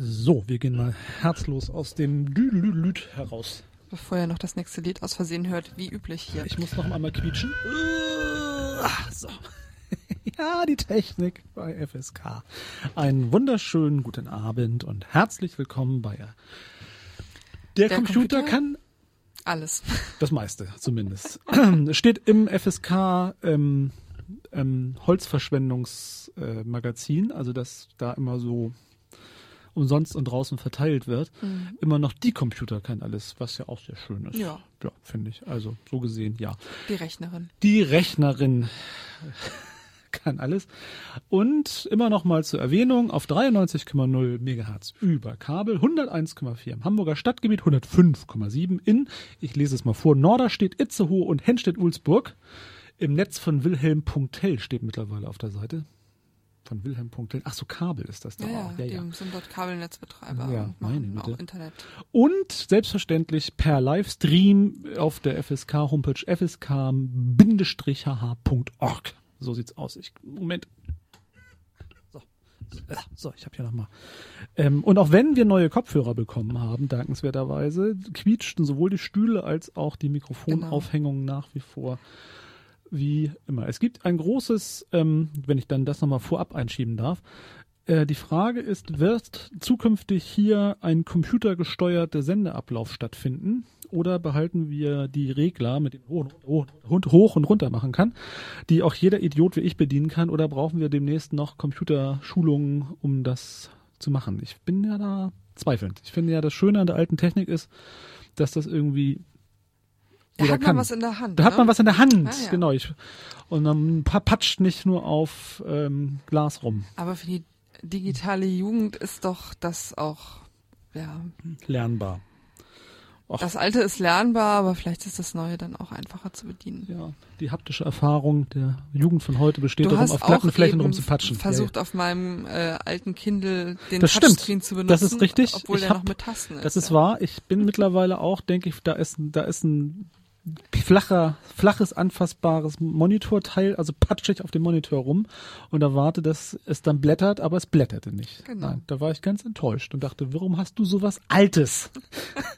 So, wir gehen mal herzlos aus dem Düdelüt heraus. Bevor ihr noch das nächste Lied aus Versehen hört, wie üblich hier. Ich muss noch einmal quietschen. So. Ja, die Technik bei FSK. Einen wunderschönen guten Abend und herzlich willkommen bei der, Der Computer, Computer? kann Alles. das meiste zumindest. Es steht im FSK ähm, ähm, Holzverschwendungsmagazin, äh, also dass da immer so umsonst und draußen verteilt wird, immer noch die Computer kann alles, was ja auch sehr schön ist. Ja. Ja, finde ich. Also so gesehen, ja. Die Rechnerin. Die Rechnerin kann alles. Und immer noch mal zur Erwähnung, auf 93,0 Megahertz über Kabel, 101,4 im Hamburger Stadtgebiet, 105,7 in, ich lese es mal vor, Norderstedt, Itzehoe und Hennstedt-Ulzburg. Im Netz von Wilhelm.tel steht mittlerweile auf der Seite. Von Wilhelm.tel. Ach so, Kabel ist das da Ja, auch. ja, die sind dort Kabelnetzbetreiber Ja, und meine auch. Internet. Und selbstverständlich per Livestream auf der FSK-Homepage fsk-hh.org. So sieht's aus. Ich, Moment. So, so ich habe hier nochmal. Ähm, und auch wenn wir neue Kopfhörer bekommen haben, dankenswerterweise, quietschten sowohl die Stühle als auch die Mikrofonaufhängungen nach wie vor wie immer. Es gibt ein großes, ähm, wenn ich dann das nochmal vorab einschieben darf, äh, die Frage ist, wird zukünftig hier ein computergesteuerter Sendeablauf stattfinden oder behalten wir die Regler, mit denen hoch, hoch und runter machen kann, die auch jeder Idiot wie ich bedienen kann oder brauchen wir demnächst noch Computerschulungen, um das zu machen? Ich bin ja da zweifelnd. Ich finde ja, das Schöne an der alten Technik ist, dass das irgendwie Da hat man kann. was in der Hand. Da hat ne? man was in der Hand, Ah, ja. genau. Ich, und man pa- patscht nicht nur auf ähm, Glas rum. Aber für die digitale Jugend ist doch das auch, ja, Lernbar. Och. das Alte ist lernbar, aber vielleicht ist das Neue dann auch einfacher zu bedienen. Ja, die haptische Erfahrung der Jugend von heute besteht Du darum, auf glatten Flächen rumzupatschen. versucht, ja, auf meinem äh, alten Kindle den Das stimmt. Touchscreen zu benutzen. Das ist richtig. Obwohl Ich der hab- noch mit Tasten ist. ja. Das ist ja. wahr. Ich bin mittlerweile auch, denke ich, da ist, da ist ein flacher, flaches, anfassbares Monitorteil, also patsche ich auf dem Monitor rum und erwarte, dass es dann blättert, aber es blätterte nicht. Genau. Nein, da war ich ganz enttäuscht und dachte, warum hast du sowas Altes?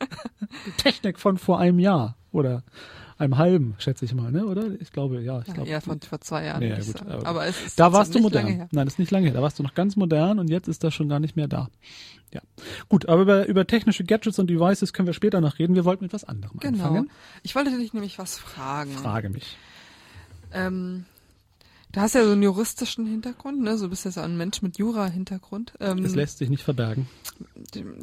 Technik von vor einem Jahr oder einem halben, schätze ich mal, ne? Oder? Ich glaube, ja. Ich Ja, glaube, eher von vor zwei Jahren. Ja, gut, sagen. aber- aber es ist Da warst du modern. her. Nein, das ist nicht lange her. Da warst du noch ganz modern und jetzt ist das schon gar nicht mehr da. Ja. Gut, aber über, über technische Gadgets und Devices können wir später noch reden. Wir wollten mit was anderem Genau. anfangen. Ich wollte dich nämlich was fragen. Frage mich. Ähm, du hast ja so einen juristischen Hintergrund, ne? So bist ja so ein Mensch mit Jura-Hintergrund. Ähm, Es lässt sich nicht verbergen.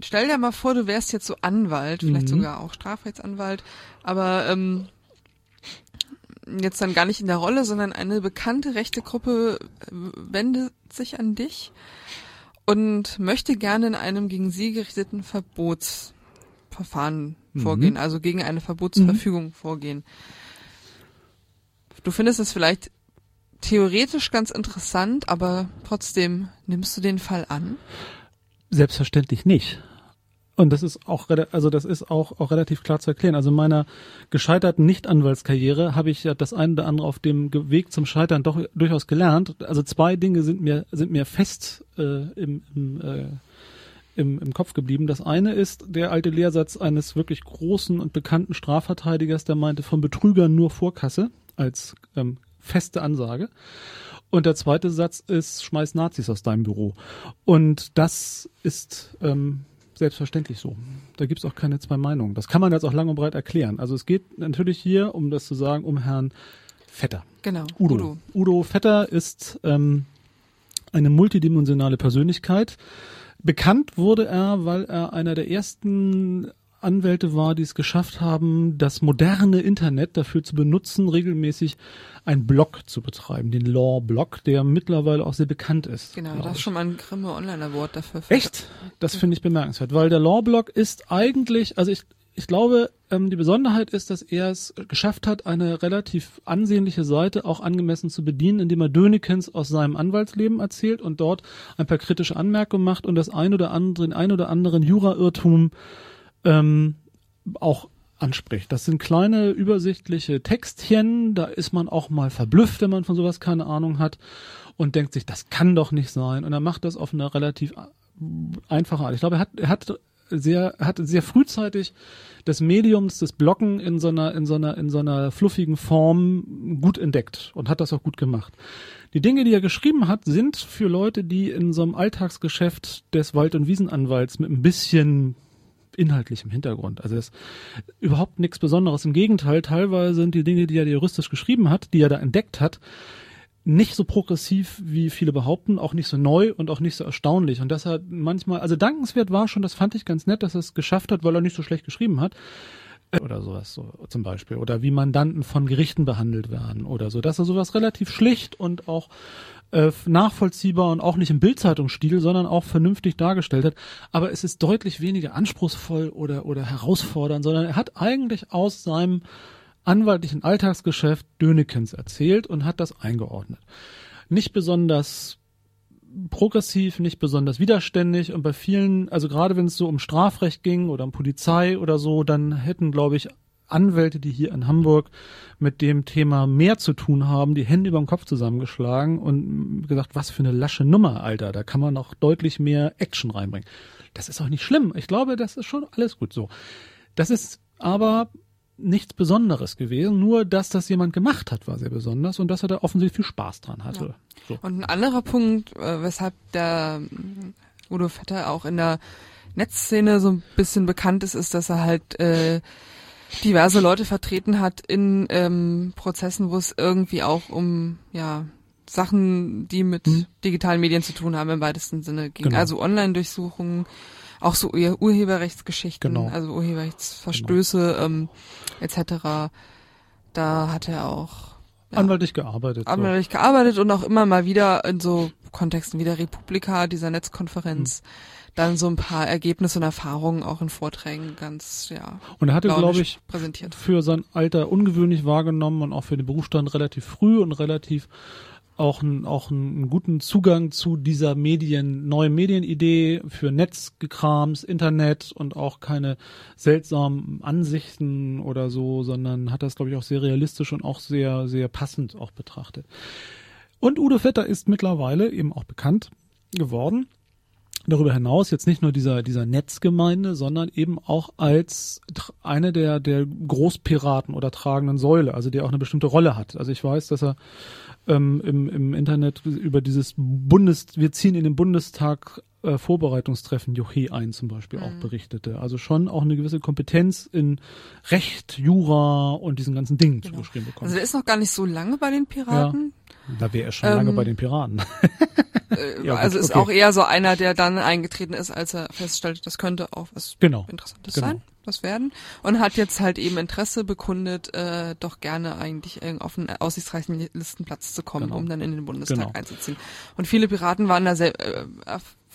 stell dir mal vor, du wärst jetzt so Anwalt, vielleicht Mhm. sogar auch Strafrechtsanwalt, aber ähm, jetzt dann gar nicht in der Rolle, sondern eine bekannte rechte Gruppe wendet sich an dich und möchte gerne in einem gegen sie gerichteten Verbotsverfahren Mhm. vorgehen, also gegen eine Verbotsverfügung vorgehen. Du findest es vielleicht theoretisch ganz interessant, aber trotzdem nimmst du den Fall an? Selbstverständlich nicht. Und das ist auch, also das ist auch, auch relativ klar zu erklären. Also in meiner gescheiterten Nicht-Anwaltskarriere habe ich ja das eine oder andere auf dem Weg zum Scheitern doch durchaus gelernt. Also zwei Dinge sind mir, sind mir fest äh, im, im, äh, im, im Kopf geblieben. Das eine ist der alte Lehrsatz eines wirklich großen und bekannten Strafverteidigers, der meinte, von Betrügern nur Vorkasse als ähm, feste Ansage. Und der zweite Satz ist, schmeiß Nazis aus deinem Büro. Und das ist ähm, selbstverständlich so. Da gibt's auch keine zwei Meinungen. Das kann man jetzt auch lang und breit erklären. Also es geht natürlich hier, um das zu sagen, um Herrn Vetter. Genau. Udo. Udo, Vetter ist ähm, eine multidimensionale Persönlichkeit. Bekannt wurde er, weil er einer der ersten Anwälte war, die es geschafft haben, das moderne Internet dafür zu benutzen, regelmäßig einen Blog zu betreiben, den Law-Blog, der mittlerweile auch sehr bekannt ist. Genau, da ist schon mal ein Grimme Online Award dafür. Echt? Das finde ich bemerkenswert, weil der Law-Blog ist eigentlich, also ich, ich glaube, ähm, die Besonderheit ist, dass er es geschafft hat, eine relativ ansehnliche Seite auch angemessen zu bedienen, indem er Dönekens aus seinem Anwaltsleben erzählt und dort ein paar kritische Anmerkungen macht und das ein oder andere, den ein oder anderen Jura-Irrtum ähm, auch anspricht. Das sind kleine übersichtliche Textchen, da ist man auch mal verblüfft, wenn man von sowas keine Ahnung hat und denkt sich, das kann doch nicht sein. Und er macht das auf eine relativ einfache Art. Ich glaube, er hat, er hat sehr, hat sehr frühzeitig des Mediums, des Blocken in so einer, in so einer, in so einer fluffigen Form gut entdeckt und hat das auch gut gemacht. Die Dinge, die er geschrieben hat, sind für Leute, die in so einem Alltagsgeschäft des Wald- und Wiesenanwalts mit ein bisschen inhaltlichem Hintergrund. Also es ist überhaupt nichts Besonderes. Im Gegenteil, teilweise sind die Dinge, die er juristisch geschrieben hat, die er da entdeckt hat, nicht so progressiv, wie viele behaupten, auch nicht so neu und auch nicht so erstaunlich. Und das hat manchmal, also dankenswert war schon, das fand ich ganz nett, dass er es geschafft hat, weil er nicht so schlecht geschrieben hat. Oder sowas, so zum Beispiel. Oder wie Mandanten von Gerichten behandelt werden oder so. Dass er sowas relativ schlicht und auch äh, nachvollziehbar und auch nicht im Bildzeitungsstil, sondern auch vernünftig dargestellt hat. Aber es ist deutlich weniger anspruchsvoll oder, oder herausfordernd, sondern er hat eigentlich aus seinem anwaltlichen Alltagsgeschäft Dönekens erzählt und hat das eingeordnet. Nicht besonders progressiv, nicht besonders widerständig und bei vielen, also gerade wenn es so um Strafrecht ging oder um Polizei oder so, dann hätten, glaube ich, Anwälte, die hier in Hamburg mit dem Thema mehr zu tun haben, die Hände über den Kopf zusammengeschlagen und gesagt, was für eine lasche Nummer, Alter, da kann man noch deutlich mehr Action reinbringen. Das ist auch nicht schlimm. Ich glaube, das ist schon alles gut so. Das ist aber nichts Besonderes gewesen, nur dass das jemand gemacht hat, war sehr besonders und dass er da offensichtlich viel Spaß dran hatte. Ja. So. Und ein anderer Punkt, äh, weshalb der Udo Vetter auch in der Netzszene so ein bisschen bekannt ist, ist, dass er halt äh, diverse Leute vertreten hat in ähm, Prozessen, wo es irgendwie auch um ja Sachen, die mit hm. digitalen Medien zu tun haben, im weitesten Sinne ging. Genau. Also Online-Durchsuchungen, auch so Ur Urheberrechtsgeschichten, genau. also Urheberrechtsverstöße genau. ähm, etc. Da hat er auch ja, anwaltlich gearbeitet. Anwaltlich so. gearbeitet und auch immer mal wieder in so Kontexten wie der Republika, dieser Netzkonferenz, hm. dann so ein paar Ergebnisse und Erfahrungen auch in Vorträgen ganz, ja. Und er hatte, glaube ich, präsentiert. für sein Alter ungewöhnlich wahrgenommen und auch für den Berufsstand relativ früh und relativ auch, ein, auch einen guten Zugang zu dieser Medien, neuen Medienidee für Netzgekrams, Internet und auch keine seltsamen Ansichten oder so, sondern hat das, glaube ich, auch sehr realistisch und auch sehr, sehr passend auch betrachtet. Und Udo Vetter ist mittlerweile eben auch bekannt geworden. Darüber hinaus jetzt nicht nur dieser, dieser Netzgemeinde, sondern eben auch als eine der, der Großpiraten oder tragenden Säule, also der auch eine bestimmte Rolle hat. Also ich weiß, dass er ähm, im, im Internet über dieses Bundes, wir ziehen in den Bundestag äh, Vorbereitungstreffen Joche ein zum Beispiel mhm. auch berichtete. Also schon auch eine gewisse Kompetenz in Recht, Jura und diesen ganzen Dingen genau. zugeschrieben bekommen. Also er ist noch gar nicht so lange bei den Piraten. Ja, da wäre er schon ähm, lange bei den Piraten. Äh, ja, also gut, ist okay. auch eher so einer, der dann eingetreten ist, als er feststellte, das könnte auch was genau. Interessantes genau. sein was werden und hat jetzt halt eben Interesse bekundet, äh, doch gerne eigentlich auf einen aussichtsreichen Listenplatz zu kommen, genau. um dann in den Bundestag genau. einzuziehen. Und viele Piraten waren da sehr äh,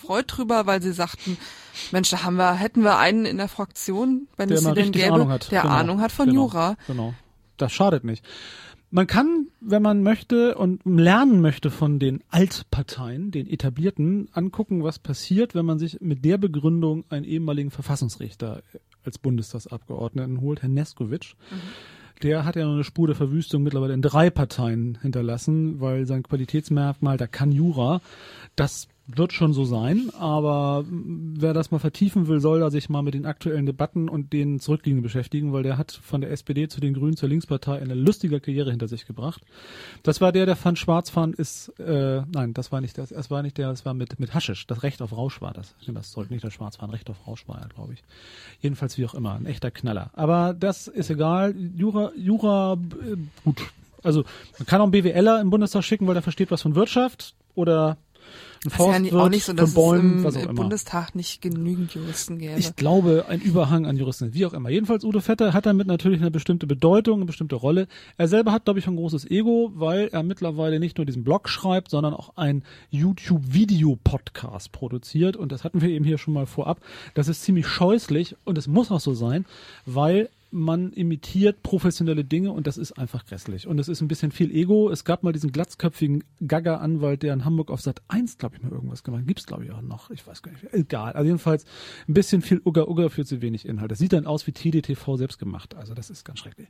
erfreut drüber, weil sie sagten, Mensch, da haben wir, hätten wir einen in der Fraktion, wenn der es sie denn gäbe, Ahnung hat. der genau. Ahnung hat von genau. Jura. Genau. Das schadet nicht. Man kann, wenn man möchte und lernen möchte von den Altparteien, den etablierten, angucken, was passiert, wenn man sich mit der Begründung einen ehemaligen Verfassungsrichter als Bundestagsabgeordneten holt, Herr Neskowitsch. Mhm. Der hat ja noch eine Spur der Verwüstung mittlerweile in drei Parteien hinterlassen, weil sein Qualitätsmerkmal, da kann Jura, das wird schon so sein, aber wer das mal vertiefen will, soll da sich mal mit den aktuellen Debatten und den zurückliegenden beschäftigen, weil der hat von der SPD zu den Grünen zur Linkspartei eine lustige Karriere hinter sich gebracht. Das war der, der fand Schwarzfahren ist, äh, nein, das war nicht das, es war nicht der, das war mit, mit Haschisch, das Recht auf Rausch war das. Das sollte nicht das Schwarzfahren, Recht auf Rausch war ja, glaube ich. Jedenfalls wie auch immer, ein echter Knaller. Aber das ist egal. Jura, Jura, äh, gut. Also man kann auch einen BWLer im Bundestag schicken, weil der versteht was von Wirtschaft oder Forstwirt ja auch nicht so, dass Bäumen, es im, im Bundestag nicht genügend Juristen gäbe. Ich glaube, ein Überhang an Juristen, wie auch immer. Jedenfalls Udo Vetter hat damit natürlich eine bestimmte Bedeutung, eine bestimmte Rolle. Er selber hat, glaube ich, ein großes Ego, weil er mittlerweile nicht nur diesen Blog schreibt, sondern auch ein YouTube-Video-Podcast produziert. Und das hatten wir eben hier schon mal vorab. Das ist ziemlich scheußlich und es muss auch so sein, weil man imitiert professionelle Dinge und das ist einfach grässlich. Und es ist ein bisschen viel Ego. Es gab mal diesen glatzköpfigen Gaga-Anwalt, der in Hamburg auf Sat 1, glaube ich, mal irgendwas gemacht hat. Gibt's, glaube ich, auch noch. Ich weiß gar nicht. Egal. Also jedenfalls ein bisschen viel Ugga-Ugga für zu wenig Inhalt. Das sieht dann aus wie TDTV selbst gemacht. Also das ist ganz schrecklich.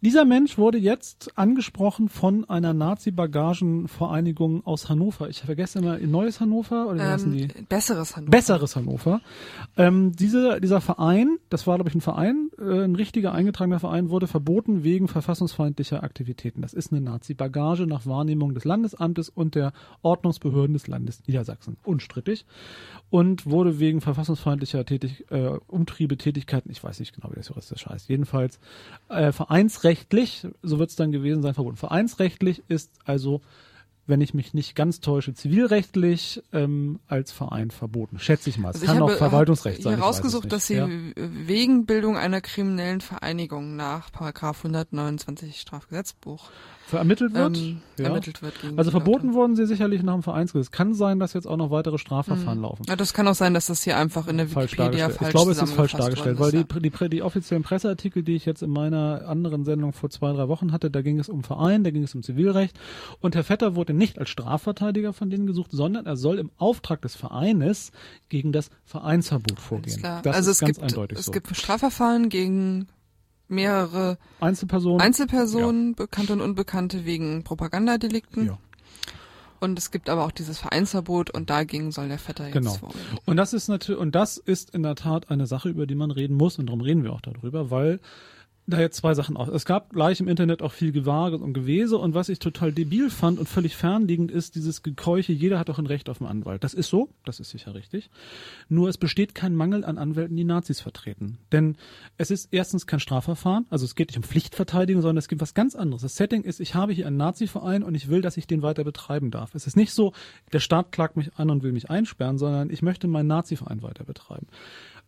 Dieser Mensch wurde jetzt angesprochen von einer Nazi-Bagagen-Vereinigung aus Hannover. Ich vergesse immer, Neues Hannover oder wie heißen die? Besseres Hannover. Besseres Hannover. Ähm, diese, dieser Verein, das war, glaube ich, ein Verein, äh, ein richtiger eingetragener Verein, wurde verboten wegen verfassungsfeindlicher Aktivitäten. Das ist eine Nazi-Bagage nach Wahrnehmung des Landesamtes und der Ordnungsbehörden des Landes Niedersachsen. Unstrittig. Und wurde wegen verfassungsfeindlicher Tätig, äh, Umtriebe, Tätigkeiten, ich weiß nicht genau, wie das juristisch heißt, jedenfalls äh, vereinsrechtlich, so wird es dann gewesen sein, verboten. Vereinsrechtlich ist also wenn ich mich nicht ganz täusche, zivilrechtlich ähm, als Verein verboten. Schätze ich mal. Es Also kann ich auch habe Verwaltungsrecht sein. ich es herausgesucht, dass sie Ja. wegen Bildung einer kriminellen Vereinigung nach Paragraph 129 Strafgesetzbuch vermittelt wird. ähm, ja. ermittelt wird. Also verboten Leute. wurden sie sicherlich nach dem Vereinsgesetz. Kann sein, dass jetzt auch noch weitere Strafverfahren laufen. Ja, das kann auch sein, dass das hier einfach in der falsch Wikipedia dargestellt. falsch Ich glaube, es ist falsch dargestellt, weil die, die, die, die offiziellen Presseartikel, die ich jetzt in meiner anderen Sendung vor zwei, drei Wochen hatte, da ging es um Verein, da ging es um Zivilrecht und Herr Vetter wurde nicht als Strafverteidiger von denen gesucht, sondern er soll im Auftrag des Vereines gegen das Vereinsverbot ja. Vorgehen. Das also ist es ganz gibt, eindeutig es so. gibt Strafverfahren gegen mehrere Einzelpersonen. Einzelpersonen, bekannte und unbekannte, wegen Propagandadelikten. ja. Und es gibt aber auch dieses Vereinsverbot und dagegen soll der Vetter jetzt Genau. vorgehen. Und das ist natürlich, und das ist in der Tat eine Sache, über die man reden muss, und darum reden wir auch darüber, weil da jetzt zwei Sachen aus. Es gab gleich im Internet auch viel Gewage und Gewese und was ich total debil fand und völlig fernliegend ist, dieses Gekeuche, jeder hat doch ein Recht auf einen Anwalt. Das ist so, das ist sicher richtig. Nur es besteht kein Mangel an Anwälten, die Nazis vertreten. Denn es ist erstens kein Strafverfahren, also es geht nicht um Pflichtverteidigung, sondern es gibt was ganz anderes. Das Setting ist, ich habe hier einen Nazi-Verein und ich will, dass ich den weiter betreiben darf. Es ist nicht so, der Staat klagt mich an und will mich einsperren, sondern ich möchte meinen Nazi-Verein weiter betreiben.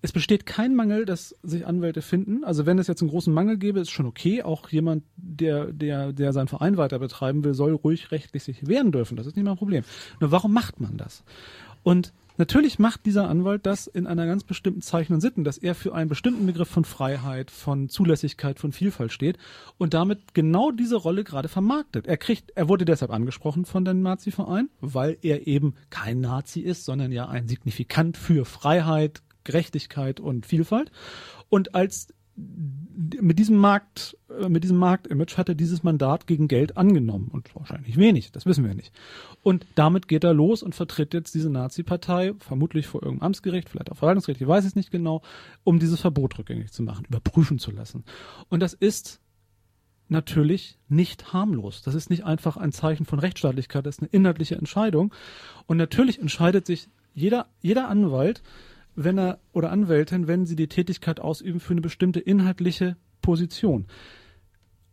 Es besteht kein Mangel, dass sich Anwälte finden. Also wenn es jetzt einen großen Mangel gäbe, ist schon okay. Auch jemand, der, der, der seinen Verein weiter betreiben will, soll ruhig rechtlich sich wehren dürfen. Das ist nicht mein Problem. Nur warum macht man das? Und natürlich macht dieser Anwalt das in einer ganz bestimmten Zeichen und Sitten, dass er für einen bestimmten Begriff von Freiheit, von Zulässigkeit, von Vielfalt steht und damit genau diese Rolle gerade vermarktet. Er kriegt, er wurde deshalb angesprochen von dem Nazi-Verein, weil er eben kein Nazi ist, sondern ja ein Signifikant für Freiheit, Gerechtigkeit und Vielfalt. Und als mit diesem Markt, äh, mit diesem Marktimage hat er dieses Mandat gegen Geld angenommen und wahrscheinlich wenig, das wissen wir nicht. Und damit geht er los und vertritt jetzt diese Nazi-Partei, vermutlich vor irgendeinem Amtsgericht, vielleicht auch Verwaltungsgericht, ich weiß es nicht genau, um dieses Verbot rückgängig zu machen, überprüfen zu lassen. Und das ist natürlich nicht harmlos. Das ist nicht einfach ein Zeichen von Rechtsstaatlichkeit, das ist eine inhaltliche Entscheidung. Und natürlich entscheidet sich jeder, jeder Anwalt, wenn er oder Anwältin, wenn sie die Tätigkeit ausüben für eine bestimmte inhaltliche Position.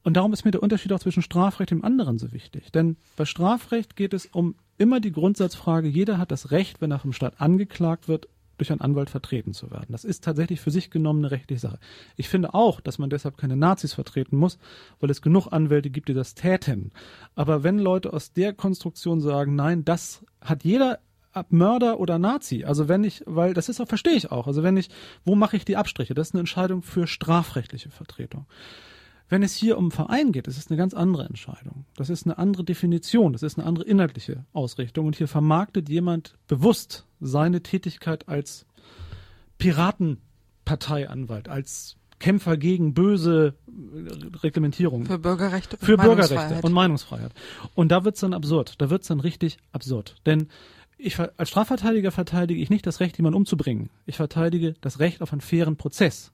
Und darum ist mir der Unterschied auch zwischen Strafrecht und dem anderen so wichtig. Denn bei Strafrecht geht es um immer die Grundsatzfrage, jeder hat das Recht, wenn er vom Staat angeklagt wird, durch einen Anwalt vertreten zu werden. Das ist tatsächlich für sich genommen eine rechtliche Sache. Ich finde auch, dass man deshalb keine Nazis vertreten muss, weil es genug Anwälte gibt, die das täten. Aber wenn Leute aus der Konstruktion sagen, nein, das hat jeder ab Mörder oder Nazi. Also wenn ich, weil das ist auch, verstehe ich auch. Also wenn ich, wo mache ich die Abstriche? Das ist eine Entscheidung für strafrechtliche Vertretung. Wenn es hier um Verein geht, das ist eine ganz andere Entscheidung. Das ist eine andere Definition, das ist eine andere inhaltliche Ausrichtung. Und hier vermarktet jemand bewusst seine Tätigkeit als Piratenparteianwalt, als Kämpfer gegen böse äh, Reglementierungen Für Bürgerrechte und für Bürgerrechte Meinungsfreiheit. und Meinungsfreiheit. Und da wird's dann absurd. Da wird's dann richtig absurd. Denn ich, als Strafverteidiger verteidige ich nicht das Recht, jemanden umzubringen. Ich verteidige das Recht auf einen fairen Prozess.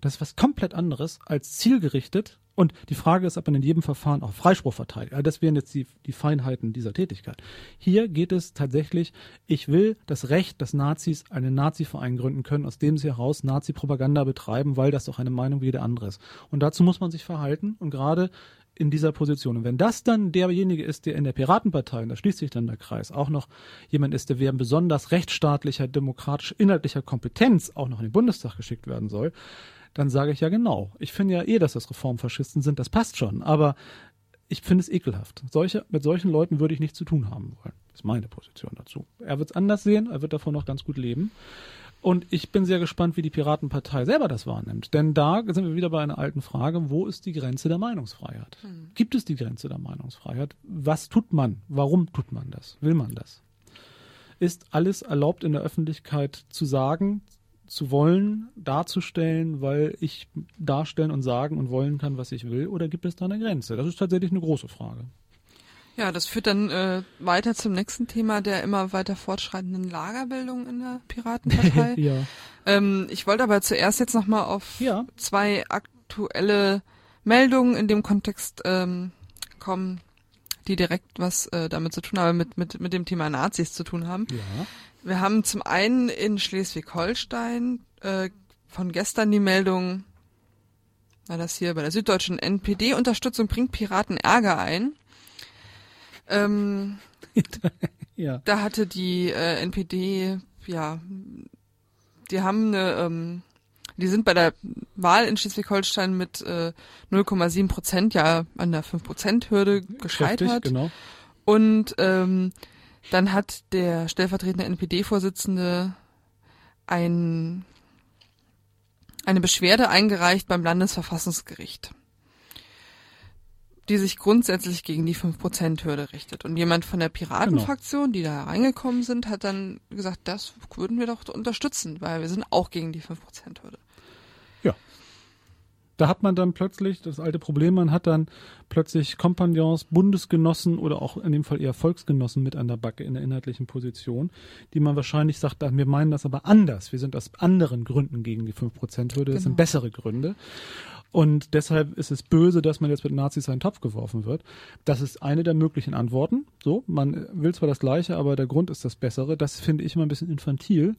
Das ist was komplett anderes als zielgerichtet. Und die Frage ist, ob man in jedem Verfahren auch Freispruch verteidigt. Also das wären jetzt die, die Feinheiten dieser Tätigkeit. Hier geht es tatsächlich, ich will das Recht, dass Nazis einen Nazi-Verein gründen können, aus dem sie heraus Nazi-Propaganda betreiben, weil das doch eine Meinung wie jede andere ist. Und dazu muss man sich verhalten. Und gerade in dieser Position. Und wenn das dann derjenige ist, der in der Piratenpartei, und da schließt sich dann der Kreis, auch noch jemand ist, der wegen besonders rechtsstaatlicher, demokratisch inhaltlicher Kompetenz auch noch in den Bundestag geschickt werden soll, dann sage ich ja genau. Ich finde ja eh, dass das Reformfaschisten sind, das passt schon. Aber ich finde es ekelhaft. Solche, mit solchen Leuten würde ich nichts zu tun haben wollen. Das ist meine Position dazu. Er wird es anders sehen, er wird davon noch ganz gut leben. Und ich bin sehr gespannt, wie die Piratenpartei selber das wahrnimmt. Denn da sind wir wieder bei einer alten Frage, wo ist die Grenze der Meinungsfreiheit? Hm. Gibt es die Grenze der Meinungsfreiheit? Was tut man? Warum tut man das? Will man das? Ist alles erlaubt in der Öffentlichkeit zu sagen, zu wollen, darzustellen, weil ich darstellen und sagen und wollen kann, was ich will? Oder gibt es da eine Grenze? Das ist tatsächlich eine große Frage. Ja, das führt dann äh, weiter zum nächsten Thema der immer weiter fortschreitenden Lagerbildung in der Piratenpartei. ja. Ähm, ich wollte aber zuerst jetzt nochmal auf ja. zwei aktuelle Meldungen in dem Kontext ähm, kommen, die direkt was äh, damit zu tun haben, mit, mit, mit dem Thema Nazis zu tun haben. Ja. Wir haben zum einen in Schleswig-Holstein äh, von gestern die Meldung, war das hier bei der Süddeutschen NPD-Unterstützung bringt Piraten Ärger ein. Ähm, ja. Da hatte die äh, NPD, ja, die haben eine, ähm, die sind bei der Wahl in Schleswig-Holstein mit äh, 0,7 Prozent ja an der 5 Prozent Hürde gescheitert. Genau. Und ähm, dann hat der stellvertretende NPD-Vorsitzende ein, eine Beschwerde eingereicht beim Landesverfassungsgericht die sich grundsätzlich gegen die 5%-Hürde richtet. Und jemand von der Piratenfraktion, genau. die da reingekommen sind, hat dann gesagt, das würden wir doch unterstützen, weil wir sind auch gegen die 5%-Hürde. Ja. Da hat man dann plötzlich das alte Problem, man hat dann plötzlich Kompagnons, Bundesgenossen oder auch in dem Fall eher Volksgenossen mit an der Backe in der inhaltlichen Position, die man wahrscheinlich sagt, wir meinen das aber anders. Wir sind aus anderen Gründen gegen die 5%-Hürde. Das genau. sind bessere Gründe. Und deshalb ist es böse, dass man jetzt mit Nazis in den Topf geworfen wird. Das ist eine der möglichen Antworten. So, man will zwar das Gleiche, aber der Grund ist das Bessere. Das finde ich immer ein bisschen infantil,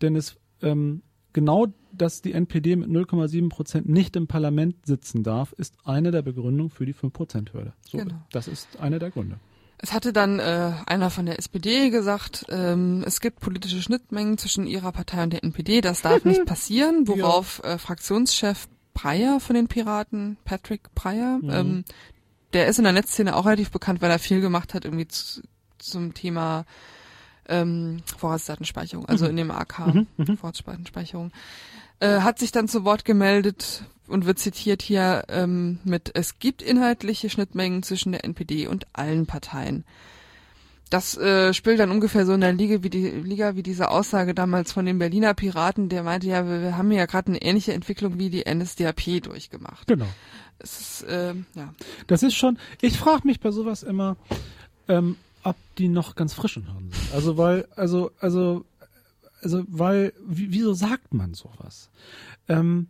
denn es ähm, genau, dass die NPD mit 0,7 Prozent nicht im Parlament sitzen darf, ist eine der Begründungen für die 5 Prozent Hürde. So, genau. Das ist einer der Gründe. Es hatte dann äh, einer von der SPD gesagt, ähm, es gibt politische Schnittmengen zwischen ihrer Partei und der NPD, das darf nicht passieren, worauf äh, Fraktionschef Breyer von den Piraten, Patrick Breyer, mhm. ähm, der ist in der Netzszene auch relativ bekannt, weil er viel gemacht hat irgendwie zu, zum Thema ähm, Vorratsdatenspeicherung, also mhm. in dem AK mhm. mhm. Vorratsdatenspeicherung, äh, hat sich dann zu Wort gemeldet und wird zitiert hier ähm, mit, es gibt inhaltliche Schnittmengen zwischen der NPD und allen Parteien. Das äh, spielt dann ungefähr so in der Liga wie die Liga wie diese Aussage damals von den Berliner Piraten, der meinte ja, wir, wir haben ja gerade eine ähnliche Entwicklung wie die NSDAP durchgemacht. Genau. Es ist, äh, ja. Das ist schon. Ich frage mich bei sowas immer, ähm, ob die noch ganz frischen Hirn sind. Also weil, also also also weil, wieso sagt man sowas? Ähm,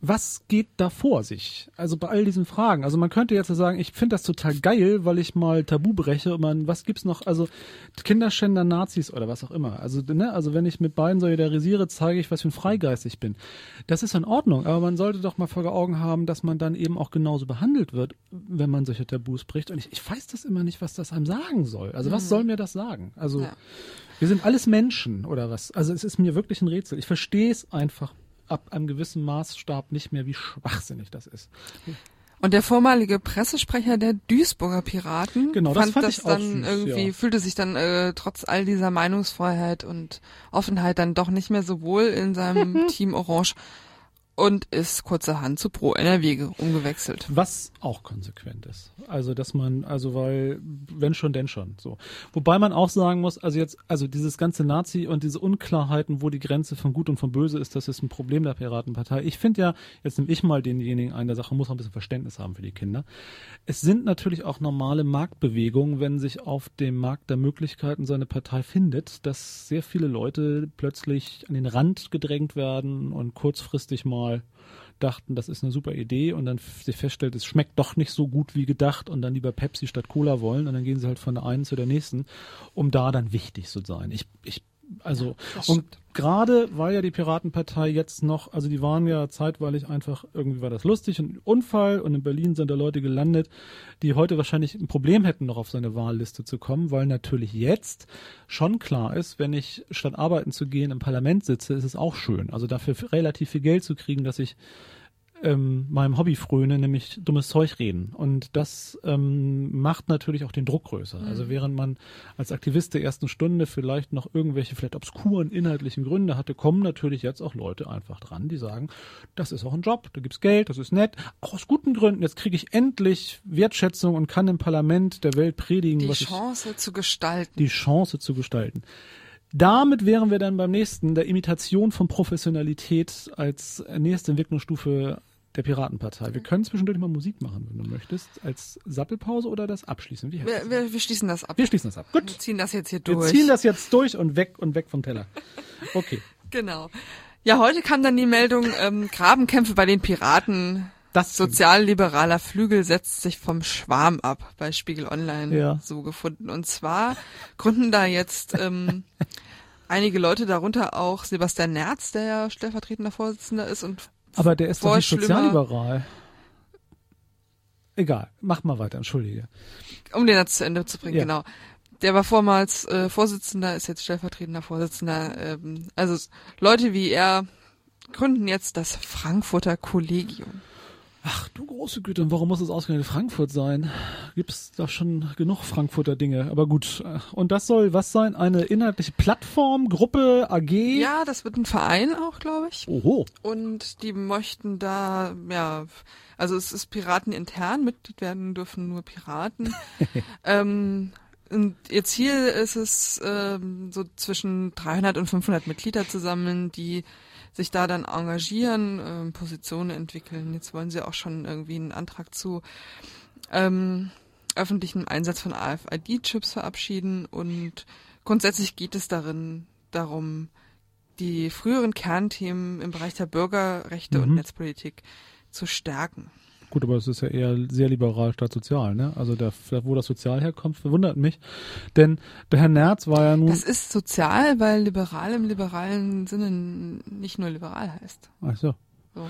was geht da vor sich? Also bei all diesen Fragen. Also man könnte jetzt sagen, ich finde das total geil, weil ich mal Tabu breche und man, was gibt's noch? Also Kinderschänder, Nazis oder was auch immer. Also, ne, also wenn ich mit beiden solidarisiere, zeige ich, was für ein Freigeist ich bin. Das ist in Ordnung, aber man sollte doch mal vor Augen haben, dass man dann eben auch genauso behandelt wird, wenn man solche Tabus bricht. Und ich, ich weiß das immer nicht, was das einem sagen soll. Also was mhm. soll mir das sagen? Also ja. wir sind alles Menschen oder was? Also es ist mir wirklich ein Rätsel. Ich verstehe es einfach ab einem gewissen Maßstab nicht mehr, wie schwachsinnig das ist. Und der vormalige Pressesprecher der Duisburger Piraten genau, das fand, das dann süß, irgendwie, ja. fühlte sich dann äh, trotz all dieser Meinungsfreiheit und Offenheit dann doch nicht mehr so wohl in seinem Team Orange und ist kurzerhand zu Pro NRW umgewechselt. Was auch konsequent ist. Also, dass man, also weil, wenn schon, denn schon, so. Wobei man auch sagen muss, also jetzt, also dieses ganze Nazi und diese Unklarheiten, wo die Grenze von Gut und von Böse ist, das ist ein Problem der Piratenpartei. Ich finde ja, jetzt nehme ich mal denjenigen ein, der Sache muss auch ein bisschen Verständnis haben für die Kinder. Es sind natürlich auch normale Marktbewegungen, wenn sich auf dem Markt der Möglichkeiten seine Partei findet, dass sehr viele Leute plötzlich an den Rand gedrängt werden und kurzfristig mal mal dachten, das ist eine super Idee und dann sich feststellt, es schmeckt doch nicht so gut wie gedacht und dann lieber Pepsi statt Cola wollen und dann gehen sie halt von der einen zu der nächsten, um da dann wichtig zu sein. Ich, ich also ja, und gerade weil ja die Piratenpartei jetzt noch, also die waren ja zeitweilig einfach, irgendwie war das lustig, ein Unfall und in Berlin sind da Leute gelandet, die heute wahrscheinlich ein Problem hätten, noch auf seine Wahlliste zu kommen, weil natürlich jetzt schon klar ist, wenn ich statt arbeiten zu gehen im Parlament sitze, ist es auch schön. Also dafür relativ viel Geld zu kriegen, dass ich ähm, meinem Hobby fröne, nämlich dummes Zeug reden. Und das ähm, macht natürlich auch den Druck größer. Mhm. Also während man als Aktivist der ersten Stunde vielleicht noch irgendwelche vielleicht obskuren inhaltlichen Gründe hatte, kommen natürlich jetzt auch Leute einfach dran, die sagen, das ist auch ein Job, da gibt's Geld, das ist nett, auch aus guten Gründen. Jetzt kriege ich endlich Wertschätzung und kann im Parlament der Welt predigen, Die was ich Chance zu gestalten. die Chance zu gestalten. Damit wären wir dann beim nächsten, der Imitation von Professionalität als nächste Entwicklungsstufe der Piratenpartei. Wir können zwischendurch mal Musik machen, wenn du möchtest, als Sappelpause oder das abschließen. Wie Wir, wir, wir schließen das ab. wir schließen das ab. Wir Gut. ziehen das jetzt hier Wir durch. ziehen das jetzt durch und weg und weg vom Teller. Okay. Genau. Ja, heute kam dann die Meldung, ähm, Grabenkämpfe bei den Piraten. Das Sozialliberaler Flügel setzt sich vom Schwarm ab, bei Spiegel Online Ja. so gefunden. Und zwar gründen da jetzt ähm, einige Leute, darunter auch Sebastian Nerz, der ja stellvertretender Vorsitzender ist und aber der ist doch nicht sozialliberal. Egal, mach mal weiter, entschuldige. um den Satz zu Ende zu bringen, Ja. genau. Der war vormals äh, Vorsitzender, ist jetzt stellvertretender Vorsitzender. Ähm, also Leute wie er gründen jetzt das Frankfurter Kollegium. Ach du große Güte, und warum muss es ausgerechnet Frankfurt sein? Gibt's doch schon genug Frankfurter Dinge. Aber gut. Und das soll was sein? Eine inhaltliche Plattform, Gruppe, AG? Ja, das wird ein Verein auch, glaube ich. Oho. Und die möchten da, ja, also es ist Piraten intern, Mitglied werden dürfen nur Piraten. ähm, und ihr Ziel ist es, ähm, so zwischen 300 und 500 Mitglieder zu sammeln, die sich da dann engagieren, ähm, Positionen entwickeln. Jetzt wollen sie auch schon irgendwie einen Antrag zu ähm, öffentlichem Einsatz von AFID-Chips verabschieden und grundsätzlich geht es darin darum, die früheren Kernthemen im Bereich der Bürgerrechte und Mhm. Netzpolitik zu stärken. Gut, aber es ist ja eher sehr liberal statt sozial, ne? Also da, wo das Sozial herkommt, verwundert mich. Denn der Herr Nerz war ja nun. Das ist sozial, weil liberal im liberalen Sinne nicht nur liberal heißt. Ach so. So.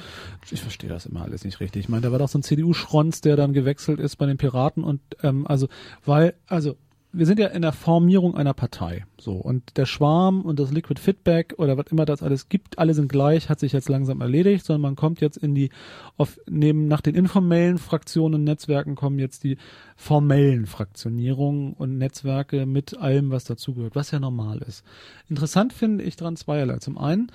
Ich verstehe das immer alles nicht richtig. Ich meine, da war doch so ein CDU-Schronz, der dann gewechselt ist bei den Piraten und ähm, also, weil, also wir sind ja in der Formierung einer Partei. So, und der Schwarm und das Liquid Feedback oder was immer das alles gibt, alle sind gleich, hat sich jetzt langsam erledigt, sondern man kommt jetzt in die, auf, neben nach den informellen Fraktionen und Netzwerken kommen jetzt die formellen Fraktionierungen und Netzwerke mit allem, was dazugehört, was ja normal ist. Interessant finde ich dran zweierlei. Zum einen,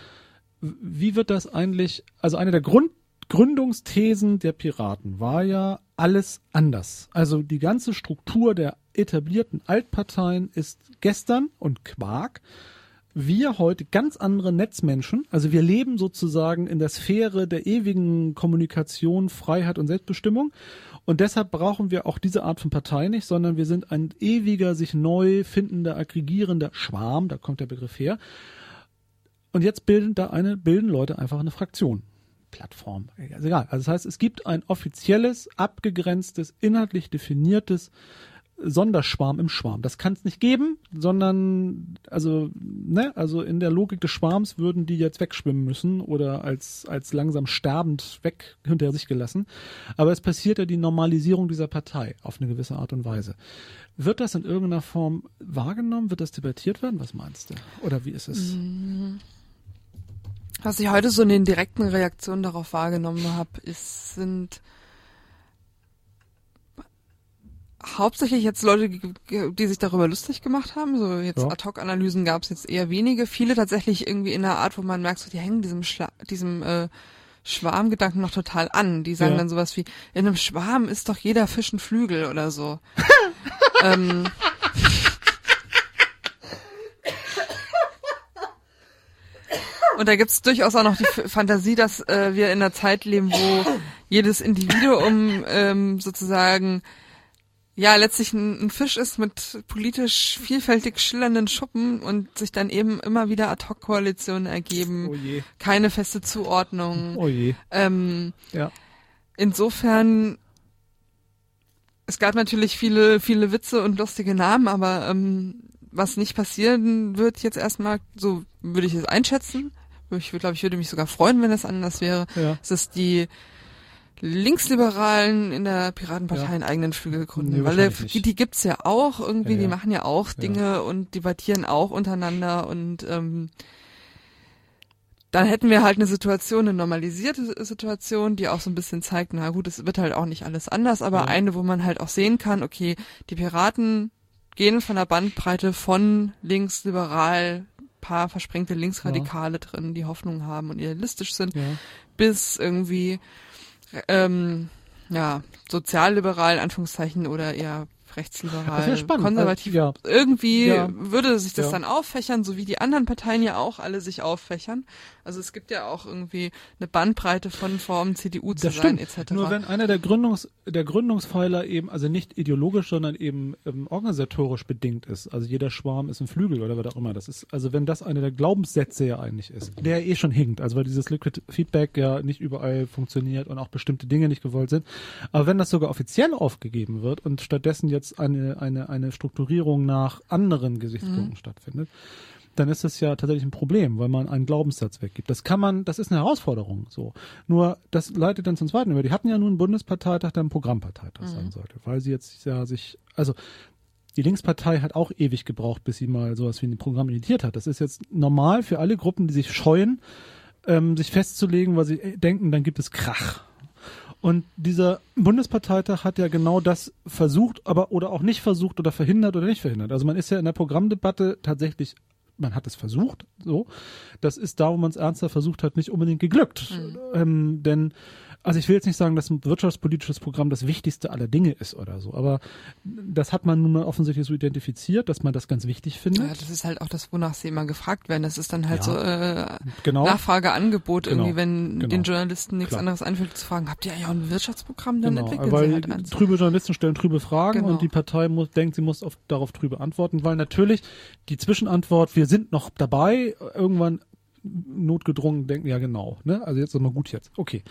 wie wird das eigentlich, also eine der Grund, Gründungsthesen der Piraten war ja alles anders. Also die ganze Struktur der etablierten Altparteien ist gestern und Quark. Wir heute ganz andere Netzmenschen. Also wir leben sozusagen in der Sphäre der ewigen Kommunikation, Freiheit und Selbstbestimmung. Und deshalb brauchen wir auch diese Art von Partei nicht, sondern wir sind ein ewiger, sich neu findender, aggregierender Schwarm. Da kommt der Begriff her. Und jetzt bilden da eine, bilden Leute einfach eine Fraktion. Plattform. Also egal. Also das heißt, es gibt ein offizielles, abgegrenztes, inhaltlich definiertes Sonderschwarm im Schwarm. Das kann es nicht geben, sondern also ne, also in der Logik des Schwarms würden die jetzt wegschwimmen müssen oder als als langsam sterbend weg hinter sich gelassen. Aber es passiert ja die Normalisierung dieser Partei auf eine gewisse Art und Weise. Wird das in irgendeiner Form wahrgenommen? Wird das debattiert werden? Was meinst du? Oder wie ist es? Was ich heute so in den direkten Reaktionen darauf wahrgenommen habe, ist, sind hauptsächlich jetzt Leute, die sich darüber lustig gemacht haben. So jetzt Ja. Ad-Hoc-Analysen gab es jetzt eher wenige. Viele tatsächlich irgendwie in einer Art, wo man merkt, so, die hängen diesem, Schla diesem äh, Schwarmgedanken noch total an. Die sagen Ja. dann sowas wie, in einem Schwarm ist doch jeder Fisch ein Flügel oder so. ähm, Und da gibt's durchaus auch noch die Fantasie, dass äh, wir in einer Zeit leben, wo jedes Individuum ähm, sozusagen ja letztlich ein, ein Fisch ist mit politisch vielfältig schillernden Schuppen und sich dann eben immer wieder Ad-Hoc-Koalitionen ergeben, Oh je. keine feste Zuordnung. Oh je. Ähm, Ja. insofern, es gab natürlich viele, viele Witze und lustige Namen, aber ähm, was nicht passieren wird jetzt erstmal, so würde ich es einschätzen. Ich glaube, ich würde mich sogar freuen, wenn es anders wäre. Ja. Es ist die Linksliberalen in der Piratenpartei Ja. einen eigenen Flügel gründen. Nee, weil die, die gibt's ja auch irgendwie, Ja, die machen ja auch. Dinge und debattieren auch untereinander und ähm, dann hätten wir halt eine Situation, eine normalisierte Situation, die auch so ein bisschen zeigt, na gut, es wird halt auch nicht alles anders, aber eine, wo man halt auch sehen kann, okay, die Piraten gehen von der Bandbreite von linksliberal, paar versprengte Linksradikale drin, die Hoffnung haben und idealistisch sind, Ja. bis irgendwie ähm, ja, sozialliberal, in Anführungszeichen, oder eher rechtsliberal, spannend. konservativ. Also, Irgendwie Ja. würde sich das Ja. dann auffächern, so wie die anderen Parteien ja auch alle sich auffächern. Also es gibt ja auch irgendwie eine Bandbreite von Formen, CDU zu Das sein, stimmt. etc. Nur wenn einer der Gründungs der Gründungspfeiler eben also nicht ideologisch, sondern eben ähm, organisatorisch bedingt ist. Also jeder Schwarm ist ein Flügel oder was auch immer. Das ist also wenn das einer der Glaubenssätze ja eigentlich ist, der eh schon hinkt. Also weil dieses Liquid Feedback ja nicht überall funktioniert und auch bestimmte Dinge nicht gewollt sind. Aber wenn das sogar offiziell aufgegeben wird und stattdessen jetzt eine eine eine Strukturierung nach anderen Gesichtspunkten stattfindet, dann ist das ja tatsächlich ein Problem, weil man einen Glaubenssatz weggibt. Das kann man, das ist eine Herausforderung, so. Nur, das leitet dann zum zweiten über. Die hatten ja nun einen Bundesparteitag, der ein Programmparteitag sein sollte, weil sie jetzt ja sich, also, die Linkspartei hat auch ewig gebraucht, bis sie mal sowas wie ein Programm initiiert hat. Das ist jetzt normal für alle Gruppen, die sich scheuen, ähm, sich festzulegen, weil sie äh, denken, dann gibt es Krach. Und dieser Bundesparteitag hat ja genau das versucht, aber oder auch nicht versucht oder verhindert oder nicht verhindert. Also man ist ja in der Programmdebatte tatsächlich, man hat es versucht, so. Das ist da, wo man es ernsthaft versucht hat, nicht unbedingt geglückt. Ähm, denn, also ich will jetzt nicht sagen, dass ein wirtschaftspolitisches Programm das wichtigste aller Dinge ist oder so, aber das hat man nun mal offensichtlich so identifiziert, dass man das ganz wichtig findet. ja, das ist halt auch das, wonach sie immer gefragt werden. Das ist dann halt Ja. so äh, genau. Nachfrage, Angebot Genau. irgendwie, wenn Genau. den Journalisten nichts Klar. anderes einfällt, zu fragen, habt ihr ja auch ein Wirtschaftsprogramm, dann Genau, entwickeln weil sie halt eins. trübe Journalisten stellen trübe Fragen Genau. und die Partei muss, denkt, sie muss auf, darauf trübe antworten, weil natürlich die Zwischenantwort, wir sind noch dabei, irgendwann notgedrungen denken, ja genau, ne? Also jetzt ist mal gut jetzt. Okay.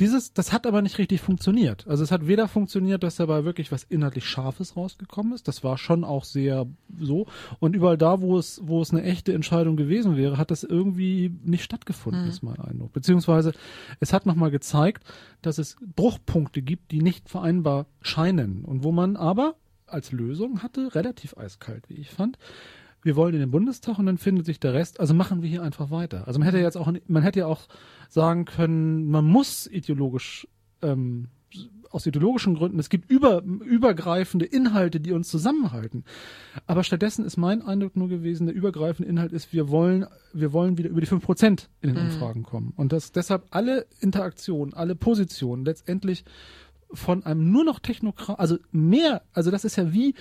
Dieses, das hat aber nicht richtig funktioniert. Also es hat weder funktioniert, dass dabei wirklich was inhaltlich Scharfes rausgekommen ist. Das war schon auch sehr so. Und überall da, wo es, wo es eine echte Entscheidung gewesen wäre, hat das irgendwie nicht stattgefunden, ist mein Eindruck. Beziehungsweise es hat nochmal gezeigt, dass es Bruchpunkte gibt, die nicht vereinbar scheinen. Und wo man aber als Lösung hatte, relativ eiskalt, wie ich fand, wir wollen in den Bundestag und dann findet sich der Rest, also machen wir hier einfach weiter. Also man hätte jetzt auch, man hätte ja auch sagen können, man muss ideologisch, ähm, aus ideologischen Gründen, es gibt über, übergreifende Inhalte, die uns zusammenhalten. Aber stattdessen ist mein Eindruck nur gewesen, der übergreifende Inhalt ist, wir wollen, wir wollen wieder über die 5% in den Umfragen kommen. Und dass deshalb alle Interaktionen, alle Positionen letztendlich von einem nur noch Technokrat, also mehr, also das ist ja wie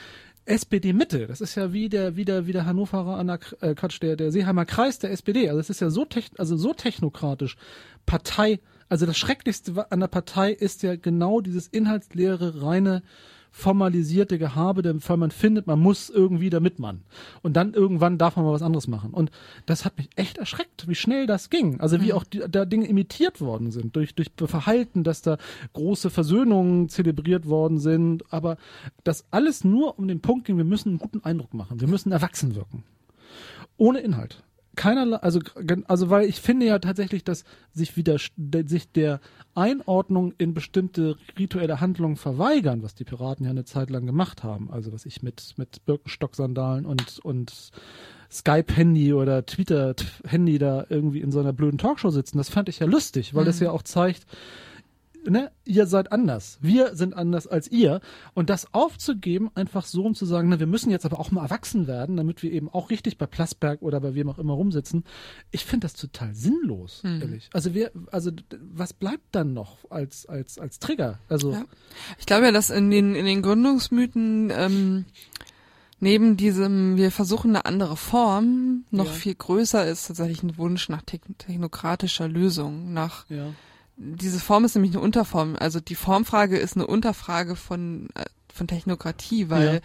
SPD Mitte, das ist ja wie der wie der wie der Hannoverer an der, äh, Quatsch, der der Seeheimer Kreis der SPD, also das ist ja so tech, also so technokratisch. Partei, also das schrecklichste an der Partei ist ja genau dieses inhaltsleere reine formalisierte Gehabe, weil man findet, man muss irgendwie, damit man. Und dann irgendwann darf man mal was anderes machen. Und das hat mich echt erschreckt, wie schnell das ging. Also wie auch die, da Dinge imitiert worden sind, durch, durch Verhalten, dass da große Versöhnungen zelebriert worden sind. Aber das alles nur um den Punkt ging, wir müssen einen guten Eindruck machen. Wir müssen erwachsen wirken. Ohne Inhalt keinerlei, also, also weil ich finde ja tatsächlich, dass sich wieder, sich der Einordnung in bestimmte rituelle Handlungen verweigern, was die Piraten ja eine Zeit lang gemacht haben. Also was ich mit, mit Birkenstock-Sandalen und, und Skype-Handy oder Twitter-Handy da irgendwie in so einer blöden Talkshow sitzen, das fand ich ja lustig, weil das ja auch zeigt, Ne, ihr seid anders. Wir sind anders als ihr. Und das aufzugeben, einfach so, um zu sagen, na, wir müssen jetzt aber auch mal erwachsen werden, damit wir eben auch richtig bei Plasberg oder bei wem auch immer rumsitzen. Ich finde das total sinnlos, Mhm. ehrlich. Also wir, also was bleibt dann noch als, als, als Trigger? Also, Ja. Ich glaube ja, dass in den, in den Gründungsmythen ähm, neben diesem, wir versuchen eine andere Form, noch Ja. viel größer ist tatsächlich ein Wunsch nach te technokratischer Lösung, nach ja. Diese Form ist nämlich eine Unterform. Also die Formfrage ist eine Unterfrage von, äh, von Technokratie, weil Ja.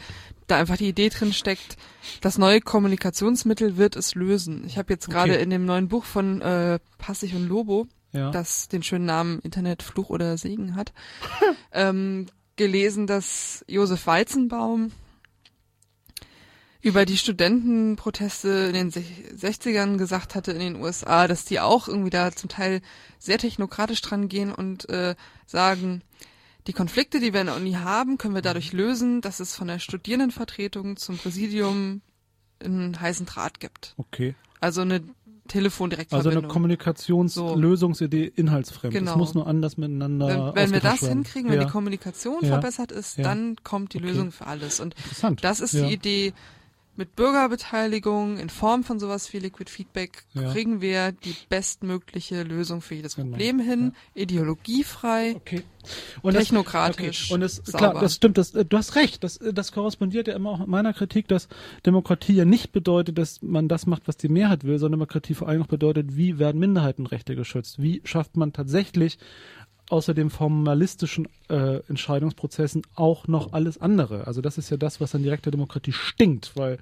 da einfach die Idee drin steckt, das neue Kommunikationsmittel wird es lösen. Ich habe jetzt gerade Okay. in dem neuen Buch von äh, Passig und Lobo, Ja. das den schönen Namen Internet Fluch oder Segen hat, ähm, gelesen, dass Josef Weizenbaum über die Studentenproteste in den Sech- 60ern gesagt hatte in den USA, dass die auch irgendwie da zum Teil sehr technokratisch dran gehen und äh, sagen, die Konflikte, die wir in der Uni haben, können wir dadurch lösen, dass es von der Studierendenvertretung zum Präsidium einen heißen Draht gibt. Okay. Also eine Telefon direkt Also eine Kommunikationslösungsidee inhaltsfremd. Genau. Es muss nur anders miteinander Wenn, wenn wir das werden. hinkriegen, wenn ja. die Kommunikation Ja. verbessert ist, Ja. dann kommt die Okay. Lösung für alles. Und Interessant. das ist die Idee. Mit Bürgerbeteiligung in Form von sowas wie Liquid Feedback Ja. kriegen wir die bestmögliche Lösung für jedes Genau. Problem hin, ideologiefrei, Okay. Und das, technokratisch. Okay. Und sauber. klar, das stimmt, das, äh, du hast recht, das, äh, das korrespondiert ja immer auch mit meiner Kritik, dass Demokratie ja nicht bedeutet, dass man das macht, was die Mehrheit will, sondern Demokratie vor allem auch bedeutet, wie werden Minderheitenrechte geschützt? Wie schafft man tatsächlich außer dem formalistischen äh, Entscheidungsprozessen auch noch alles andere. Also das ist ja das, was an direkter Demokratie stinkt, weil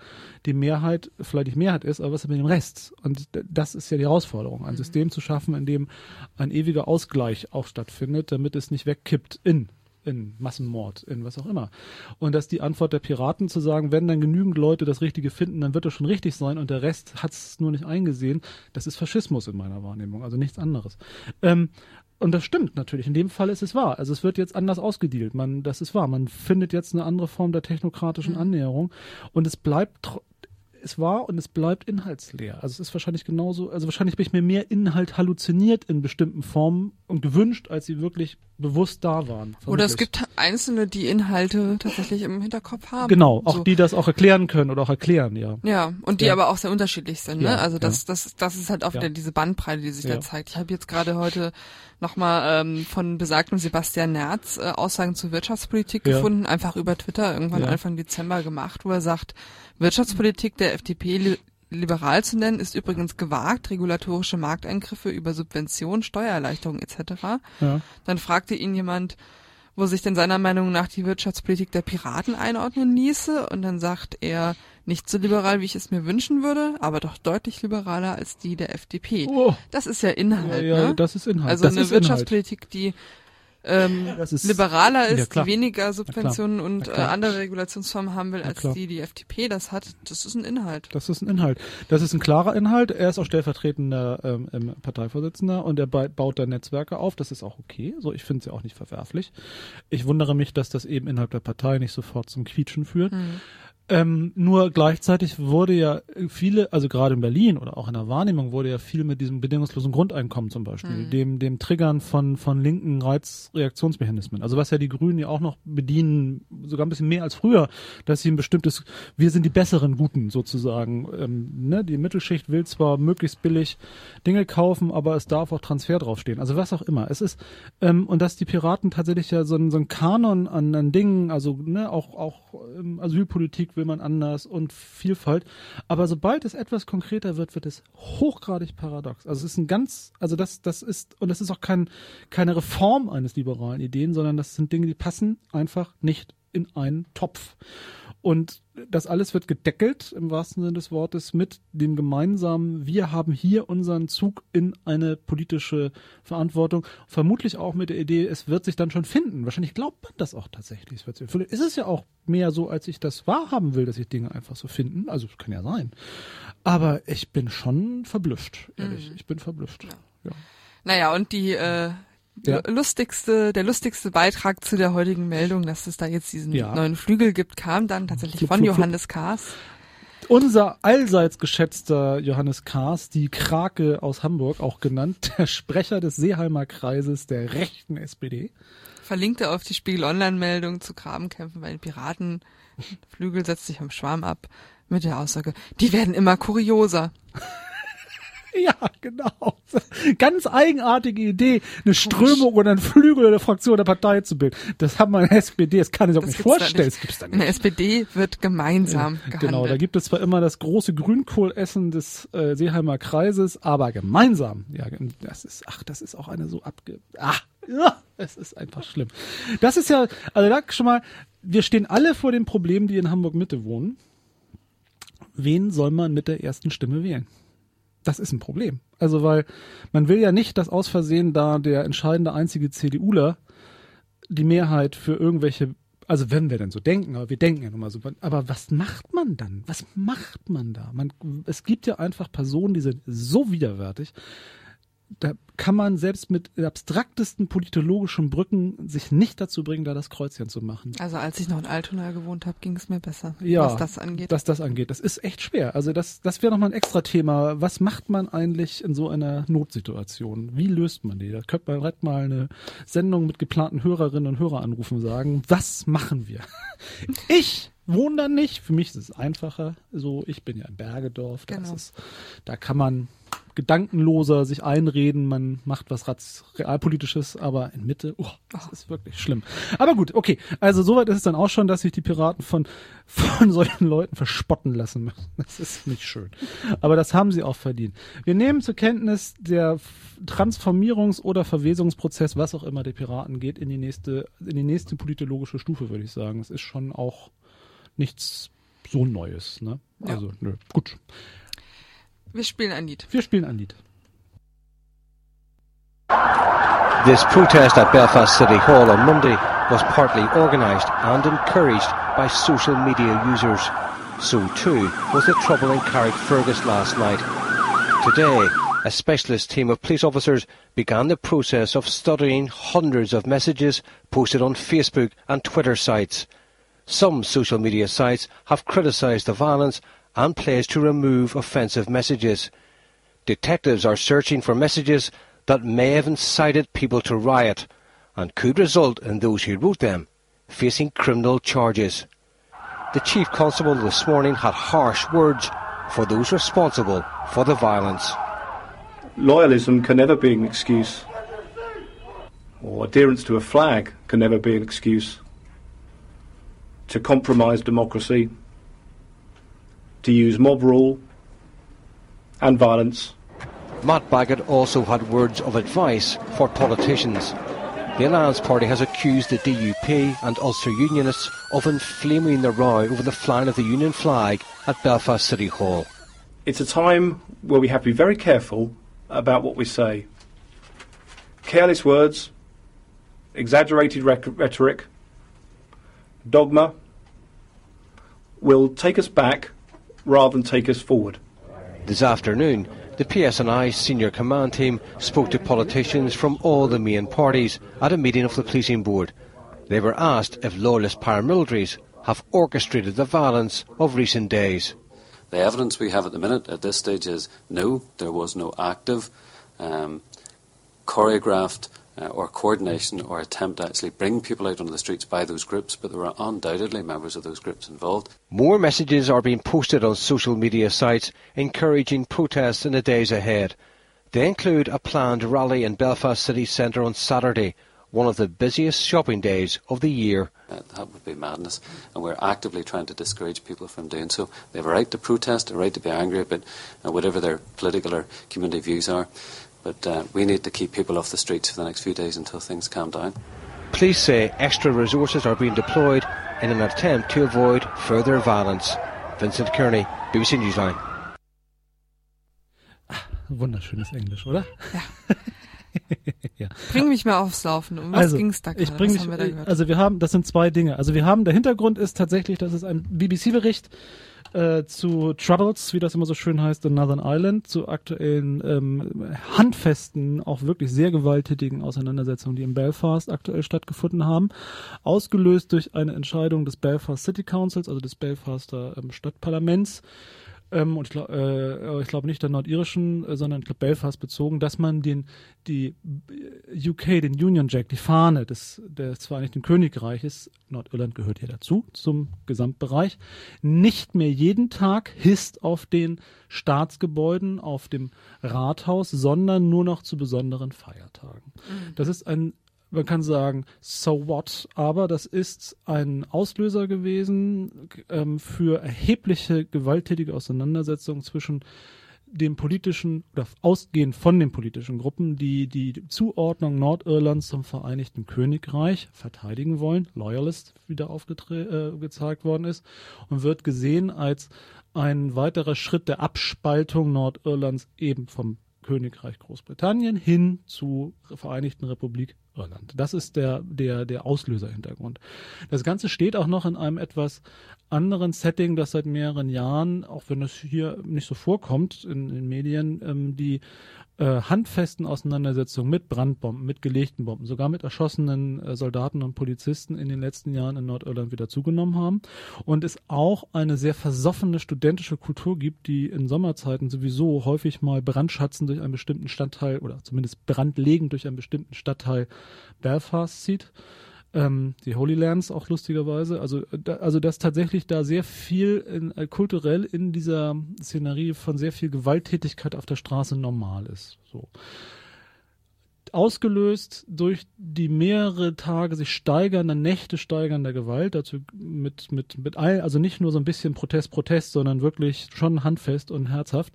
die Mehrheit vielleicht nicht Mehrheit ist, aber was ist mit dem Rest? Und das ist ja die Herausforderung, ein System zu schaffen, in dem ein ewiger Ausgleich auch stattfindet, damit es nicht wegkippt in in Massenmord, in was auch immer. Und dass die Antwort der Piraten zu sagen, wenn dann genügend Leute das Richtige finden, dann wird es schon richtig sein und der Rest hat es nur nicht eingesehen, das ist Faschismus in meiner Wahrnehmung, also nichts anderes. Ähm, und das stimmt natürlich. In dem Fall ist es wahr. Also es wird jetzt anders ausgedealt. Man, das ist wahr. Man findet jetzt eine andere Form der technokratischen Annäherung und es bleibt es war und es bleibt inhaltsleer. Also es ist wahrscheinlich genauso, also wahrscheinlich bin ich mir mehr Inhalt halluziniert in bestimmten Formen und gewünscht, als sie wirklich bewusst da waren. Oder es gibt Einzelne, die Inhalte tatsächlich im Hinterkopf haben. Genau, auch So. die das auch erklären können oder auch erklären, ja. Ja, und die Ja. aber auch sehr unterschiedlich sind. Ne? Ja, also das, ja. das, das ist halt auch wieder diese Bandbreite, die sich da zeigt. Ich habe jetzt gerade heute nochmal ähm, von besagtem Sebastian Nerz äh, Aussagen zur Wirtschaftspolitik gefunden, einfach über Twitter irgendwann. Anfang Dezember gemacht, wo er sagt, Wirtschaftspolitik der FDP li liberal zu nennen, ist übrigens gewagt, regulatorische Markteingriffe über Subventionen, Steuererleichterungen etc. ja. Dann fragte ihn jemand, wo sich denn seiner Meinung nach die Wirtschaftspolitik der Piraten einordnen ließe. Und dann sagt er, nicht so liberal, wie ich es mir wünschen würde, aber doch deutlich liberaler als die der FDP. Oh, Das ist ja Inhalt, ja, ne? das ist Inhalt. also das eine ist Inhalt. Wirtschaftspolitik, die ähm, Das ist- liberaler Ja, ist, klar. die weniger Subventionen und äh, andere Regulationsformen haben will, als die die FDP das hat. Das ist ein Inhalt. Das ist ein Inhalt. Das ist ein klarer Inhalt. Er ist auch stellvertretender ähm, Parteivorsitzender und er ba baut da Netzwerke auf. Das ist auch okay. So, ich finde es ja auch nicht verwerflich. Ich wundere mich, dass das eben innerhalb der Partei nicht sofort zum Quietschen führt. Ähm, nur gleichzeitig wurde ja viele, also gerade in Berlin oder auch in der Wahrnehmung wurde ja viel mit diesem bedingungslosen Grundeinkommen zum Beispiel, dem, dem Triggern von, von linken Reizreaktionsmechanismen. Also was ja die Grünen ja auch noch bedienen, sogar ein bisschen mehr als früher, dass sie ein bestimmtes, wir sind die besseren Guten sozusagen. Ähm, ne? Die Mittelschicht will zwar möglichst billig Dinge kaufen, aber es darf auch Transfer draufstehen. Also was auch immer. Es ist, ähm, und dass die Piraten tatsächlich ja so ein, so ein Kanon an, an Dingen, also ne, auch, auch ähm, Asylpolitik will man anders und Vielfalt. Aber sobald es etwas konkreter wird, wird es hochgradig paradox. Also es ist ein ganz, also das, das ist, und das ist auch kein, keine Reform eines liberalen Ideen, sondern das sind Dinge, die passen einfach nicht in einen Topf. Und das alles wird gedeckelt, im wahrsten Sinne des Wortes, mit dem gemeinsamen, wir haben hier unseren Zug in eine politische Verantwortung. Vermutlich auch mit der Idee, es wird sich dann schon finden. Wahrscheinlich glaubt man das auch tatsächlich. Es wird sich, vielleicht ist es ja auch mehr so, als ich das wahrhaben will, dass sich Dinge einfach so finden. Also, es kann ja sein. Aber ich bin schon verblüfft, ehrlich. Ich bin verblüfft. Ja. Naja, und die äh, Ja. lustigste, der lustigste Beitrag zu der heutigen Meldung, dass es da jetzt diesen Ja. neuen Flügel gibt, kam dann tatsächlich von. Johannes Kahrs. Unser allseits geschätzter Johannes Kahrs, die Krake aus Hamburg, auch genannt, der Sprecher des Seeheimer Kreises der rechten SPD. verlinkte auf die Spiegel Online-Meldung zu Grabenkämpfen bei den Piraten. Flügel setzt sich am Schwarm ab mit der Aussage, die werden immer kurioser. Ja, genau. Ganz eigenartige Idee, eine Strömung oder ein Flügel oder Fraktion der Partei zu bilden. Das hat man in der SPD, das kann ich auch Das nicht vorstellen. nicht. Das gibt's da In der nicht. SPD wird gemeinsam gehandelt. Genau, da gibt es zwar immer das große Grünkohlessen des äh, Seeheimer Kreises, aber gemeinsam. Ja, das ist, ach, das ist auch eine so abge... Ach, ja, es ist einfach schlimm. Das ist ja, also da schon mal, wir stehen alle vor dem Problem, die in Hamburg Mitte wohnen. Wen soll man mit der ersten Stimme wählen? Das ist ein Problem. Also, weil man will ja nicht, dass aus Versehen da der entscheidende einzige CDUler die Mehrheit für irgendwelche, also wenn wir denn so denken, aber wir denken ja nun mal so, aber was macht man dann? Was macht man da? Man, es gibt ja einfach Personen, die sind so widerwärtig, da kann man selbst mit abstraktesten politologischen Brücken sich nicht dazu bringen, da das Kreuzchen zu machen. Also als ich noch in Altona gewohnt habe, ging es mir besser, Ja, was das angeht. Was das angeht. Das ist echt schwer. Also das, das wäre nochmal ein extra Thema. Was macht man eigentlich in so einer Notsituation? Wie löst man die? Da könnte man direkt mal eine Sendung mit geplanten Hörerinnen und Hörer anrufen und sagen, was machen wir? Ich wohne da nicht. Für mich ist es einfacher. So, ich bin ja in Bergedorf. Genau. ist, da kann man gedankenloser sich einreden, man macht was realpolitisches, aber in Mitte, oh, das ist wirklich schlimm. Aber gut, okay. Also soweit ist es dann auch schon, dass sich die Piraten von, von solchen Leuten verspotten lassen müssen. Das ist nicht schön. Aber das haben sie auch verdient. Wir nehmen zur Kenntnis, der Transformierungs- oder Verwesungsprozess, was auch immer der Piraten geht, in die nächste, in die nächste politologische Stufe, würde ich sagen. Es ist schon auch nichts so Neues, ne? Ja. Also, nö, gut. Wir spielen ein Lied. Wir spielen ein Lied. This protest at Belfast City Hall on Monday was partly organised and encouraged by social media users. So too was the trouble in Carrickfergus last night. Today, a specialist team of police officers began the process of studying hundreds of messages posted on Facebook and Twitter sites. Some social media sites have criticised the violence and pledged to remove offensive messages. Detectives are searching for messages that may have incited people to riot and could result in those who wrote them facing criminal charges. The Chief Constable this morning had harsh words for those responsible for the violence. loyalism can never be an excuse, or adherence to a flag can never be an excuse to compromise democracy, to use mob rule and violence. Matt Baggett also had words of advice for politicians. The Alliance Party has accused the DUP and Ulster Unionists of inflaming the row over the flying of the Union flag at Belfast City Hall. It's a time where we have to be very careful about what we say. Careless words, exaggerated rec- rhetoric, dogma will take us back rather than take us forward. This afternoon, the PSNI senior command team spoke to politicians from all the main parties at a meeting of the policing board. They were asked if lawless paramilitaries have orchestrated the violence of recent days. The evidence we have at the minute at this stage is no, there was no active, um, choreographed, uh, or coordination or attempt to actually bring people out onto the streets by those groups, but there were undoubtedly members of those groups involved. More messages are being posted on social media sites encouraging protests in the days ahead. They include a planned rally in Belfast city centre on Saturday, one of the busiest shopping days of the year. Uh, that would be madness, and we're actively trying to discourage people from doing so. They have a right to protest, a right to be angry about uh, whatever their political or community views are, but uh, we need to keep people off the streets for the next few days until things calm down. Police say extra resources are being deployed in an attempt to avoid further violence. Vincent Kearney, BBC Newsline. Wunderschönes Englisch, oder? Bring mich mal aufs Laufen. Um was also, ging's da gerade? ich bring mich, haben wir da gehört? also wir haben, das sind zwei Dinge. Also wir haben, der Hintergrund ist tatsächlich, das ist ein BBC-Bericht äh, zu Troubles, wie das immer so schön heißt, in Northern Ireland, zu aktuellen ähm, handfesten, auch wirklich sehr gewalttätigen Auseinandersetzungen, die in Belfast aktuell stattgefunden haben, ausgelöst durch eine Entscheidung des Belfast City Councils, also des Belfaster ähm, Stadtparlaments, ähm, und ich glaube äh, ich glaube nicht der nordirischen, äh, sondern ich glaube Belfast bezogen, dass man den die äh, UK, den Union Jack, die Fahne des des Vereinigten Königreiches, Nordirland gehört hier dazu zum Gesamtbereich, nicht mehr jeden Tag hisst auf den Staatsgebäuden, auf dem Rathaus, sondern nur noch zu besonderen Feiertagen. Das ist ein man kann sagen, so what, aber das ist ein Auslöser gewesen ähm, für erhebliche gewalttätige Auseinandersetzungen zwischen den politischen oder ausgehend von den politischen Gruppen, die die Zuordnung Nordirlands zum Vereinigten Königreich verteidigen wollen, Loyalist wieder aufgezeigt äh, worden ist und wird gesehen als ein weiterer Schritt der Abspaltung Nordirlands eben vom Königreich Großbritannien hin zu Vereinigten Republik Irland. Das ist der, der, der Auslöserhintergrund. Das Ganze steht auch noch in einem etwas anderen Setting, das seit mehreren Jahren, auch wenn es hier nicht so vorkommt in den Medien, ähm, die äh, handfesten Auseinandersetzungen mit Brandbomben, mit gelegten Bomben, sogar mit erschossenen äh, Soldaten und Polizisten in den letzten Jahren in Nordirland wieder zugenommen haben. Und es auch eine sehr versoffene studentische Kultur gibt, die in Sommerzeiten sowieso häufig mal Brandschatzen durch einen bestimmten Stadtteil oder zumindest Brandlegen durch einen bestimmten Stadtteil Belfast zieht ähm, die Holy Lands auch lustigerweise. Also, da, also dass tatsächlich da sehr viel in, äh, kulturell in dieser Szenerie von sehr viel Gewalttätigkeit auf der Straße normal ist. So. Ausgelöst durch die mehrere Tage sich steigernde Nächte steigernde Gewalt, dazu mit, mit, mit all, also nicht nur so ein bisschen Protest, Protest, sondern wirklich schon handfest und herzhaft,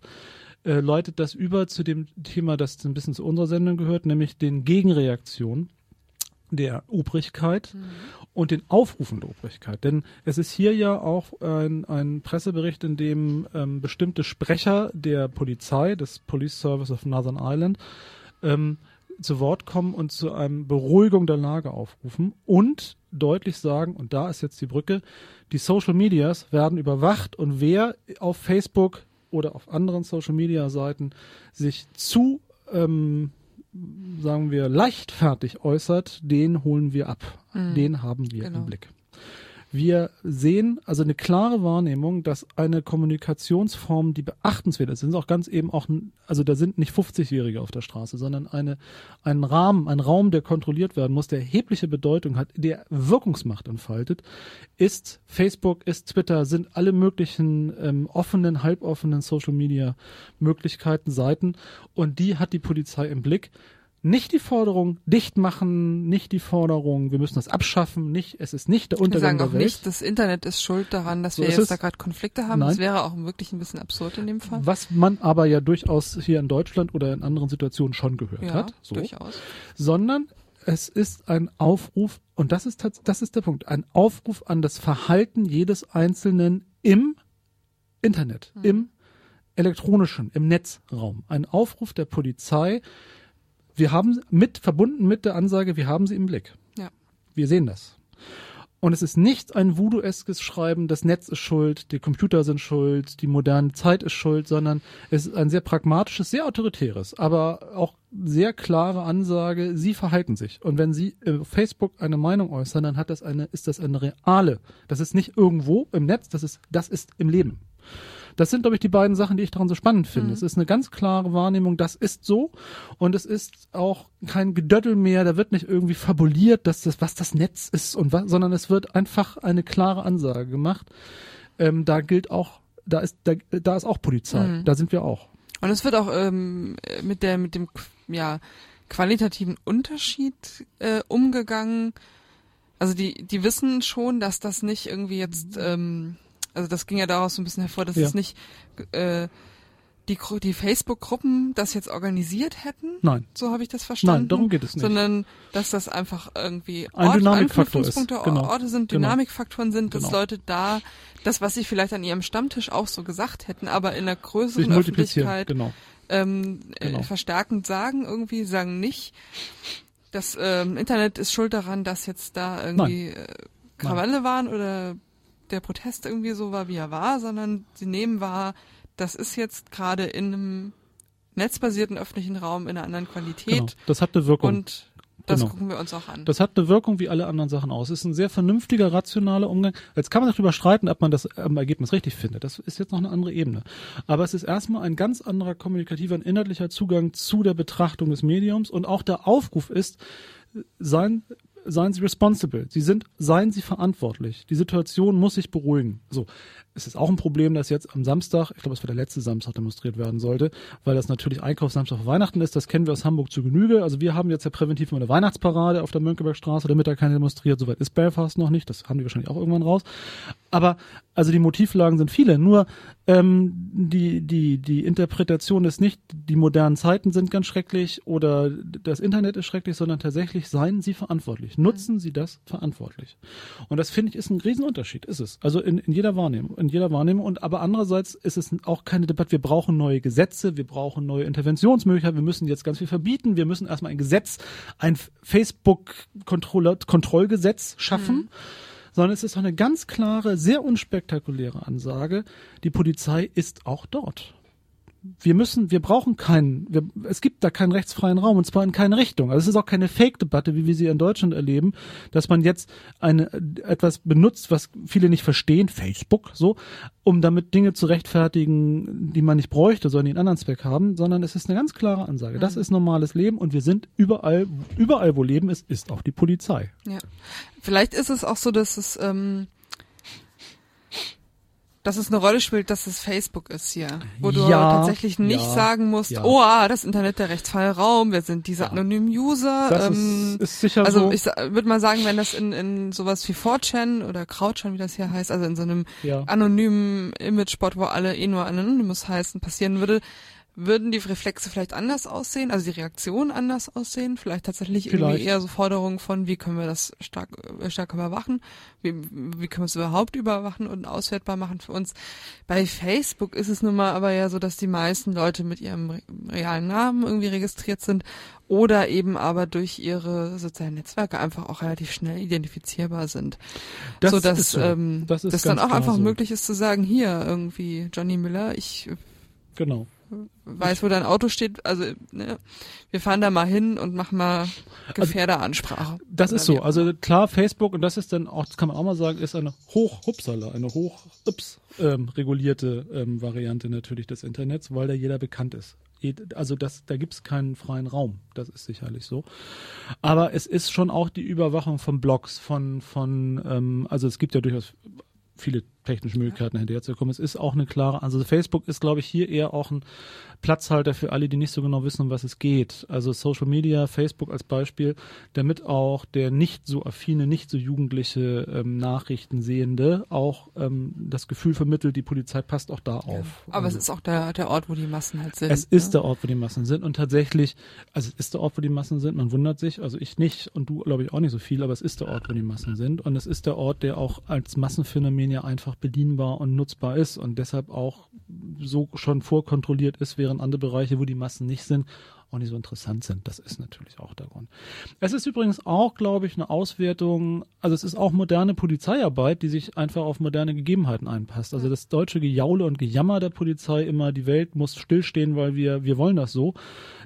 äh, läutet das über zu dem Thema, das ein bisschen zu unserer Sendung gehört, nämlich den Gegenreaktionen der Obrigkeit mhm. und den Aufrufen der Obrigkeit. Denn es ist hier ja auch ein, ein Pressebericht, in dem ähm, bestimmte Sprecher der Polizei, des Police Service of Northern Ireland, ähm, zu Wort kommen und zu einem Beruhigung der Lage aufrufen und deutlich sagen, und da ist jetzt die Brücke, die Social Medias werden überwacht und wer auf Facebook oder auf anderen Social Media Seiten sich zu ähm, sagen wir, leichtfertig äußert, den holen wir ab. Mhm. Den haben wir genau. im Blick. Wir sehen also eine klare Wahrnehmung, dass eine Kommunikationsform, die beachtenswert ist, sind auch ganz eben auch, also da sind nicht 50-Jährige auf der Straße, sondern eine, ein Rahmen, ein Raum, der kontrolliert werden muss, der erhebliche Bedeutung hat, der Wirkungsmacht entfaltet, ist Facebook, ist Twitter, sind alle möglichen ähm, offenen, halboffenen Social Media Möglichkeiten, Seiten. Und die hat die Polizei im Blick nicht die Forderung dicht machen, nicht die Forderung, wir müssen das abschaffen, nicht, es ist nicht der Untergang wir sagen der auch Welt. nicht, das Internet ist schuld daran, dass So wir jetzt da gerade Konflikte haben. Nein. Das wäre auch wirklich ein bisschen absurd in dem Fall. Was man aber ja durchaus hier in Deutschland oder in anderen Situationen schon gehört ja, hat, so, durchaus. sondern es ist ein Aufruf und das ist das ist der Punkt, ein Aufruf an das Verhalten jedes Einzelnen im Internet, Mhm. im elektronischen, im Netzraum, ein Aufruf der Polizei. Wir haben mit verbunden mit der Ansage, wir haben sie im Blick. Ja. Wir sehen das. Und es ist nicht ein voodoo-eskes Schreiben, das Netz ist schuld, die Computer sind schuld, die moderne Zeit ist schuld, sondern es ist ein sehr pragmatisches, sehr autoritäres, aber auch sehr klare Ansage, sie verhalten sich. Und wenn sie auf Facebook eine Meinung äußern, dann hat das eine, ist das eine reale. Das ist nicht irgendwo im Netz, das ist, das ist im Leben. Das sind, glaube ich, die beiden Sachen, die ich daran so spannend finde. Es ist eine ganz klare Wahrnehmung, das ist so. Und es ist auch kein Gedöttel mehr, da wird nicht irgendwie fabuliert, dass das, was das Netz ist und was, sondern es wird einfach eine klare Ansage gemacht. Ähm, da gilt auch, da ist, da, da ist auch Polizei. Mhm. Da sind wir auch. Und es wird auch ähm, mit der mit dem ja qualitativen Unterschied äh, umgegangen. Also die die wissen schon, dass das nicht irgendwie jetzt ähm, also das ging ja daraus so ein bisschen hervor, dass Ja. es nicht äh, die die Facebook-Gruppen das jetzt organisiert hätten. Nein. So habe ich das verstanden. Nein, darum geht es nicht. Sondern dass das einfach irgendwie Ein Dynamikfaktor ist, genau. Orte sind, Genau. Dynamikfaktoren sind, dass Genau. Leute da das, was sie vielleicht an ihrem Stammtisch auch so gesagt hätten, aber in einer größeren Öffentlichkeit genau. ähm, Genau. äh, verstärkend sagen, irgendwie sagen nicht, das ähm, Internet ist schuld daran, dass jetzt da irgendwie äh, Krawalle waren oder der Protest irgendwie so war, wie er war, sondern sie nehmen wahr, das ist jetzt gerade in einem netzbasierten öffentlichen Raum in einer anderen Qualität genau. Das hat eine Wirkung. und das Genau. gucken wir uns auch an. Das hat eine Wirkung wie alle anderen Sachen aus. Es ist ein sehr vernünftiger, rationaler Umgang. Jetzt kann man darüber streiten, ob man das am Ergebnis richtig findet. Das ist jetzt noch eine andere Ebene. Aber es ist erstmal ein ganz anderer kommunikativer und inhaltlicher Zugang zu der Betrachtung des Mediums und auch der Aufruf ist, seien, seien Sie responsible. Sie sind, seien Sie verantwortlich. Die Situation muss sich beruhigen. So. Es ist auch ein Problem, dass jetzt am Samstag, ich glaube, es war der letzte Samstag demonstriert werden sollte, weil das natürlich Einkaufssamstag vor Weihnachten ist. Das kennen wir aus Hamburg zu Genüge. Also wir haben jetzt ja präventiv mal eine Weihnachtsparade auf der Mönckebergstraße, damit da keiner demonstriert. Soweit ist Belfast noch nicht. Das haben die wahrscheinlich auch irgendwann raus. Aber also die Motivlagen sind viele. Nur ähm, die, die, die Interpretation ist nicht, die modernen Zeiten sind ganz schrecklich oder das Internet ist schrecklich, sondern tatsächlich seien sie verantwortlich. Nutzen sie das verantwortlich. Und das finde ich ist ein Riesenunterschied, ist es. Also in, in jeder Wahrnehmung, in jeder Wahrnehmung. Und aber andererseits ist es auch keine Debatte. Wir brauchen neue Gesetze, wir brauchen neue Interventionsmöglichkeiten, wir müssen jetzt ganz viel verbieten, wir müssen erstmal ein Gesetz, ein Facebook-Kontrollgesetz schaffen. Mhm sondern es ist eine ganz klare, sehr unspektakuläre Ansage. Die Polizei ist auch dort. Wir müssen, wir brauchen keinen, wir, es gibt da keinen rechtsfreien Raum und zwar in keine Richtung. Also es ist auch keine Fake-Debatte, wie wir sie in Deutschland erleben, dass man jetzt eine, etwas benutzt, was viele nicht verstehen, Facebook, so, um damit Dinge zu rechtfertigen, die man nicht bräuchte, sondern die einen anderen Zweck haben, sondern es ist eine ganz klare Ansage. Das mhm. ist normales Leben und wir sind überall, überall, wo Leben ist, ist auch die Polizei. Ja. Vielleicht ist es auch so, dass es, ähm, dass es eine Rolle spielt, dass es Facebook ist hier, wo du ja, tatsächlich nicht ja, sagen musst, ja. oh, ah, das Internet der rechtsfreie Raum, wir sind diese anonymen User. Das ähm, ist, ist sicher also so. ich würde mal sagen, wenn das in, in sowas wie 4chan oder Krautchan, wie das hier heißt, also in so einem anonymen Image-Spot, wo alle eh nur Anonymous heißen, passieren würde, würden die Reflexe vielleicht anders aussehen, also die Reaktion anders aussehen, vielleicht tatsächlich vielleicht. irgendwie eher so Forderungen von, wie können wir das stark, äh, stärker überwachen, wie, wie können wir es überhaupt überwachen und auswertbar machen für uns. Bei Facebook ist es nun mal aber ja so, dass die meisten Leute mit ihrem realen Namen irgendwie registriert sind oder eben aber durch ihre sozialen Netzwerke einfach auch relativ schnell identifizierbar sind. Das so dass so. ähm, das, das dann auch einfach so. möglich ist zu sagen, hier irgendwie Johnny Miller, ich Genau weiß, wo dein Auto steht. Also ne, wir fahren da mal hin und machen mal also, Gefährderansprache. Also, das ist so. Also klar, Facebook und das ist dann auch, das kann man auch mal sagen, ist eine hoch Hupsala, eine hoch ups, ähm, regulierte ähm, Variante natürlich des Internets, weil da jeder bekannt ist. Also das, da gibt's keinen freien Raum. Das ist sicherlich so. Aber es ist schon auch die Überwachung von Blogs, von von ähm, also es gibt ja durchaus viele technische Möglichkeiten hinterherzukommen. Es ist auch eine klare, also Facebook ist, glaube ich, hier eher auch ein Platzhalter für alle, die nicht so genau wissen, um was es geht. Also Social Media, Facebook als Beispiel, damit auch der nicht so affine, nicht so jugendliche ähm, Nachrichtensehende auch ähm, das Gefühl vermittelt, die Polizei passt auch da auf. Ja, aber also, es ist auch der, der Ort, wo die Massen halt sind. Es ne? ist der Ort, wo die Massen sind und tatsächlich, also es ist der Ort, wo die Massen sind, man wundert sich, also ich nicht und du glaube ich auch nicht so viel, aber es ist der Ort, wo die Massen sind und es ist der Ort, der auch als Massenphänomen ja einfach bedienbar und nutzbar ist und deshalb auch so schon vorkontrolliert ist, während andere Bereiche, wo die Massen nicht sind, auch nicht so interessant sind. Das ist natürlich auch der Grund. Es ist übrigens auch, glaube ich, eine Auswertung, also es ist auch moderne Polizeiarbeit, die sich einfach auf moderne Gegebenheiten einpasst. Also das deutsche Gejaule und Gejammer der Polizei immer, die Welt muss stillstehen, weil wir, wir wollen das so.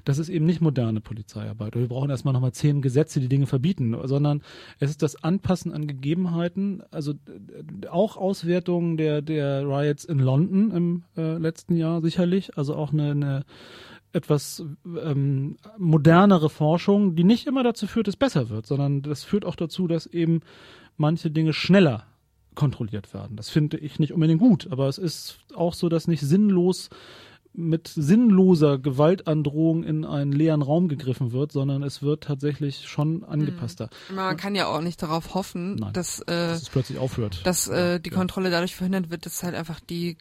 Das ist eben nicht moderne Polizeiarbeit. Wir brauchen erstmal nochmal zehn Gesetze, die Dinge verbieten, sondern es ist das Anpassen an Gegebenheiten, also auch Auswertungen der, der Riots in London im äh, letzten Jahr sicherlich, also auch eine, eine etwas ähm, modernere Forschung, die nicht immer dazu führt, dass es besser wird, sondern das führt auch dazu, dass eben manche Dinge schneller kontrolliert werden. Das finde ich nicht unbedingt gut, aber es ist auch so, dass nicht sinnlos mit sinnloser Gewaltandrohung in einen leeren Raum gegriffen wird, sondern es wird tatsächlich schon angepasster. Mhm. Man kann ja auch nicht darauf hoffen, Nein, dass, äh, dass es plötzlich aufhört. Dass äh, die ja. Kontrolle dadurch verhindert wird, dass halt einfach die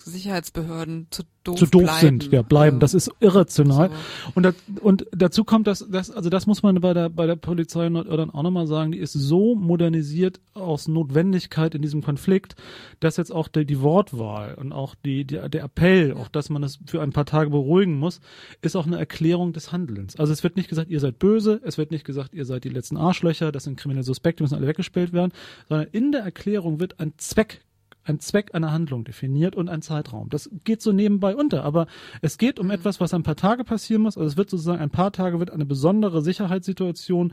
Sicherheitsbehörden zu doof, zu doof bleiben. sind, ja, bleiben. Das ist irrational. So. Und, da, und dazu kommt das, das, also das muss man bei der, bei der Polizei dann auch nochmal sagen, die ist so modernisiert aus Notwendigkeit in diesem Konflikt, dass jetzt auch die, die Wortwahl und auch die, die, der Appell, auch dass man es für ein paar Tage beruhigen muss, ist auch eine Erklärung des Handelns. Also es wird nicht gesagt, ihr seid böse, es wird nicht gesagt, ihr seid die letzten Arschlöcher, das sind kriminelle Suspekte, müssen alle weggespielt werden, sondern in der Erklärung wird ein Zweck ein Zweck einer Handlung definiert und ein Zeitraum. Das geht so nebenbei unter, aber es geht um mhm. etwas, was ein paar Tage passieren muss. Also es wird sozusagen ein paar Tage wird eine besondere Sicherheitssituation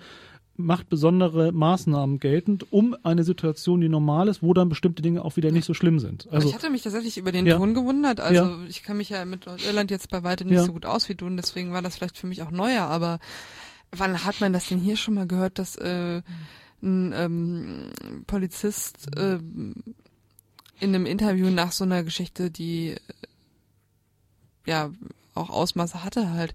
macht besondere Maßnahmen geltend, um eine Situation, die normal ist, wo dann bestimmte Dinge auch wieder nicht so schlimm sind. Also ich hatte mich tatsächlich über den ja. Ton gewundert. Also ja. ich kann mich ja mit Irland jetzt bei weitem nicht ja. so gut aus wie du und deswegen war das vielleicht für mich auch neuer. Aber wann hat man das denn hier schon mal gehört, dass äh, ein ähm, Polizist äh, in einem Interview nach so einer Geschichte, die äh, ja auch Ausmaße hatte halt,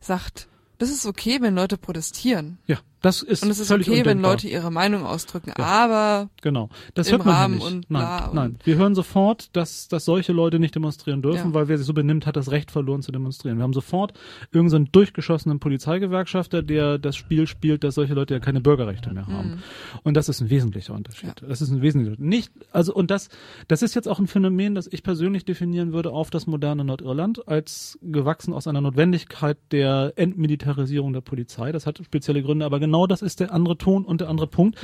sagt, das ist okay, wenn Leute protestieren. Ja. Das ist Und es ist völlig okay, wenn undenkbar. Leute ihre Meinung ausdrücken, Ja. aber Genau. Das im hört man Rahmen hier nicht. und nein, nein. Wir hören sofort, dass, dass solche Leute nicht demonstrieren dürfen, Ja. weil wer sich so benimmt, hat das Recht verloren zu demonstrieren. Wir haben sofort irgendeinen so durchgeschossenen Polizeigewerkschafter, der das Spiel spielt, dass solche Leute ja keine Bürgerrechte mehr haben. Und das ist ein wesentlicher Unterschied. Ja. Das ist ein wesentlicher Nicht, also, und das, das ist jetzt auch ein Phänomen, das ich persönlich definieren würde auf das moderne Nordirland als gewachsen aus einer Notwendigkeit der Entmilitarisierung der Polizei. Das hat spezielle Gründe, aber genau das ist der andere Ton und der andere Punkt.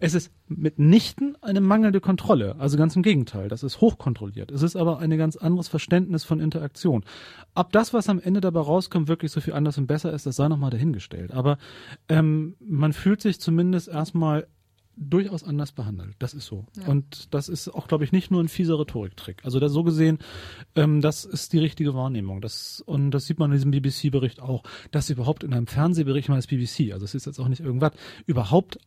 Es ist mitnichten eine mangelnde Kontrolle. Also ganz im Gegenteil. Das ist hochkontrolliert. Es ist aber ein ganz anderes Verständnis von Interaktion. Ob das, was am Ende dabei rauskommt, wirklich so viel anders und besser ist, das sei nochmal dahingestellt. Aber ähm, man fühlt sich zumindest erstmal durchaus anders behandelt. Das ist so. Und das ist auch, glaube ich, nicht nur ein fieser Rhetoriktrick. Also so gesehen, ähm, das ist die richtige Wahrnehmung. Das, und das sieht man in diesem BBC-Bericht auch, dass überhaupt in einem Fernsehbericht mal das BBC, also es ist jetzt auch nicht irgendwas, überhaupt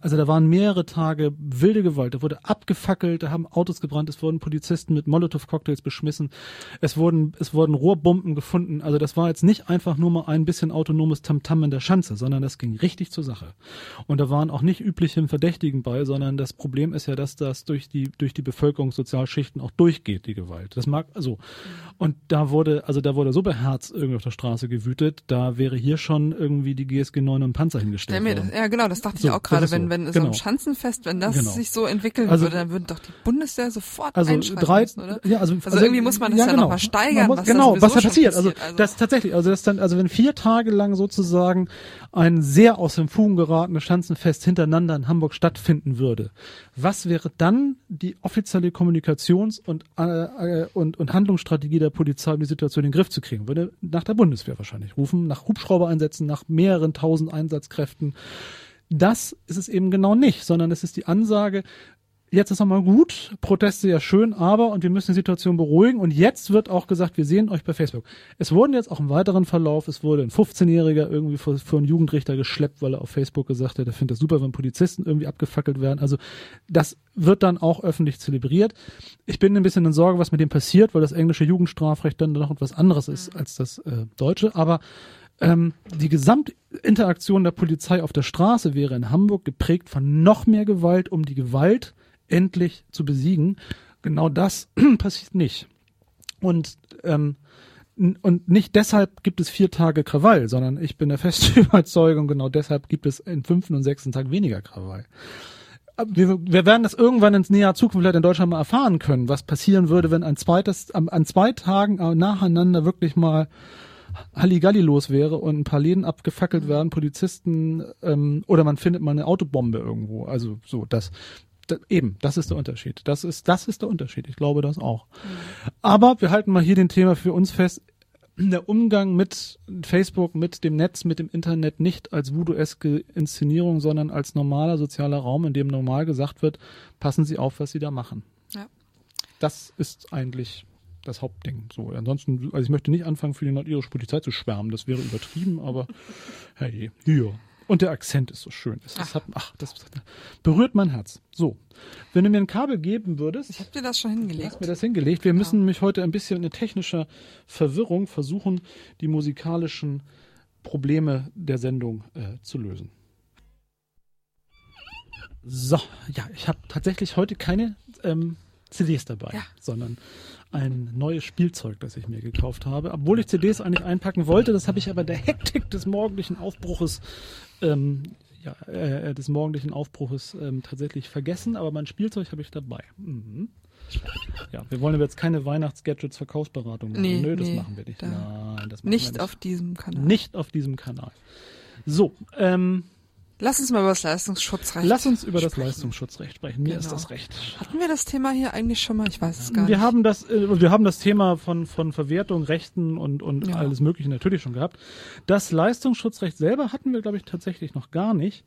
also da waren mehrere Tage wilde Gewalt. Da wurde abgefackelt, da haben Autos gebrannt, es wurden Polizisten mit Molotow-Cocktails beschmissen, es wurden, es wurden Rohrbomben gefunden. Also das war jetzt nicht einfach nur mal ein bisschen autonomes Tamtam in der Schanze, sondern das ging richtig zur Sache. Und da waren auch nicht übliche Verdächtigen bei, sondern das Problem ist ja, dass das durch die, durch die Bevölkerungssozialschichten auch durchgeht, die Gewalt. Das mag, also, und da wurde, also da wurde so beherzt irgendwie auf der Straße gewütet, da wäre hier schon irgendwie die GSG 9 und Panzer hingestellt stell mir ja genau, das dachte So, ich auch das gerade, ist so. wenn, wenn so Genau. ein Schanzenfest, wenn das Genau. sich so entwickeln Also- würde, dann würden doch die Bundeswehr sofort also einschreiten drei, müssen, oder? ja, also, Also irgendwie muss man das ja noch mal steigern, Man muss, was genau, was da passiert. Also, passiert, also- das tatsächlich, also das dann, also wenn vier Tage lang sozusagen ein sehr aus dem Fugen geratenes Schanzenfest hintereinander in Hamburg stattfinden würde, was wäre dann die offizielle Kommunikations- und äh, äh, und und Handlungsstrategie der Polizei, um die Situation in den Griff zu kriegen? Würde nach der Bundeswehr wahrscheinlich rufen, nach Hubschrauber einsetzen, nach mehreren tausend Einsatzkräften. Das ist es eben genau nicht, sondern es ist die Ansage, jetzt ist nochmal gut, Proteste ja schön, aber und wir müssen die Situation beruhigen und jetzt wird auch gesagt, wir sehen euch bei Facebook. Es wurden jetzt auch im weiteren Verlauf, es wurde ein 15-Jähriger irgendwie vor, vor einen Jugendrichter geschleppt, weil er auf Facebook gesagt hat, er findet das super, wenn Polizisten irgendwie abgefackelt werden. Also das wird dann auch öffentlich zelebriert. Ich bin ein bisschen in Sorge, was mit dem passiert, weil das englische Jugendstrafrecht dann noch etwas anderes ist als das äh, deutsche, aber ähm, die Gesamtinteraktion der Polizei auf der Straße wäre in Hamburg geprägt von noch mehr Gewalt, um die Gewalt endlich zu besiegen. Genau das passiert nicht. Und ähm, und nicht deshalb gibt es vier Tage Krawall, sondern ich bin der festen Überzeugung, genau deshalb gibt es in fünften und sechsten Tag weniger Krawall. Wir, wir werden das irgendwann ins näher Zukunft vielleicht in Deutschland mal erfahren können, was passieren würde, wenn ein zweites, an, an zwei Tagen äh, nacheinander wirklich mal Halligalli los wäre und ein paar Läden abgefackelt werden, Polizisten ähm, oder man findet mal eine Autobombe irgendwo. Also so, das, das eben, das ist der Unterschied. Das ist, das ist der Unterschied. Ich glaube das auch. Aber wir halten mal hier den Thema für uns fest. Der Umgang mit Facebook, mit dem Netz, mit dem Internet nicht als voodoo-eske Inszenierung, sondern als normaler sozialer Raum, in dem normal gesagt wird, passen Sie auf, was Sie da machen. Ja. Das ist eigentlich das Hauptding. So, ansonsten, also ich möchte nicht anfangen, für die nordirische Polizei zu schwärmen. Das wäre übertrieben, aber hey, hier. Und der Akzent ist so schön. Das, das, hat, ach, das berührt mein Herz. So, wenn du mir ein Kabel geben würdest, Ich habe dir das schon hast hingelegt. mir das hingelegt. Wir müssen nämlich heute ein bisschen in technischer Verwirrung versuchen, die musikalischen Probleme der Sendung äh, zu lösen. So, ja, ich habe tatsächlich heute keine ähm, CDs dabei, Ja. sondern ein neues Spielzeug, das ich mir gekauft habe. Obwohl ich CDs eigentlich einpacken wollte, das habe ich aber der Hektik des morgendlichen Aufbruches, ähm, ja, äh, des morgendlichen Aufbruches ähm, tatsächlich vergessen. Aber mein Spielzeug habe ich dabei. Mhm. Ja, wir wollen aber jetzt keine Weihnachts-Gadgets-Verkaufsberatung machen. Nee, Nö, das nee, machen wir nicht. da- Nein, das machen wir Nicht nicht. auf diesem Kanal. nicht auf diesem Kanal. So, ähm, Lass uns mal über das Leistungsschutzrecht lass uns über das sprechen. Leistungsschutzrecht sprechen. Mir ist Genau. das recht. Hatten wir das Thema hier eigentlich schon mal? Ich weiß es gar Wir nicht. haben das, äh, wir haben das Thema von, von Verwertung, Rechten und, und Ja. alles Mögliche natürlich schon gehabt. Das Leistungsschutzrecht selber hatten wir, glaube ich, tatsächlich noch gar nicht,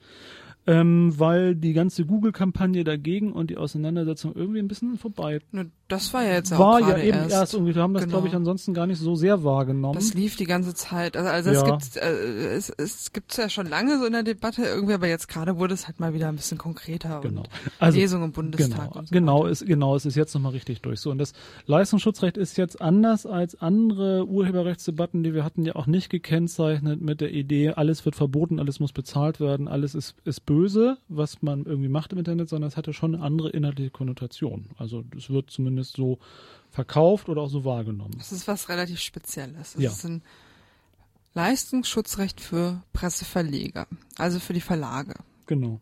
ähm, weil die ganze Google-Kampagne dagegen und die Auseinandersetzung irgendwie ein bisschen vorbei Das war ja jetzt auch war ja eben erst. erst irgendwie, wir haben das, Genau. glaube ich, ansonsten gar nicht so sehr wahrgenommen. Das lief die ganze Zeit. Also, also es Ja. gibt äh, es, es gibt's ja schon lange so in der Debatte irgendwie, aber jetzt gerade wurde es halt mal wieder ein bisschen konkreter Genau. und Also, Lesung im Bundestag Genau, und so genau, ist, genau, es ist jetzt nochmal richtig durch. So, und das Leistungsschutzrecht ist jetzt anders als andere Urheberrechtsdebatten, die wir hatten, ja auch nicht gekennzeichnet mit der Idee, alles wird verboten, alles muss bezahlt werden, alles ist, ist böse, was man irgendwie macht im Internet, sondern es hatte schon eine andere inhaltliche Konnotation. Also es wird zumindest so verkauft oder auch so wahrgenommen. Das ist was relativ Spezielles. Das Ja. ist ein Leistungsschutzrecht für Presseverleger, also für die Verlage. Genau.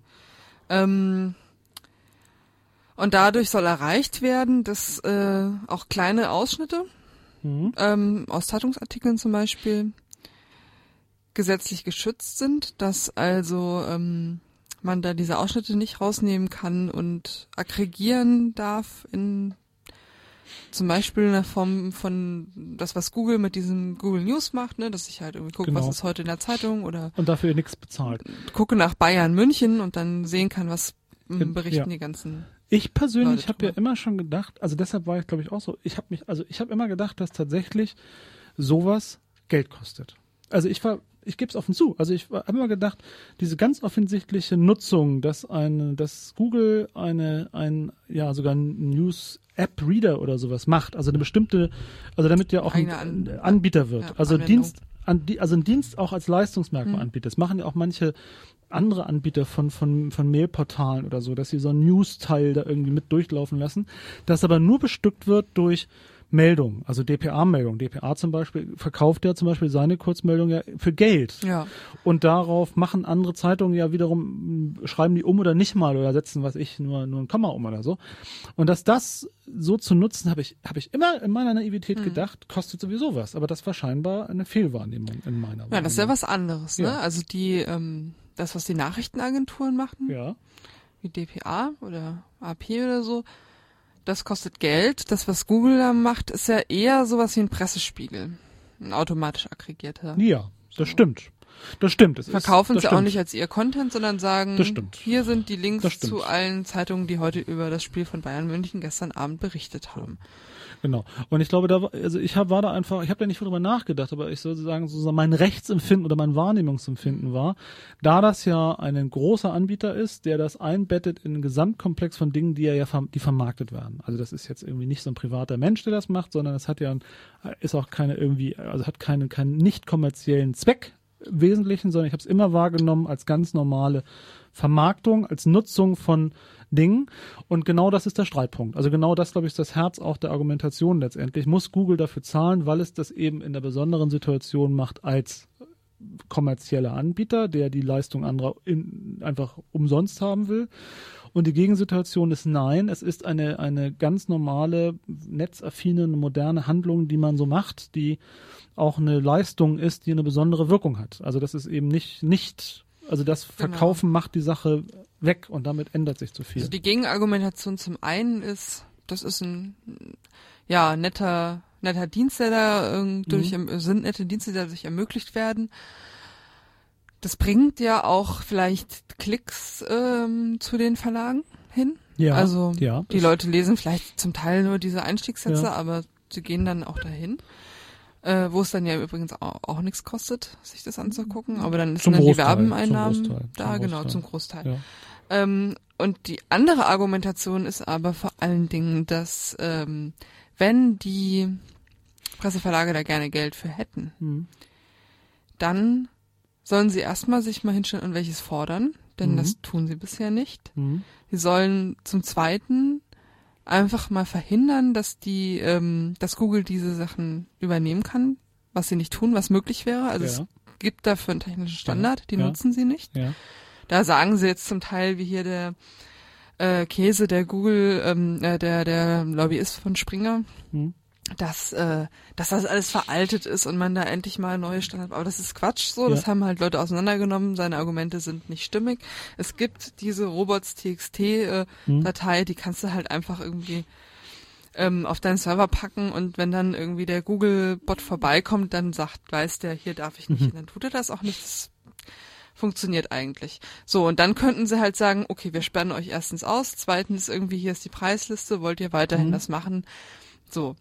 Ähm, und dadurch soll erreicht werden, dass äh, auch kleine Ausschnitte Mhm. ähm, aus Zeitungsartikeln zum Beispiel gesetzlich geschützt sind, dass also ähm, man da diese Ausschnitte nicht rausnehmen kann und aggregieren darf in zum Beispiel in der Form von das, was Google mit diesem Google News macht, ne, dass ich halt irgendwie gucke, Genau. was ist heute in der Zeitung oder Und dafür nichts bezahlt. gucke nach Bayern München und dann sehen kann, was ähm, berichten ja. die ganzen. Ich persönlich habe ja immer schon gedacht, also deshalb war ich glaube ich auch so, ich habe mich, also ich habe immer gedacht, dass tatsächlich sowas Geld kostet. Also ich war, ich gebe es offen zu, also ich habe immer gedacht, diese ganz offensichtliche Nutzung, dass eine, dass Google eine, ein, ja sogar ein News App Reader oder sowas macht, also eine bestimmte, also damit ja auch ein Eigene An- Anbieter wird, ja, also Anwendung. Dienst, an, also ein Dienst auch als Leistungsmerkmal Mhm. anbietet. Das machen ja auch manche andere Anbieter von, von, von Mailportalen oder so, dass sie so einen News-Teil da irgendwie mit durchlaufen lassen, das aber nur bestückt wird durch Meldungen, also DPA-Meldungen. DPA zum Beispiel verkauft ja zum Beispiel seine Kurzmeldung ja für Geld. Ja. Und darauf machen andere Zeitungen ja wiederum, schreiben die um oder nicht mal oder setzen, was ich, nur, nur ein Komma um oder so. Und dass das so zu nutzen, habe ich, habe ich immer in meiner Naivität Mhm. gedacht, kostet sowieso was. Aber das war scheinbar eine Fehlwahrnehmung in meiner Ja, das ist ja Wahrnehmung. was anderes, ne? Ja. Also die, ähm, das, was die Nachrichtenagenturen machen, Ja, wie DPA oder AP oder so, das kostet Geld. Das, was Google da macht, ist ja eher sowas wie ein Pressespiegel. Ein automatisch aggregierter. ja, das stimmt. Das stimmt. Es Verkaufen ist, sie das auch stimmt. nicht als ihr Content, sondern sagen, stimmt. hier sind die Links stimmt. zu allen Zeitungen, die heute über das Spiel von Bayern München gestern Abend berichtet haben. Genau. Und ich glaube, da war, also ich hab, war da einfach, ich habe da nicht viel drüber nachgedacht, aber ich sozusagen sozusagen mein Rechtsempfinden oder mein Wahrnehmungsempfinden war, da das ja ein großer Anbieter ist, der das einbettet in einen Gesamtkomplex von Dingen, die ja verm- die vermarktet werden. Also das ist jetzt irgendwie nicht so ein privater Mensch, der das macht, sondern es hat ja ein, ist auch keine irgendwie, also hat keine keinen nicht kommerziellen Zweck im Wesentlichen, sondern ich habe es immer wahrgenommen als ganz normale Vermarktung, als Nutzung von Dingen. Und genau das ist der Streitpunkt. Also genau das, glaube ich, ist das Herz auch der Argumentation letztendlich. Muss Google dafür zahlen, weil es das eben in der besonderen Situation macht als kommerzieller Anbieter, der die Leistung anderer in, einfach umsonst haben will. Und die Gegensituation ist nein, es ist eine, eine ganz normale, netzaffine, moderne Handlung, die man so macht, die auch eine Leistung ist, die eine besondere Wirkung hat. Also das ist eben nicht, nicht, also das Genau. Verkaufen macht die Sache weg und damit ändert sich zu viel. Also die Gegenargumentation zum einen ist, das ist ein ja netter netter Dienst, der da ähm, durch Mhm. sind nette Dienste, die dadurch ermöglicht werden. Das bringt ja auch vielleicht Klicks ähm, zu den Verlagen hin. ja, also ja, die Leute lesen vielleicht zum Teil nur diese Einstiegssätze, Ja. aber sie gehen dann auch dahin. Äh, wo es dann ja übrigens auch, auch nichts kostet, sich das anzugucken. Aber dann sind dann die Großteil, zum Werbeneinnahmen Großteil, da, zum genau, Großteil. zum Großteil. Ja. Ähm, und die andere Argumentation ist aber vor allen Dingen, dass ähm, wenn die Presseverlage da gerne Geld für hätten, Mhm. dann sollen sie erstmal sich mal hinstellen und welches fordern, denn Mhm. das tun sie bisher nicht. Mhm. Sie sollen zum Zweiten einfach mal verhindern, dass die, ähm, dass Google diese Sachen übernehmen kann, was sie nicht tun, was möglich wäre. Also Ja. es gibt dafür einen technischen Standard, die ja. nutzen sie nicht. Ja. Da sagen sie jetzt zum Teil, wie hier der äh, Käse, der Google, ähm, äh, der der Lobbyist von Springer, Mhm. Dass äh, dass das alles veraltet ist und man da endlich mal neue Standards. Aber das ist Quatsch. So, das Ja. haben halt Leute auseinandergenommen. Seine Argumente sind nicht stimmig. Es gibt diese Robots.txt äh. Datei, die kannst du halt einfach irgendwie ähm, auf deinen Server packen und wenn dann irgendwie der Google-Bot vorbeikommt, dann sagt, weiß der, hier darf ich nicht. Mhm. Und dann tut er das auch nicht. Das funktioniert eigentlich. So, und dann könnten sie halt sagen, okay, wir sperren euch erstens aus, zweitens irgendwie hier ist die Preisliste, wollt ihr weiterhin Mhm. das machen? So,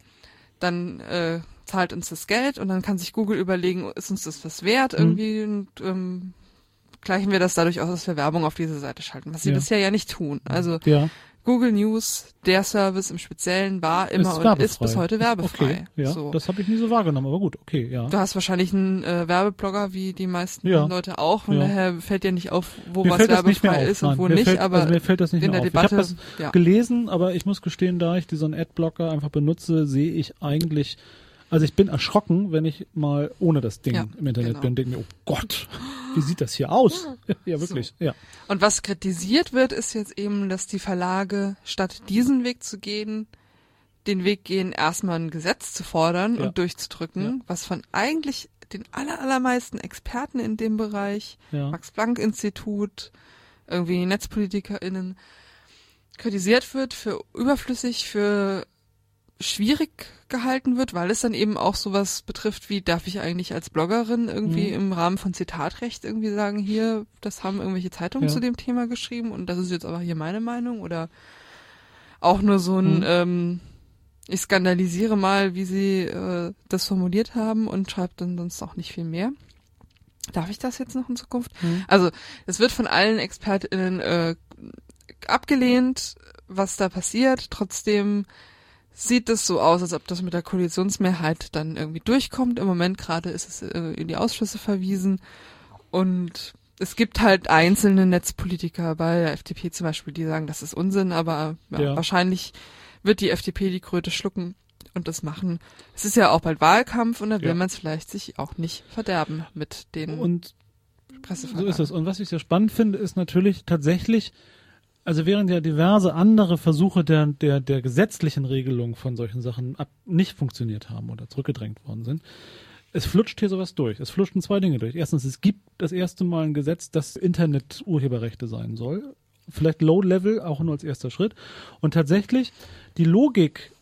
dann äh, zahlt uns das Geld und dann kann sich Google überlegen, ist uns das was wert Mhm. irgendwie und ähm, gleichen wir das dadurch aus, dass wir Werbung auf diese Seite schalten, was sie Ja. bisher ja nicht tun. Also Ja. Google News, der Service im Speziellen war immer ist und ist bis heute werbefrei. Okay, ja, so. das habe ich nie so wahrgenommen, aber gut, okay, ja. Du hast wahrscheinlich einen äh, Werbeblogger, wie die meisten Ja. Leute auch. Von Ja. daher fällt dir nicht auf, wo mir was werbefrei auf. ist und Nein, wo mir nicht, fällt, aber also mir fällt das nicht in mehr der auf. Ich habe Debatte, das gelesen, aber ich muss gestehen, da ich diesen Adblocker einfach benutze, sehe ich eigentlich, also ich bin erschrocken, wenn ich mal ohne das Ding Ja, im Internet genau. bin, denke mir, oh Gott, wie sieht das hier aus? ja, wirklich, ja. Und was kritisiert wird, ist jetzt eben, dass die Verlage statt diesen Weg zu gehen, den Weg gehen, erstmal ein Gesetz zu fordern Ja. und durchzudrücken, was von eigentlich den aller, allermeisten Experten in dem Bereich, Ja. Max-Planck-Institut, irgendwie NetzpolitikerInnen, kritisiert wird, für überflüssig, für schwierig gehalten wird, weil es dann eben auch sowas betrifft, wie darf ich eigentlich als Bloggerin irgendwie Mhm. im Rahmen von Zitatrecht irgendwie sagen, hier, das haben irgendwelche Zeitungen Ja. zu dem Thema geschrieben und das ist jetzt aber hier meine Meinung oder auch nur so ein, Mhm. ähm, ich skandalisiere mal, wie sie äh, das formuliert haben und schreibt dann sonst auch nicht viel mehr. Darf ich das jetzt noch in Zukunft? Mhm. Also, es wird von allen ExpertInnen äh, abgelehnt, was da passiert. Trotzdem sieht es so aus, als ob das mit der Koalitionsmehrheit dann irgendwie durchkommt. Im Moment gerade ist es äh, in die Ausschüsse verwiesen. Und es gibt halt einzelne Netzpolitiker bei der FDP zum Beispiel, die sagen, das ist Unsinn, aber ja, Ja. wahrscheinlich wird die FDP die Kröte schlucken und das machen. Es ist ja auch bald Wahlkampf und da will Ja. man es vielleicht sich auch nicht verderben mit den Und. So ist es. Und was ich sehr spannend finde, ist natürlich tatsächlich, also während ja diverse andere Versuche der, der, der gesetzlichen Regelung von solchen Sachen ab, nicht funktioniert haben oder zurückgedrängt worden sind, es flutscht hier sowas durch. Es flutschten zwei Dinge durch. Erstens, es gibt das erste Mal ein Gesetz, das Internet-Urheberrechte sein soll. Vielleicht Low-Level, auch nur als erster Schritt. Und tatsächlich, die Logik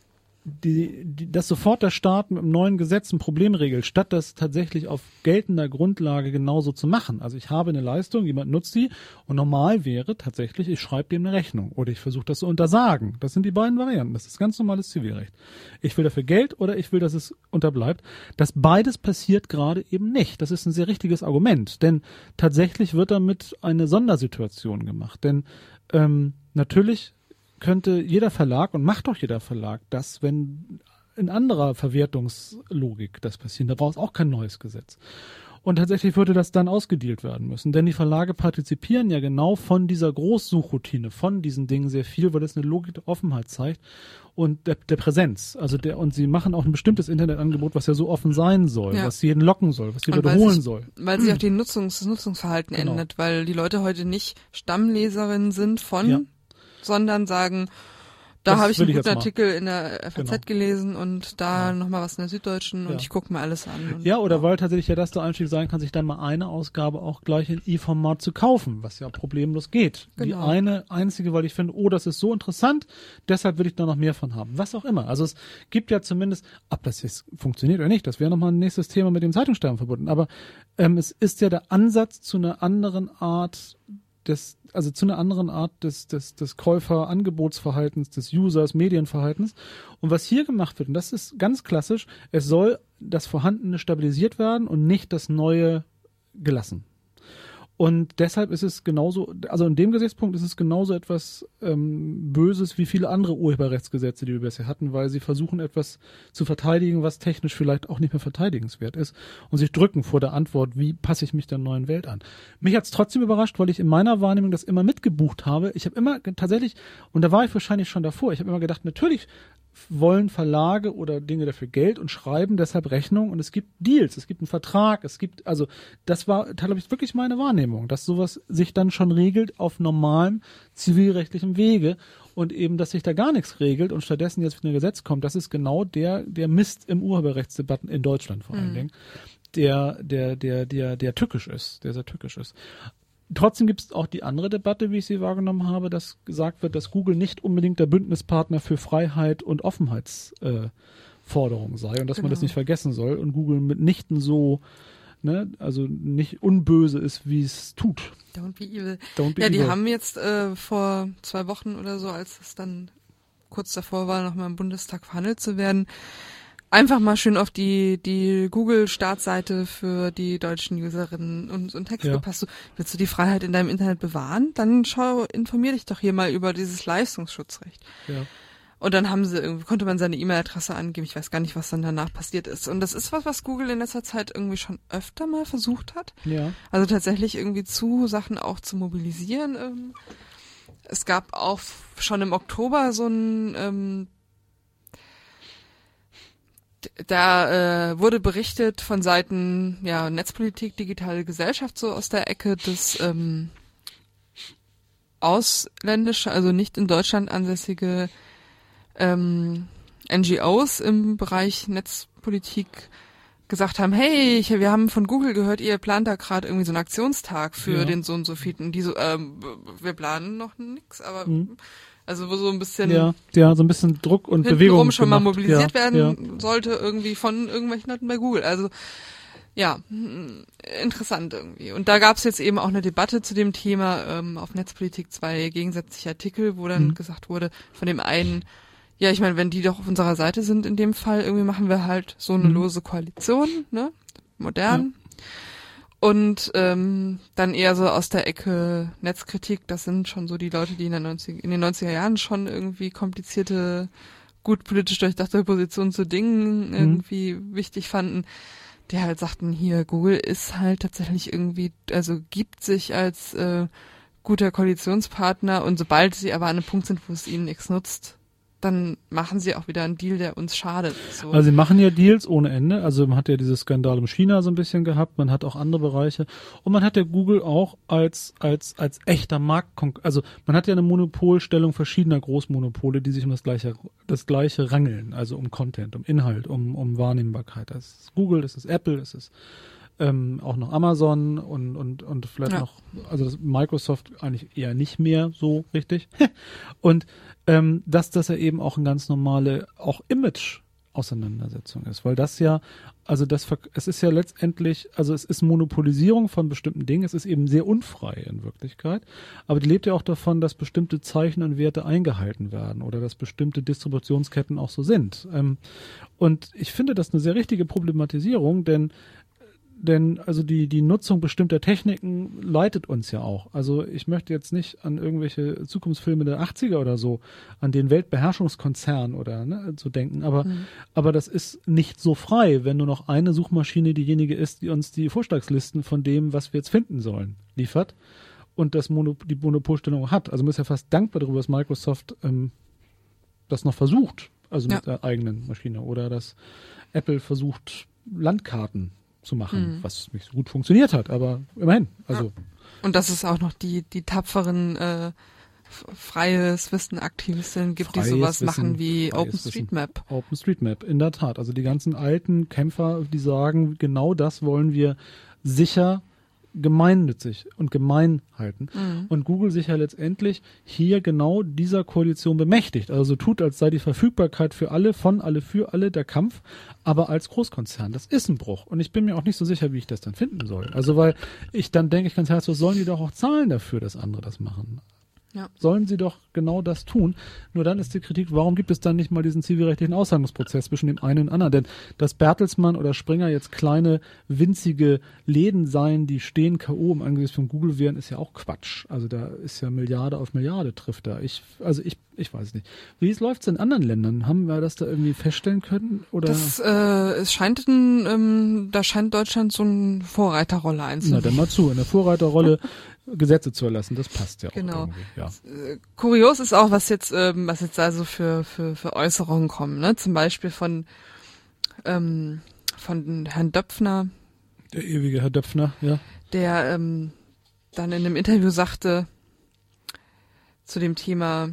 die, die, dass sofort der Staat mit einem neuen Gesetz ein Problem regelt, statt das tatsächlich auf geltender Grundlage genauso zu machen. Also ich habe eine Leistung, jemand nutzt die und normal wäre tatsächlich, ich schreibe dem eine Rechnung oder ich versuche das zu untersagen. Das sind die beiden Varianten. Das ist ganz normales Zivilrecht. Ich will dafür Geld oder ich will, dass es unterbleibt. Das beides passiert gerade eben nicht. Das ist ein sehr richtiges Argument, denn tatsächlich wird damit eine Sondersituation gemacht. Denn ähm, natürlich könnte jeder Verlag und macht doch jeder Verlag das, wenn in anderer Verwertungslogik das passiert. Da braucht es auch kein neues Gesetz. Und tatsächlich würde das dann ausgedealt werden müssen. Denn die Verlage partizipieren ja genau von dieser Großsuchroutine, von diesen Dingen sehr viel, weil es eine Logik der Offenheit zeigt und der, der Präsenz. Also der, und sie machen auch ein bestimmtes Internetangebot, was ja so offen sein soll, Ja. was jeden locken soll, was die Leute weil holen sich- soll. Weil sich auch die Nutzungs das Nutzungsverhalten Genau. ändert, weil die Leute heute nicht Stammleserinnen sind von, Ja. Sondern sagen, da habe ich einen ich guten. Artikel in der FAZ Genau. gelesen und da Ja. nochmal was in der Süddeutschen Ja. und ich gucke mir alles an. Ja, oder weil tatsächlich ja das der Einstieg sein kann, sich dann mal eine Ausgabe auch gleich in E-Format zu kaufen, was ja problemlos geht. Die Genau. eine einzige, weil ich finde, oh, das ist so interessant, deshalb will ich da noch mehr von haben. Was auch immer. Also es gibt ja zumindest, ob das jetzt funktioniert oder nicht, das wäre nochmal ein nächstes Thema mit dem Zeitungssterben verbunden. Aber ähm, es ist ja der Ansatz zu einer anderen Art des, also zu einer anderen Art des, des, des Käufer-Angebotsverhaltens, des Users, Medienverhaltens. Und was hier gemacht wird, und das ist ganz klassisch, es soll das Vorhandene stabilisiert werden und nicht das Neue gelassen. Und deshalb ist es genauso, also in dem Gesichtspunkt ist es genauso etwas ähm, Böses wie viele andere Urheberrechtsgesetze, die wir bisher hatten, weil sie versuchen etwas zu verteidigen, was technisch vielleicht auch nicht mehr verteidigenswert ist und sich drücken vor der Antwort, wie passe ich mich der neuen Welt an. Mich hat es trotzdem überrascht, weil ich in meiner Wahrnehmung das immer mitgebucht habe. Ich habe immer tatsächlich, und da war ich wahrscheinlich schon davor, ich habe immer gedacht, natürlich wollen Verlage oder Dinge dafür Geld und schreiben deshalb Rechnung und es gibt Deals, es gibt einen Vertrag, es gibt, also das war, glaube ich, wirklich meine Wahrnehmung, dass sowas sich dann schon regelt auf normalem zivilrechtlichem Wege und eben, dass sich da gar nichts regelt und stattdessen jetzt ein Gesetz kommt, das ist genau der, der Mist im Urheberrechtsdebatten in Deutschland vor allen Dingen, der, der, der, der, der tückisch ist, der sehr tückisch ist. Trotzdem gibt es auch die andere Debatte, wie ich sie wahrgenommen habe, dass gesagt wird, dass Google nicht unbedingt der Bündnispartner für Freiheit und Offenheitsforderungen äh, sei und dass man das Genau. nicht vergessen soll und Google mitnichten so ne, also nicht unböse ist, wie es tut. Don't be evil. Don't be ja, die evil. haben jetzt äh, vor zwei Wochen oder so, als es dann kurz davor war, nochmal im Bundestag verhandelt zu werden, einfach mal schön auf die die Google-Startseite für die deutschen Userinnen und so einen Text Ja. gepasst. Du, willst du die Freiheit in deinem Internet bewahren? Dann schau, informier dich doch hier mal über dieses Leistungsschutzrecht. Ja. Und dann haben sie konnte man seine E-Mail-Adresse angeben. Ich weiß gar nicht, was dann danach passiert ist. Und das ist was, was Google in letzter Zeit irgendwie schon öfter mal versucht hat. Ja. Also tatsächlich irgendwie zu Sachen auch zu mobilisieren. Ähm. Es gab auch schon im Oktober so ein, ähm, da äh, wurde berichtet von Seiten ja Netzpolitik, digitale Gesellschaft so aus der Ecke, dass ähm, ausländische, also nicht in Deutschland ansässige ähm, NGOs im Bereich Netzpolitik gesagt haben, hey, ich, wir haben von Google gehört, ihr plant da gerade irgendwie so einen Aktionstag für Ja. den so und so vielen. Die so, ähm, wir planen noch nix, aber Mhm. Also wo so ein bisschen Ja, ja, so ein bisschen Druck und Bewegung schon mal gemacht. mobilisiert ja, werden Ja. sollte irgendwie von irgendwelchen Leuten bei Google. Also ja, hm, interessant irgendwie. Und da gab es jetzt eben auch eine Debatte zu dem Thema ähm, auf Netzpolitik zwei gegensätzliche Artikel, wo dann Mhm. gesagt wurde, von dem einen, ja, ich meine, wenn die doch auf unserer Seite sind in dem Fall, irgendwie machen wir halt so eine Mhm. lose Koalition, ne? Modern. Und ähm, dann eher so aus der Ecke Netzkritik, das sind schon so die Leute, die in, der 90, in den 90er Jahren schon irgendwie komplizierte, gut politisch durchdachte Positionen zu Dingen Mhm. irgendwie wichtig fanden, die halt sagten, hier, Google ist halt tatsächlich irgendwie, also gibt sich als äh, guter Koalitionspartner und sobald sie aber an einem Punkt sind, wo es ihnen nichts nutzt, dann machen sie auch wieder einen Deal, der uns schadet. So. Also sie machen ja Deals ohne Ende. Also man hat ja dieses Skandal um China so ein bisschen gehabt, man hat auch andere Bereiche und man hat ja Google auch als als als echter Markt, also man hat ja eine Monopolstellung verschiedener Großmonopole, die sich um das gleiche das gleiche rangeln, also um Content, um Inhalt, um um Wahrnehmbarkeit. Das ist Google, das ist Apple, das ist ähm, auch noch Amazon und und und vielleicht Ja. noch also das Microsoft eigentlich eher nicht mehr so richtig und ähm, dass das ja eben auch eine ganz normale auch Image Auseinandersetzung ist, weil das ja, also das, es ist ja letztendlich, also es ist Monopolisierung von bestimmten Dingen, es ist eben sehr unfrei in Wirklichkeit, aber die lebt ja auch davon, dass bestimmte Zeichen und Werte eingehalten werden oder dass bestimmte Distributionsketten auch so sind. Ähm, und ich finde das eine sehr richtige Problematisierung, denn denn also die, die Nutzung bestimmter Techniken leitet uns ja auch. Also ich möchte jetzt nicht an irgendwelche Zukunftsfilme der 80er oder so, an den Weltbeherrschungskonzern oder ne, so denken, aber, aber das ist nicht so frei, wenn nur noch eine Suchmaschine diejenige ist, die uns die Vorschlagslisten von dem, was wir jetzt finden sollen, liefert und das Mono, die Monopolstellung hat. Also man ist ja fast dankbar darüber, dass Microsoft ähm, das noch versucht, also Ja. mit der eigenen Maschine oder dass Apple versucht, Landkarten zu machen, Mhm. was nicht so gut funktioniert hat, aber immerhin. Also Und dass es auch noch die, die tapferen äh, freies Wissen-Aktivistinnen gibt, Freies die sowas Wissen, machen wie OpenStreetMap. OpenStreetMap, in der Tat. Also die ganzen alten Kämpfer, die sagen, genau das wollen wir sicher gemeinnützig und gemein halten. Mhm. Und Google sich ja letztendlich hier genau dieser Koalition bemächtigt. Also so tut, als sei die Verfügbarkeit für alle, von alle, für alle der Kampf, aber als Großkonzern. Das ist ein Bruch. Und ich bin mir auch nicht so sicher, wie ich das dann finden soll. Also weil ich dann denke ich ganz herzlich, sollen die doch auch zahlen dafür, dass andere das machen. Ja. Sollen sie doch genau das tun. Nur dann ist die Kritik, warum gibt es dann nicht mal diesen zivilrechtlichen Aushandlungsprozess zwischen dem einen und anderen? Denn dass Bertelsmann oder Springer jetzt kleine, winzige Läden seien, die stehen K.O. im Angesicht von Google wären, ist ja auch Quatsch. Also da ist ja Milliarde auf Milliarde trifft da. Ich, also ich, ich weiß nicht. Wie läuft es in anderen Ländern? Haben wir das da irgendwie feststellen können? Oder? Das, äh, es scheint ein, ähm, da scheint Deutschland so eine Vorreiterrolle Na, einzunehmen. dann mal zu. In der Vorreiterrolle Gesetze zu erlassen, das passt ja auch Genau. Ja. Äh, Kurios ist auch, was jetzt, ähm, was jetzt also für, für, für Äußerungen kommen, ne? Zum Beispiel von, ähm, von Herrn Döpfner, Der ewige Herr Döpfner, ja. der ähm, dann in einem Interview sagte zu dem Thema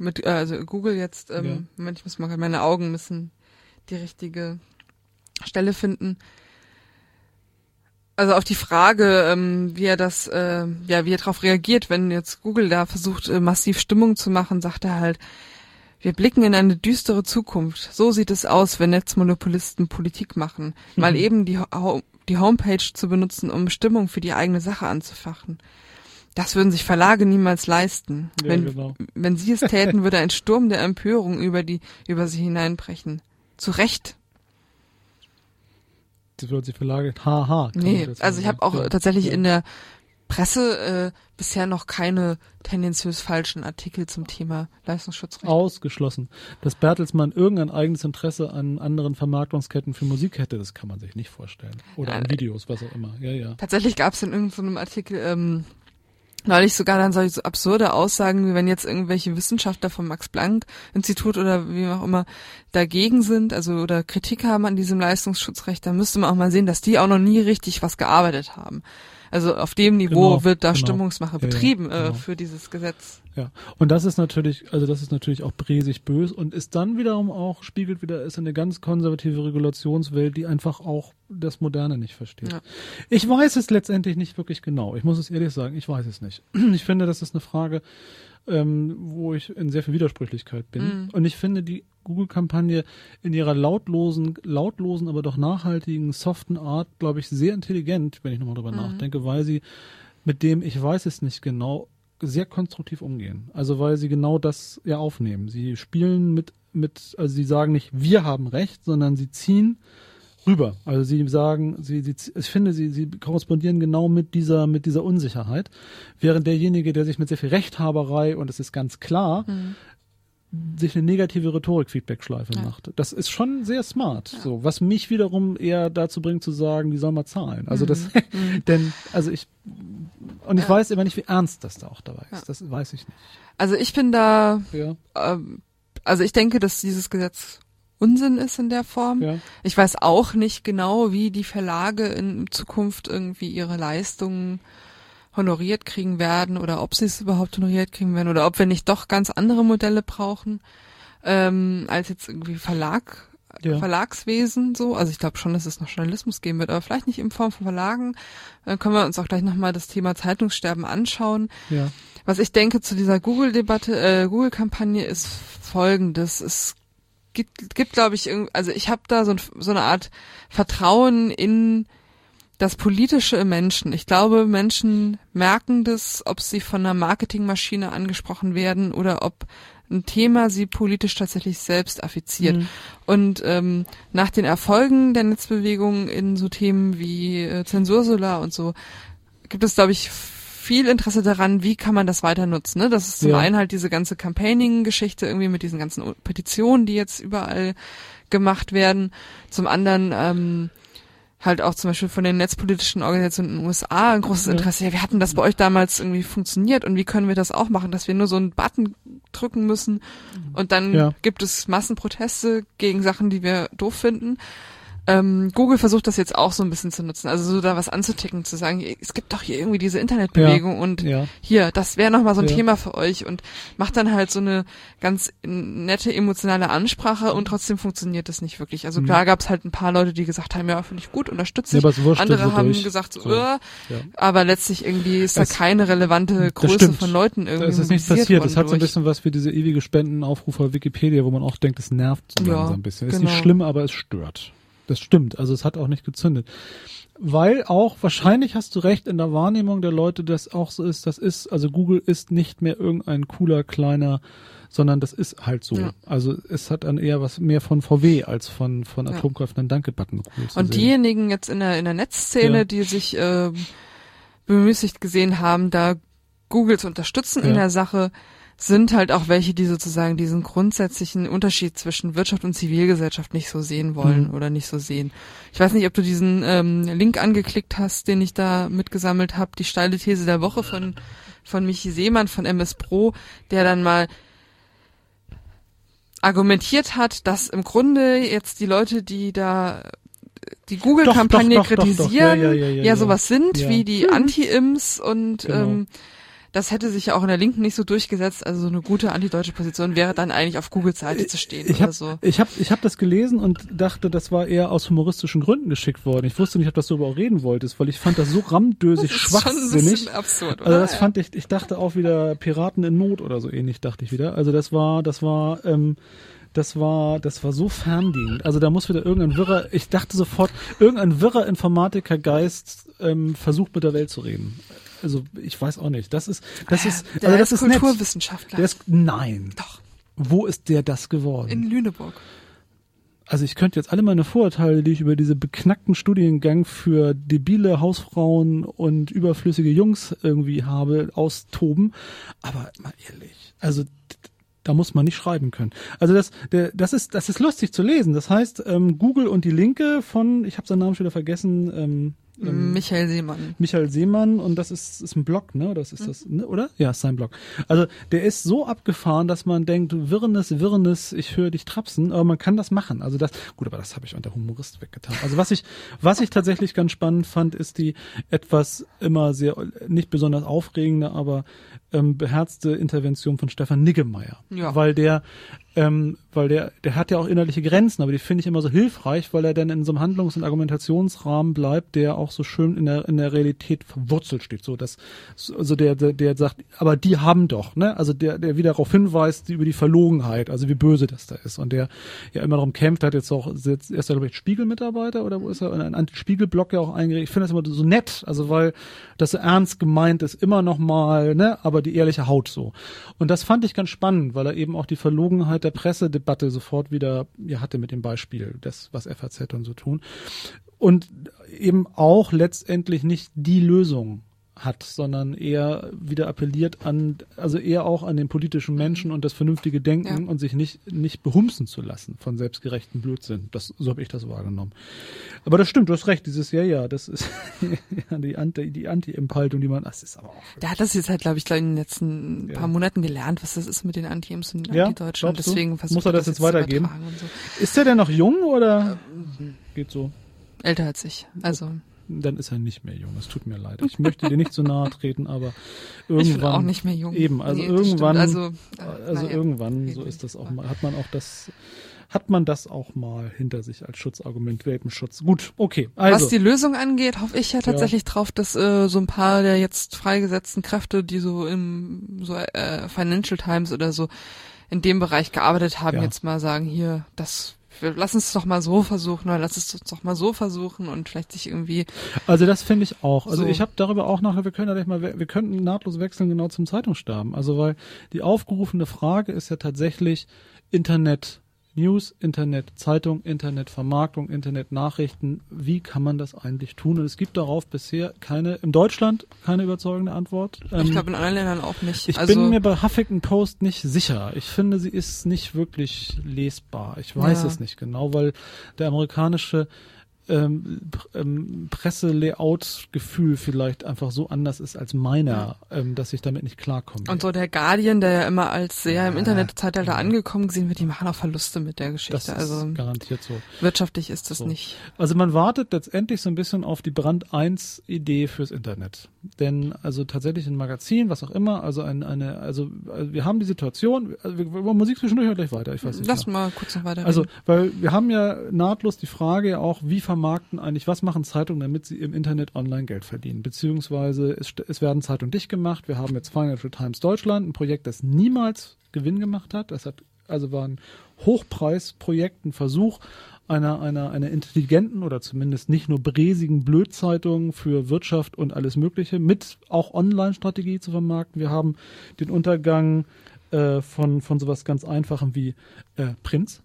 mit äh, also Google jetzt ähm, Ja. Moment, ich muss mal meine Augen müssen die richtige Stelle finden. Also auf die Frage, ähm, wie er das, äh, ja, wie er darauf reagiert, wenn jetzt Google da versucht, äh, massiv Stimmung zu machen, sagt er halt, wir blicken in eine düstere Zukunft. So sieht es aus, wenn Netzmonopolisten Politik machen. Mal eben die die Homepage zu benutzen, um Stimmung für die eigene Sache anzufachen. Das würden sich Verlage niemals leisten. Ja, wenn, genau. wenn sie es täten, würde ein Sturm der Empörung über die, über sie hineinbrechen. Zu Recht. Das wird sich Verlage, haha. Nee, also ich habe auch Ja. tatsächlich Ja. in der Presse äh, bisher noch keine tendenziös falschen Artikel zum Thema Leistungsschutzrecht. Ausgeschlossen. Dass Bertelsmann irgendein eigenes Interesse an anderen Vermarktungsketten für Musik hätte, das kann man sich nicht vorstellen. Oder an Äh, Videos, was auch immer. Ja, ja. Tatsächlich gab es in irgendeinem Artikel ähm, neulich sogar dann solche so absurde Aussagen, wie wenn jetzt irgendwelche Wissenschaftler vom Max-Planck-Institut oder wie auch immer dagegen sind, also oder Kritik haben an diesem Leistungsschutzrecht, dann müsste man auch mal sehen, dass die auch noch nie richtig was gearbeitet haben. Also auf dem Niveau Genau, wird da genau. Stimmungsmache Ja, ja, betrieben äh, genau. für dieses Gesetz. Ja, und das ist natürlich, also das ist natürlich auch bresig bös und ist dann wiederum auch, spiegelt wieder, ist eine ganz konservative Regulationswelt, die einfach auch das Moderne nicht versteht. Ja. Ich weiß es letztendlich nicht wirklich genau. Ich muss es ehrlich sagen, ich weiß es nicht. Ich finde, das ist eine Frage, ähm, wo ich in sehr viel Widersprüchlichkeit bin. Mhm. Und ich finde die Google-Kampagne in ihrer lautlosen, lautlosen, aber doch nachhaltigen, soften Art, glaube ich, sehr intelligent, wenn ich nochmal drüber nachdenke, weil sie mit dem, ich weiß es nicht genau, sehr konstruktiv umgehen. Also weil sie genau das ja aufnehmen. Sie spielen mit, mit, also sie sagen nicht, wir haben recht, sondern sie ziehen rüber. Also sie sagen, sie, sie, ich finde, sie, sie korrespondieren genau mit dieser, mit dieser Unsicherheit. Während derjenige, der sich mit sehr viel Rechthaberei, und es ist ganz klar, sich eine negative Rhetorik-Feedback-Schleife Ja. macht. Das ist schon sehr smart. So, was mich wiederum eher dazu bringt zu sagen, die soll mal zahlen. Also das, denn, also ich, und ich Ja. weiß immer nicht, wie ernst das da auch dabei ist. Ja. Das weiß ich nicht. Also ich bin da, Ja, ähm, also ich denke, dass dieses Gesetz Unsinn ist in der Form. ja. Ich weiß auch nicht genau, wie die Verlage in Zukunft irgendwie ihre Leistungen honoriert kriegen werden oder ob sie es überhaupt honoriert kriegen werden oder ob wir nicht doch ganz andere Modelle brauchen ähm, als jetzt irgendwie Verlag. Ja. Verlagswesen so, also ich glaube schon, dass es noch Journalismus geben wird, aber vielleicht nicht in Form von Verlagen. Dann können wir uns auch gleich nochmal das Thema Zeitungssterben anschauen. Ja. Was ich denke zu dieser Google-Debatte, äh, Google-Kampagne ist folgendes. Es gibt, gibt glaube ich, also ich habe da so, ein, so eine Art Vertrauen in das Politische im Menschen. Ich glaube, Menschen merken das, ob sie von einer Marketingmaschine angesprochen werden oder ob ein Thema sie politisch tatsächlich selbst affiziert. Mhm. Und ähm, nach den Erfolgen der Netzbewegung in so Themen wie äh, Zensursolar und so gibt es, glaube ich, viel Interesse daran, wie kann man das weiter nutzen. Ne? Das ist zum Ja. einen halt diese ganze Campaigning-Geschichte irgendwie mit diesen ganzen Petitionen, die jetzt überall gemacht werden. Zum anderen ähm, halt auch zum Beispiel von den netzpolitischen Organisationen in den USA ein großes Ja. Interesse. Ja, wie hatten das bei euch damals irgendwie funktioniert und wie können wir das auch machen, dass wir nur so einen Button drücken müssen und dann Ja. gibt es Massenproteste gegen Sachen, die wir doof finden. Ähm, Google versucht das jetzt auch so ein bisschen zu nutzen, also so da was anzuticken, zu sagen, es gibt doch hier irgendwie diese Internetbewegung und Ja. hier, das wäre nochmal so ein Ja. Thema für euch und macht dann halt so eine ganz nette emotionale Ansprache und trotzdem funktioniert das nicht wirklich. Also Mhm. klar gab es halt ein paar Leute, die gesagt haben, ja, finde ich gut, unterstütze Ja, ich. Andere so haben durch. gesagt, so, So. Äh, Ja. aber letztlich irgendwie ist da Es- keine relevante Größe von Leuten Da irgendwie ist es nicht mobilisiert passiert. Es hat so ein bisschen was wie diese ewige Spendenaufrufe auf Wikipedia, wo man auch denkt, es nervt so Ja, langsam ein bisschen. Ist genau. nicht schlimm, aber es stört. Das stimmt. Also es hat auch nicht gezündet. Weil auch, wahrscheinlich hast du recht, in der Wahrnehmung der Leute, das auch so ist, das ist, also Google ist nicht mehr irgendein cooler, kleiner, sondern das ist halt so. Ja. Also es hat dann eher was mehr von VW als von, von Ja. Atomkraft einen Danke-Button cool Und diejenigen jetzt in der, in der Netzszene, Ja. die sich äh, bemüßigt gesehen haben, da Google zu unterstützen in der Sache, sind halt auch welche, die sozusagen diesen grundsätzlichen Unterschied zwischen Wirtschaft und Zivilgesellschaft nicht so sehen wollen Mhm. oder nicht so sehen. Ich weiß nicht, ob du diesen ähm, Link angeklickt hast, den ich da mitgesammelt habe, die steile These der Woche von von Michi Seemann von MS Pro, der dann mal argumentiert hat, dass im Grunde jetzt die Leute, die da die Google-Kampagne Doch, doch, doch, doch, kritisieren, Ja, ja, ja, ja, sowas sind wie die Anti-Ims und Genau. ähm, das hätte sich ja auch in der Linken nicht so durchgesetzt. Also so eine gute antideutsche Position wäre dann eigentlich auf Googles Seite zu stehen Ich oder habe so. ich hab, ich hab das gelesen und dachte, das war eher aus humoristischen Gründen geschickt worden. Ich wusste nicht, ob das darüber auch reden wolltest, weil ich fand das so rammdösig Das ist schwachsinnig. absurd, oder? Also das fand ich, ich dachte auch wieder Piraten in Not oder so ähnlich, dachte ich wieder. Also das war, das war, ähm, das war, das war so fernliegend. Also da muss wieder irgendein wirrer, ich dachte sofort, irgendein wirrer Informatikergeist ähm, versucht mit der Welt zu reden. Also ich weiß auch nicht. Das ist, das ist, Der also das ist. Kulturwissenschaftler. Der ist, nein. Doch, Wo ist der das geworden? in Lüneburg. also ich könnte jetzt alle meine Vorurteile, die ich über diese beknackten Studiengang für debile Hausfrauen und überflüssige Jungs irgendwie habe, austoben. Aber mal ehrlich, also da muss man nicht schreiben können. Also das, der, das ist, das ist lustig zu lesen. Das heißt, ähm, Google und die Linke von, ich habe seinen Namen schon wieder vergessen, ähm, Michael Seemann. Michael Seemann und das ist, ist ein Blog, ne? Das ist das, ne? oder? Ja, ist sein Blog. Also der ist so abgefahren, dass man denkt, Wirrnis, Wirrnis, ich höre dich trapsen, aber man kann das machen. Also das, gut, aber das habe ich unter Humorist weggetan. Also was ich, was ich tatsächlich ganz spannend fand, ist die etwas immer sehr, nicht besonders aufregende, aber ähm, beherzte Intervention von Stefan Niggemeier. Ja. Weil der, ähm, weil der, der hat ja auch innerliche Grenzen, aber die finde ich immer so hilfreich, weil er dann in so einem Handlungs- und Argumentationsrahmen bleibt, der auch so schön in der, in der Realität verwurzelt steht. So, dass, also der, der, der sagt, aber die haben doch, ne? Also der, der wieder darauf hinweist, über die Verlogenheit, also wie böse das da ist. Und der ja immer darum kämpft, hat jetzt auch, jetzt, er ist ja, glaube ich, Spiegelmitarbeiter oder wo ist er? Ein Anti-Spiegel-Blog ja auch eingerichtet. Ich finde das immer so nett, also weil das so ernst gemeint ist, immer noch mal, ne? Aber die ehrliche Haut so. Und das fand ich ganz spannend, weil er eben auch die Verlogenheit der Pressedebatte sofort wieder, ja, hatte mit dem Beispiel, das, was FAZ und so tun. Und eben auch letztendlich nicht die Lösung hat, sondern eher wieder appelliert an, also eher auch an den politischen Menschen und das vernünftige Denken Ja. und sich nicht, nicht behumsen zu lassen von selbstgerechten Blödsinn. Das, so habe ich das wahrgenommen. Aber das stimmt, du hast recht, dieses Ja, ja, das ist ja, die Anti, die Anti-Imp-Haltung, die man, das ist aber auch. Der hat das jetzt halt, glaube ich, glaub, in den letzten Ja. paar Monaten gelernt, was das ist mit den Anti-Imps und den Ja, Anti-Deutschen. Und deswegen versucht Muss er das jetzt weitergeben? so. Ist der denn noch jung oder geht so? Älter als ich. Also, Dann ist er nicht mehr jung. Es tut mir leid. Ich möchte dir nicht zu nahe treten, aber ich bin irgendwann. auch nicht mehr jung. Eben, also Nee, irgendwann, Also, äh, also naja. irgendwann, so ist das auch mal, hat man auch das, hat man das auch mal hinter sich als Schutzargument, Welpenschutz. Gut, okay. Also, Was die Lösung angeht, hoffe ich ja tatsächlich drauf, dass äh, so ein paar der jetzt freigesetzten Kräfte, die so im so äh, Financial Times oder so in dem Bereich gearbeitet haben, Ja. jetzt mal sagen, hier, das lass uns doch mal so versuchen oder lass es doch mal so versuchen und vielleicht sich irgendwie also das finde ich auch. Also So. ich habe darüber auch nachher, wir können ja gleich mal, wir könnten nahtlos wechseln genau zum Zeitungssterben. Also weil die aufgerufene Frage ist ja tatsächlich Internet News, Internet Zeitung, Internet Vermarktung, Internet Nachrichten. Wie kann man das eigentlich tun? Und es gibt darauf bisher keine, in Deutschland keine überzeugende Antwort. ich Ähm, glaube in anderen Ländern auch nicht. Ich also, bin mir bei Huffington Post nicht sicher. Ich finde, sie ist nicht wirklich lesbar. Ich weiß Ja. es nicht genau, weil der amerikanische ähm, ähm, Presse-Layout-Gefühl vielleicht einfach so anders ist als meiner, ähm, dass ich damit nicht klarkomme. und so der Guardian, der ja immer als sehr im Ja. Internetzeitalter Ja. angekommen gesehen wird, die machen auch Verluste mit der das Geschichte. ist Also garantiert so. wirtschaftlich ist das So. nicht. Also man wartet letztendlich so ein bisschen auf die Brand 1 Idee fürs Internet. Denn also tatsächlich ein Magazin, was auch immer, also ein, eine, also also wir haben die Situation, also wir, über Musik zwischendurch gleich weiter, ich weiß nicht. Lass mal kurz noch weiter. Also, weil wir haben ja nahtlos die Frage ja auch, wie vermarkten eigentlich, was machen Zeitungen, damit sie im Internet online Geld verdienen? Beziehungsweise es, es werden Zeitungen dicht gemacht. Wir haben jetzt Financial Times Deutschland, ein Projekt, das niemals Gewinn gemacht hat. Das hat, also war ein Hochpreisprojekt, ein Versuch einer, einer, einer intelligenten oder zumindest nicht nur bräsigen Blödzeitung für Wirtschaft und alles Mögliche mit auch Online-Strategie zu vermarkten. Wir haben den Untergang äh, von, von sowas ganz Einfachem wie äh, Prinz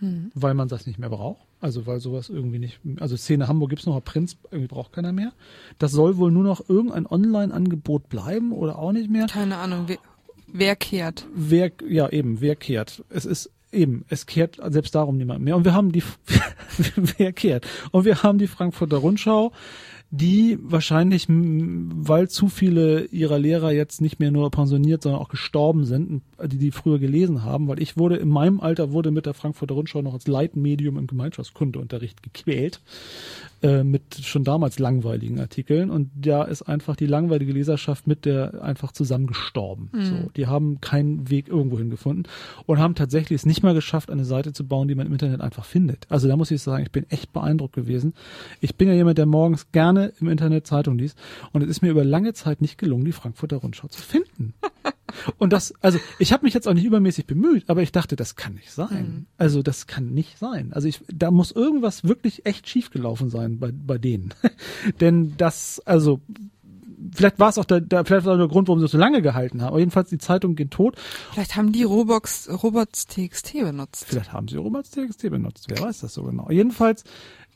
Hm. weil man das nicht mehr braucht. Also weil sowas irgendwie nicht, also Szene Hamburg gibt's noch, aber Prinz irgendwie braucht keiner mehr. Das soll wohl nur noch irgendein Online-Angebot bleiben oder auch nicht mehr. Keine Ahnung, wer, wer kehrt? Wer, ja eben, wer kehrt? Es ist eben, es kehrt selbst darum niemand mehr. Und wir haben die, wer kehrt? Und wir haben die Frankfurter Rundschau, die wahrscheinlich, weil zu viele ihrer Lehrer jetzt nicht mehr nur pensioniert, sondern auch gestorben sind, die die früher gelesen haben, weil ich wurde in meinem Alter wurde mit der Frankfurter Rundschau noch als Leitmedium im Gemeinschaftskundeunterricht gequält äh, mit schon damals langweiligen Artikeln und da ist einfach die langweilige Leserschaft mit der einfach zusammengestorben. So, die haben keinen Weg irgendwo hingefunden und haben tatsächlich es nicht mal geschafft, eine Seite zu bauen, die man im Internet einfach findet. Also da muss ich sagen, ich bin echt beeindruckt gewesen. Ich bin ja jemand, der morgens gerne im Internet Zeitung liest und es ist mir über lange Zeit nicht gelungen, die Frankfurter Rundschau zu finden. Und das, also ich habe mich jetzt auch nicht übermäßig bemüht, aber ich dachte, das kann nicht sein. Mhm. Also das kann nicht sein. Also ich, da muss irgendwas wirklich echt schiefgelaufen sein bei, bei denen. Denn das, also vielleicht war es auch der, der vielleicht war der Grund, warum sie es so lange gehalten haben. Aber jedenfalls die Zeitung geht tot. Vielleicht haben die Robots, Robots TXT benutzt. Vielleicht haben sie Robots TXT benutzt. Wer weiß das so genau. Jedenfalls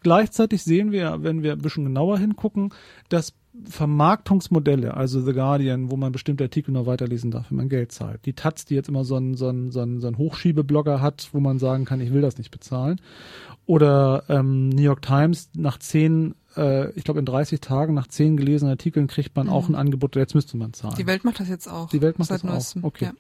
gleichzeitig sehen wir, wenn wir ein bisschen genauer hingucken, dass Vermarktungsmodelle, also The Guardian, wo man bestimmte Artikel noch weiterlesen darf, wenn man Geld zahlt. Die Taz, die jetzt immer so einen, so einen, so einen, so einen Hochschiebeblogger hat, wo man sagen kann, ich will das nicht bezahlen. Oder ähm, New York Times nach zehn, äh, ich glaube in 30 Tagen, nach zehn gelesenen Artikeln kriegt man auch ein Angebot, jetzt müsste man zahlen. Die Welt macht das jetzt auch. Die Welt macht seit das auch. neuestem. Okay. Ja.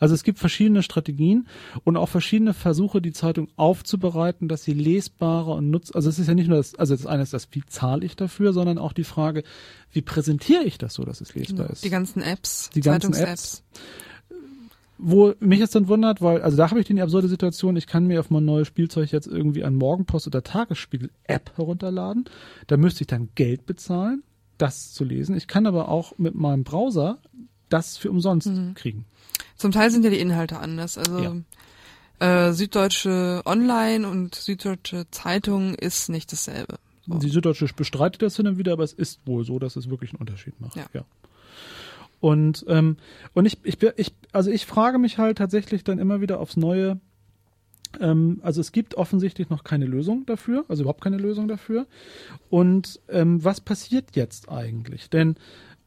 Also es gibt verschiedene Strategien und auch verschiedene Versuche, die Zeitung aufzubereiten, dass sie lesbarer und nutz. Also es ist ja nicht nur das, also das eine ist das, wie zahle ich dafür, sondern auch die Frage, wie präsentiere ich das so, dass es lesbar ist. Die ganzen Apps, Die ganzen Zeitungs-Apps. Wo mich jetzt dann wundert, weil, also da habe ich die absurde Situation, ich kann mir auf mein neues Spielzeug jetzt irgendwie ein Morgenpost oder Tagesspiegel-App herunterladen. Da müsste ich dann Geld bezahlen, das zu lesen. Ich kann aber auch mit meinem Browser das für umsonst Mhm. kriegen. Zum Teil sind ja die Inhalte anders. Also äh, Süddeutsche Online und Süddeutsche Zeitung ist nicht dasselbe. So. Die Süddeutsche bestreitet das hin und wieder, aber es ist wohl so, dass es wirklich einen Unterschied macht. Ja. Und ähm, und ich ich ich also ich frage mich halt tatsächlich dann immer wieder aufs Neue. Ähm, also es gibt offensichtlich noch keine Lösung dafür, also überhaupt keine Lösung dafür. Und ähm, was passiert jetzt eigentlich? Denn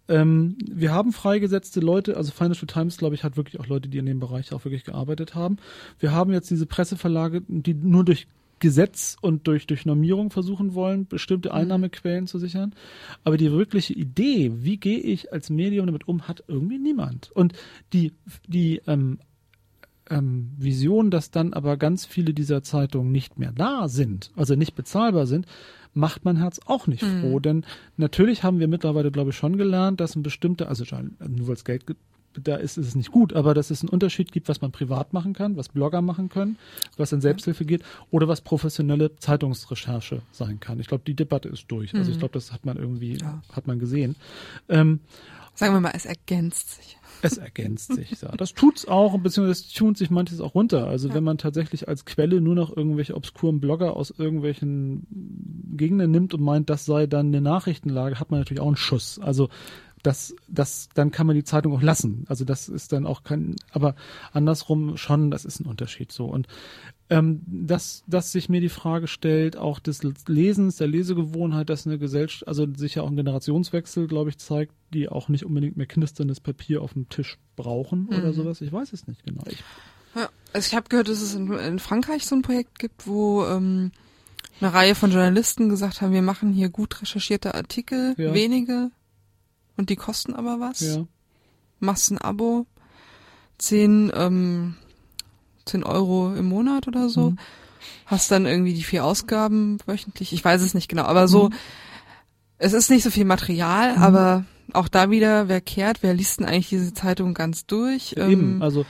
ähm, wir haben freigesetzte Leute, also Financial Times, glaube ich, hat wirklich auch Leute, die in dem Bereich auch wirklich gearbeitet haben. Wir haben jetzt diese Presseverlage, die nur durch Gesetz und durch, durch Normierung versuchen wollen, bestimmte Einnahmequellen zu sichern. Aber die wirkliche Idee, wie gehe ich als Medium damit um, hat irgendwie niemand. Und die, die ähm, ähm, Vision, dass dann aber ganz viele dieser Zeitungen nicht mehr da sind, also nicht bezahlbar sind, macht mein Herz auch nicht froh. Denn natürlich haben wir mittlerweile, glaube ich, schon gelernt, dass ein bestimmter, also nur weil es Geld gibt, da ist, ist es nicht gut, aber dass es einen Unterschied gibt, was man privat machen kann, was Blogger machen können, was in Selbsthilfe geht oder was professionelle Zeitungsrecherche sein kann. Ich glaube, die Debatte ist durch. Also ich glaube, das hat man irgendwie, Ja. hat man gesehen. Ähm, Sagen wir mal, es ergänzt sich. es ergänzt sich. Ja. Das tut's auch, beziehungsweise es tunt sich manches auch runter. Also wenn man tatsächlich als Quelle nur noch irgendwelche obskuren Blogger aus irgendwelchen Gegenden nimmt und meint, das sei dann eine Nachrichtenlage, hat man natürlich auch einen Schuss. Also das, das, dann kann man die Zeitung auch lassen. Also das ist dann auch kein, aber andersrum schon, das ist ein Unterschied so. Und ähm, dass, dass sich mir die Frage stellt, auch des Lesens, der Lesegewohnheit, dass eine Gesellschaft, also sich ja auch ein Generationswechsel, glaube ich, zeigt, die auch nicht unbedingt mehr knisterndes Papier auf dem Tisch brauchen oder sowas. Ich weiß es nicht genau. Ich, Ja, also ich habe gehört, dass es in, in Frankreich so ein Projekt gibt, wo ähm, eine Reihe von Journalisten gesagt haben, wir machen hier gut recherchierte Artikel, Ja. wenige, und die kosten aber was. ja, Machst ein Abo, 10, ähm, 10 Euro im Monat oder so. Mhm. Hast dann irgendwie die vier Ausgaben wöchentlich. Ich weiß es nicht genau, aber so, Mhm. es ist nicht so viel Material, aber auch da wieder, wer kehrt, wer liest denn eigentlich diese Zeitung ganz durch? eben. Ähm, Also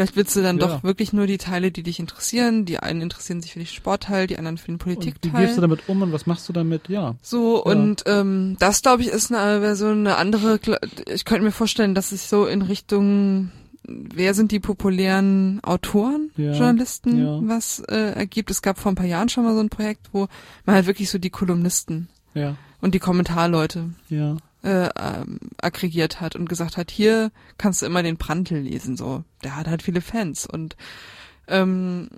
Vielleicht willst du dann Ja. doch wirklich nur die Teile, die dich interessieren. Die einen interessieren sich für den Sportteil, die anderen für den und wie Politikteil. gehst du damit um und was machst du damit? Ja. so, Ja. und ähm, das, glaube ich, ist eine Version, eine andere, ich könnte mir vorstellen, dass es so in Richtung, wer sind die populären Autoren, Ja. Journalisten, Ja. was äh, ergibt. Es gab vor ein paar Jahren schon mal so ein Projekt, wo man halt wirklich so die Kolumnisten Ja. und die Kommentarleute Ja. Äh, ähm, aggregiert hat und gesagt hat, hier kannst du immer den Prantl lesen, so. Der hat halt viele Fans und ähm,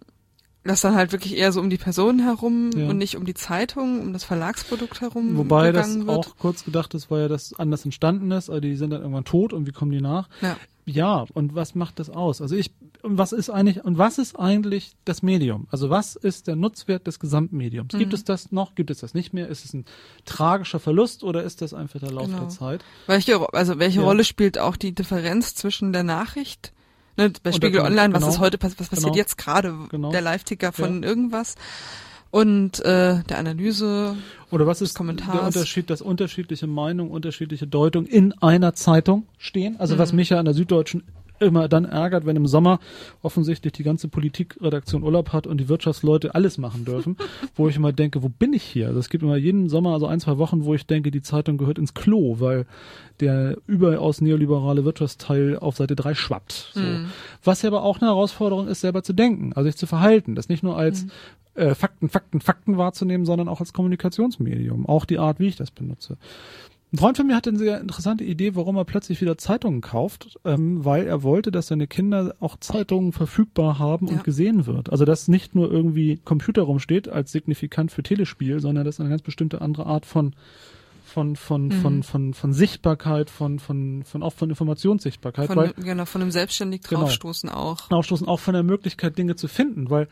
das dann halt wirklich eher so um die Person herum Ja. und nicht um die Zeitung, um das Verlagsprodukt herum Wobei das wird. auch kurz gedacht ist, weil ja das anders entstanden ist, also die sind dann irgendwann tot und wie kommen die nach? Ja. Ja, und was macht das aus? Also ich, und was ist eigentlich, und was ist eigentlich das Medium? Also was ist der Nutzwert des Gesamtmediums? Mhm. Gibt es das noch? Gibt es das nicht mehr? Ist es ein tragischer Verlust oder ist das einfach der Lauf Genau. der Zeit? Welche, also welche Ja. Rolle spielt auch die Differenz zwischen der Nachricht, ne, bei Spiegel Online, was genau. ist heute, was passiert Genau. jetzt gerade, Genau. der Live-Ticker von irgendwas und äh, der Analyse, Oder was ist Kommentars. der Unterschied, dass unterschiedliche Meinungen, unterschiedliche Deutungen in einer Zeitung stehen? Also Mhm. was mich ja an der Süddeutschen immer dann ärgert, wenn im Sommer offensichtlich die ganze Politikredaktion Urlaub hat und die Wirtschaftsleute alles machen dürfen, wo ich immer denke, wo bin ich hier? Also es gibt immer jeden Sommer also ein, zwei Wochen, wo ich denke, die Zeitung gehört ins Klo, weil der überaus neoliberale Wirtschaftsteil auf Seite 3 schwappt. So. Mhm. Was ja aber auch eine Herausforderung ist, selber zu denken, also sich zu verhalten, das nicht nur als äh, Fakten, Fakten, Fakten wahrzunehmen, sondern auch als Kommunikationsmedium. Auch die Art, wie ich das benutze. Ein Freund von mir hatte eine sehr interessante Idee, warum er plötzlich wieder Zeitungen kauft, ähm, weil er wollte, dass seine Kinder auch Zeitungen verfügbar haben Ja. und gesehen wird. Also dass nicht nur irgendwie Computer rumsteht als signifikant für Telespiel, sondern dass eine ganz bestimmte andere Art von von von Mhm. von von von Sichtbarkeit, von von von auch von Informationssichtbarkeit, Von, weil genau, von dem selbstständig Genau. draufstoßen auch. aufstoßen auch von der Möglichkeit Dinge zu finden, weil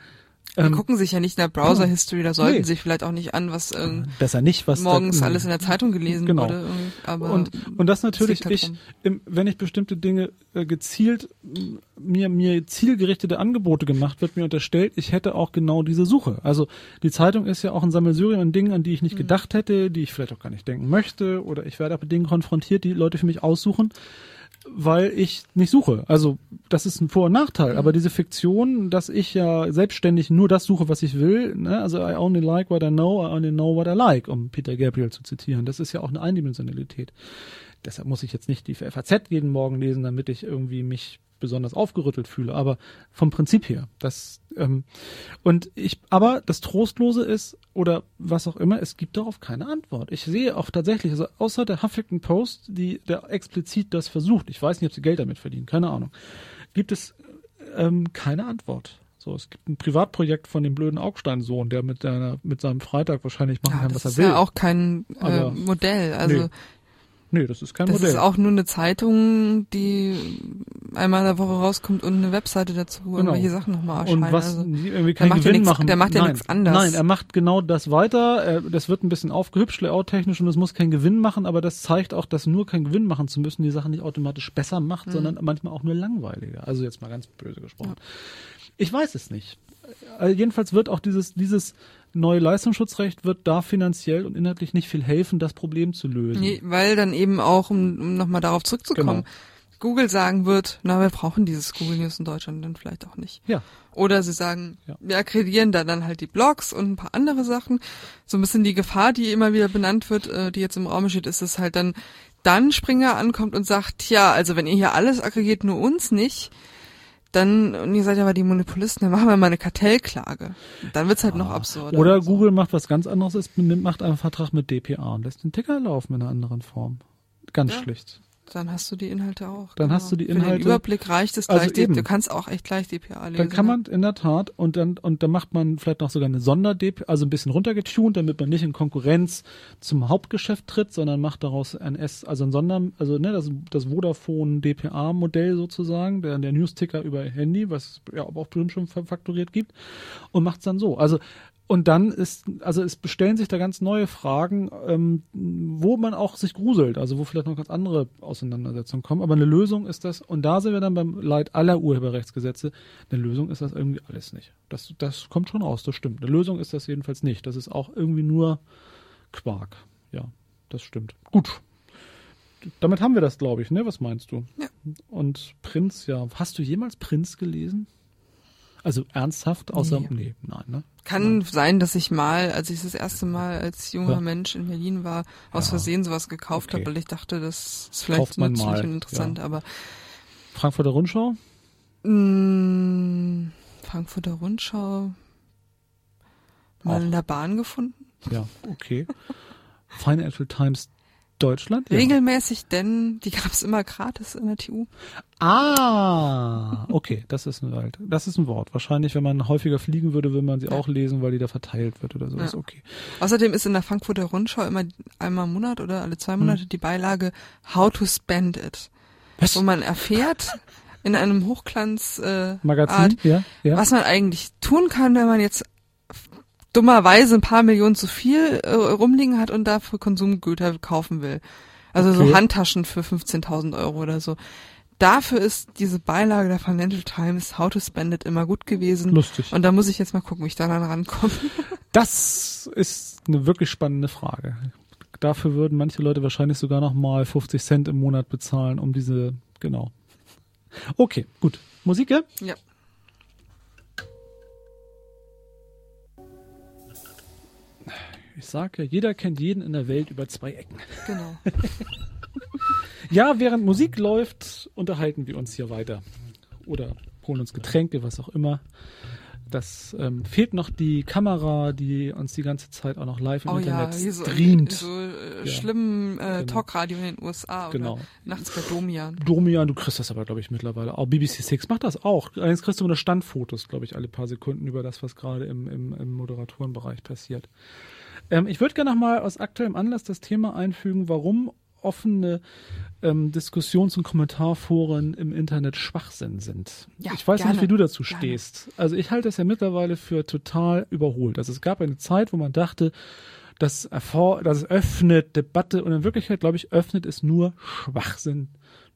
Die ähm, gucken sich ja nicht in der Browser-History, da sollten Nee. sich vielleicht auch nicht an, was ähm, besser nicht, was da- morgens alles in der Zeitung gelesen Genau. wurde. Aber und, und das natürlich, halt ich, im, wenn ich bestimmte Dinge äh, gezielt mir, mir zielgerichtete Angebote gemacht, wird mir unterstellt, ich hätte auch genau diese Suche. Also die Zeitung ist ja auch ein Sammelsurium an Dingen, an die ich Mhm. nicht gedacht hätte, die ich vielleicht auch gar nicht denken möchte, oder ich werde auch mit Dingen konfrontiert, die Leute für mich aussuchen weil ich nicht suche. Also das ist ein Vor- und Nachteil. Aber diese Fiktion, dass ich ja selbstständig nur das suche, was ich will, ne? also I only like what I know, I only know what I like, um Peter Gabriel zu zitieren. Das ist ja auch eine Eindimensionalität. Deshalb muss ich jetzt nicht die FAZ jeden Morgen lesen, damit ich irgendwie mich besonders aufgerüttelt fühle. Aber vom Prinzip her, das ähm, und ich, aber das Trostlose ist oder was auch immer, es gibt darauf keine Antwort. Ich sehe auch tatsächlich, also außer der Huffington Post, die der explizit das versucht, ich weiß nicht, ob sie Geld damit verdienen, keine Ahnung, gibt es ähm, keine Antwort. So, es gibt ein Privatprojekt von dem blöden Augstein-Sohn, der mit seiner, mit seinem Freitag wahrscheinlich machen ja, kann, das was ist er will. ja auch kein äh, Modell. Also Nee, Nee, das ist kein das Modell. ist auch nur eine Zeitung, die einmal in der Woche rauskommt und eine Webseite dazu, wo Genau. irgendwelche Sachen nochmal erscheinen. und was also, irgendwie kein macht ja Gewinn nichts- machen. der macht ja nichts anders. Nein, er macht genau das weiter. Er, das wird ein bisschen aufgehübscht, layout-technisch und es muss keinen Gewinn machen, aber das zeigt auch, dass nur kein Gewinn machen zu müssen die Sachen nicht automatisch besser macht, Mhm. sondern manchmal auch nur langweiliger. Also jetzt mal ganz böse gesprochen. Ich weiß es nicht. Also jedenfalls wird auch dieses, dieses neue Leistungsschutzrecht wird da finanziell und inhaltlich nicht viel helfen, das Problem zu lösen. nee, weil dann eben auch, um, um nochmal darauf zurückzukommen, Genau. Google sagen wird, na, wir brauchen dieses Google News in Deutschland dann vielleicht auch nicht. Ja. Oder sie sagen, Ja. wir akkreditieren da dann halt die Blogs und ein paar andere Sachen. So ein bisschen die Gefahr, die immer wieder benannt wird, äh, die jetzt im Raum steht, ist es halt dann, dann Springer ankommt und sagt, ja, also wenn ihr hier alles aggregiert, nur uns nicht, dann, und ihr seid ja aber die Monopolisten, dann machen wir mal eine Kartellklage. Dann wird's halt noch absurder. Ah. Oder So. Google macht was ganz anderes, ist, nimmt- macht einen Vertrag mit DPA und lässt den Ticker laufen in einer anderen Form. Ganz Ja. schlicht. Dann hast du die Inhalte auch. genau. Dann hast du die Für Inhalte- den Überblick reicht es Also gleich, die, eben. du kannst auch echt gleich DPA lesen. Dann kann ne? man in der Tat und dann und dann macht man vielleicht noch sogar eine Sonder-DP, also ein bisschen runtergetunt, damit man nicht in Konkurrenz zum Hauptgeschäft tritt, sondern macht daraus ein S, also ein Sonder, also ne, das, das Vodafone DPA-Modell sozusagen, der, der Newsticker über Handy, was es ja auch bestimmt schon fakturiert gibt, und macht es dann so. Also und dann ist, also es bestellen sich da ganz neue Fragen, ähm, wo man auch sich gruselt, also wo vielleicht noch ganz andere Auseinandersetzungen kommen. Aber eine Lösung ist das, und da sind wir dann beim Leid aller Urheberrechtsgesetze, eine Lösung ist das irgendwie alles nicht. Das, das kommt schon raus, das stimmt. Eine Lösung ist das jedenfalls nicht. Das ist auch irgendwie nur Quark. Ja, das stimmt. Gut. Damit haben wir das, glaube ich, ne? Was meinst du? Ja. Und Prinz, ja. Hast du jemals Prinz gelesen? Also ernsthaft, außer, Nee. nee, nein, ne? Kann sein, dass ich mal, als ich das erste Mal als junger Ja. Mensch in Berlin war, aus Ja. Versehen sowas gekauft Okay. habe, weil ich dachte, das ist vielleicht nützlich mal, und interessant, ja. aber Frankfurter Rundschau? mh, Frankfurter Rundschau mal Auch. in der Bahn gefunden. Ja, okay. Financial Times Deutschland? Ja. Regelmäßig, denn die gab es immer gratis in der TU. Ah, okay, das ist ein Wort. Das ist ein Wort. Wahrscheinlich, wenn man häufiger fliegen würde, würde man sie auch lesen, weil die da verteilt wird oder so. Ja. Ist okay. Außerdem ist in der Frankfurter Rundschau immer einmal im Monat oder alle Hm. zwei Monate die Beilage How to Spend It, Was? wo man erfährt in einem Hochglanz äh, Magazin? Art, ja, ja. was man eigentlich tun kann, wenn man jetzt dummerweise ein paar Millionen zu viel äh, rumliegen hat und dafür Konsumgüter kaufen will. Also Okay. so Handtaschen für 15.000 Euro oder so. Dafür ist diese Beilage der Financial Times How to Spend It immer gut gewesen. Lustig. Und da muss ich jetzt mal gucken, wie ich da dann rankomme. Das ist eine wirklich spannende Frage. Dafür würden manche Leute wahrscheinlich sogar noch mal 50 Cent im Monat bezahlen, um diese, genau. Okay, gut. Musik, ja? Ja. Ich sage, jeder kennt jeden in der Welt über zwei Ecken. Genau. Ja, während Musik läuft, unterhalten wir uns hier weiter. Oder holen uns Getränke, was auch immer. Das ähm, fehlt noch die Kamera, die uns die ganze Zeit auch noch live im Oh ja, Internet hier so, streamt. so äh, Ja. schlimmen äh, Genau. Talkradio in den USA Genau. oder nachts bei Domian. Domian, du kriegst das aber, glaube ich, mittlerweile auch. BBC Six macht das auch. Allerdings kriegst du nur Standfotos, glaube ich, alle paar Sekunden über das, was gerade im, im, im Moderatorenbereich passiert. Ähm, ich würde gerne nochmal aus aktuellem Anlass das Thema einfügen, warum offene ähm, Diskussions- und Kommentarforen im Internet Schwachsinn sind. Ja, ich weiß nicht, gerne. wie du dazu Gerne. stehst. Also ich halte es ja mittlerweile für total überholt. Also es gab eine Zeit, wo man dachte, das, erfor das öffnet Debatte und in Wirklichkeit, glaube ich, öffnet es nur Schwachsinn.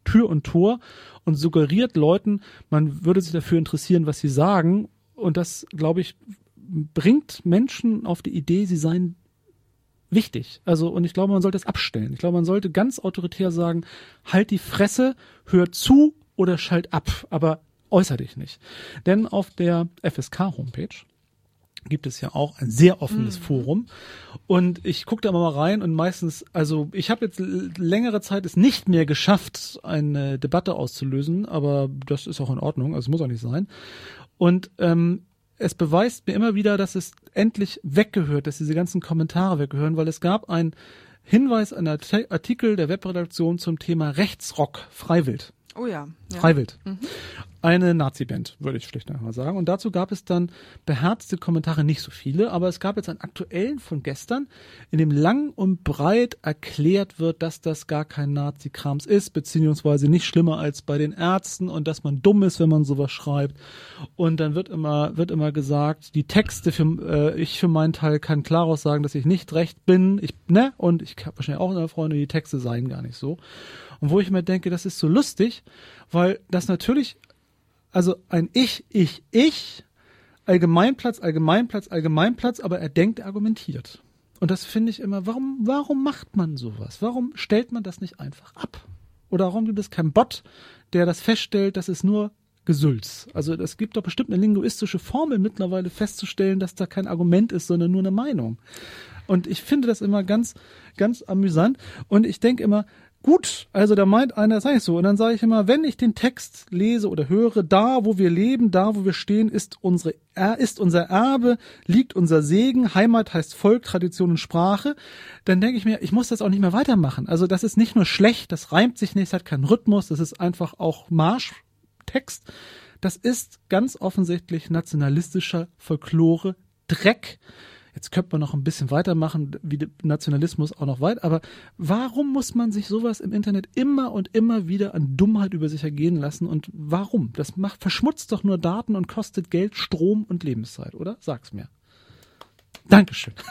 Tür und Tor und suggeriert Leuten, man würde sich dafür interessieren, was sie sagen. Und das, glaube ich, bringt Menschen auf die Idee, sie seien wichtig. Also, und ich glaube, man sollte es abstellen. Ich glaube, man sollte ganz autoritär sagen, halt die Fresse, hör zu oder schalt ab, aber äußer dich nicht. Denn auf der FSK-Homepage gibt es ja auch ein sehr offenes Forum. Und ich gucke da immer mal rein und meistens, also ich habe jetzt längere Zeit es nicht mehr geschafft, eine Debatte auszulösen, aber das ist auch in Ordnung, also muss auch nicht sein. Und ähm, es beweist mir immer wieder, dass es endlich weggehört, dass diese ganzen Kommentare weggehören, weil es gab einen Hinweis, einen Art- Artikel der Webredaktion zum Thema Rechtsrock Freiwild. Oh ja. ja. Freiwild. Eine Nazi-Band, würde ich schlicht einfach sagen. Und dazu gab es dann beherzte Kommentare, nicht so viele, aber es gab jetzt einen aktuellen von gestern, in dem lang und breit erklärt wird, dass das gar kein Nazi-Krams ist, beziehungsweise nicht schlimmer als bei den Ärzten und dass man dumm ist, wenn man sowas schreibt. Und dann wird immer, wird immer gesagt, die Texte für, äh, ich für meinen Teil kann klar aus sagen, dass ich nicht recht bin, ich, ne, und ich habe wahrscheinlich auch eine Freunde, die Texte seien gar nicht so. Und wo ich mir denke, das ist so lustig, weil das natürlich, also ein Ich, Ich, Ich, Allgemeinplatz, Allgemeinplatz, Allgemeinplatz, aber er denkt, er argumentiert. Und das finde ich immer, warum, warum macht man sowas? Warum stellt man das nicht einfach ab? Oder warum gibt es keinen Bot, der das feststellt, dass es nur Gesülz? Also es gibt doch bestimmt eine linguistische Formel mittlerweile festzustellen, dass da kein Argument ist, sondern nur eine Meinung. Und ich finde das immer ganz, ganz amüsant. Und ich denke immer, gut, also da meint einer, sag ich so. Und dann sage ich immer, wenn ich den Text lese oder höre, da wo wir leben, da wo wir stehen, ist unsere, er ist unser Erbe, liegt unser Segen, Heimat heißt Volk, Tradition und Sprache, dann denke ich mir, ich muss das auch nicht mehr weitermachen. Also das ist nicht nur schlecht, das reimt sich nicht, es hat keinen Rhythmus, das ist einfach auch Marschtext. Das ist ganz offensichtlich nationalistischer Folklore, Dreck. Jetzt könnte man noch ein bisschen weitermachen, wie der Nationalismus auch noch weit, aber warum muss man sich sowas im Internet immer und immer wieder an Dummheit über sich ergehen lassen und warum? Das macht, verschmutzt doch nur Daten und kostet Geld, Strom und Lebenszeit, oder? Sag's mir. Dankeschön.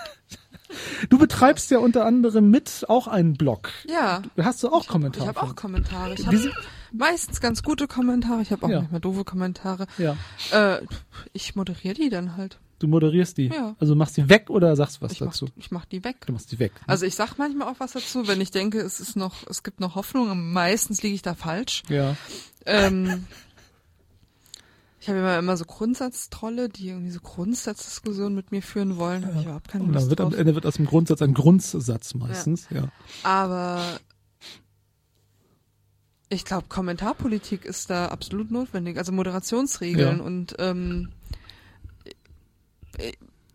Du betreibst ja unter anderem mit auch einen Blog. Ja. Hast du auch Ich Kommentare? habe auch? Kommentare. Ich habe meistens ganz gute Kommentare. Ich habe auch Ja. manchmal doofe Kommentare. Ja. Äh, ich moderiere die dann halt. Du moderierst die. Ja. Also machst die weg oder sagst was Ich mach, dazu? ich mach die weg. Du machst die weg. ne? Also ich sag manchmal auch was dazu, wenn ich denke, es ist noch, es gibt noch Hoffnung. Meistens liege ich da falsch. ja. Ähm, ich habe immer, immer so Grundsatztrolle, die irgendwie so Grundsatzdiskussionen mit mir führen wollen. Habe ich überhaupt keine Und dann Lust wird am drauf. Ende wird aus dem Grundsatz ein Grundsatz meistens. Ja. Aber ich glaube, Kommentarpolitik ist da absolut notwendig. Also Moderationsregeln Ja. und ähm,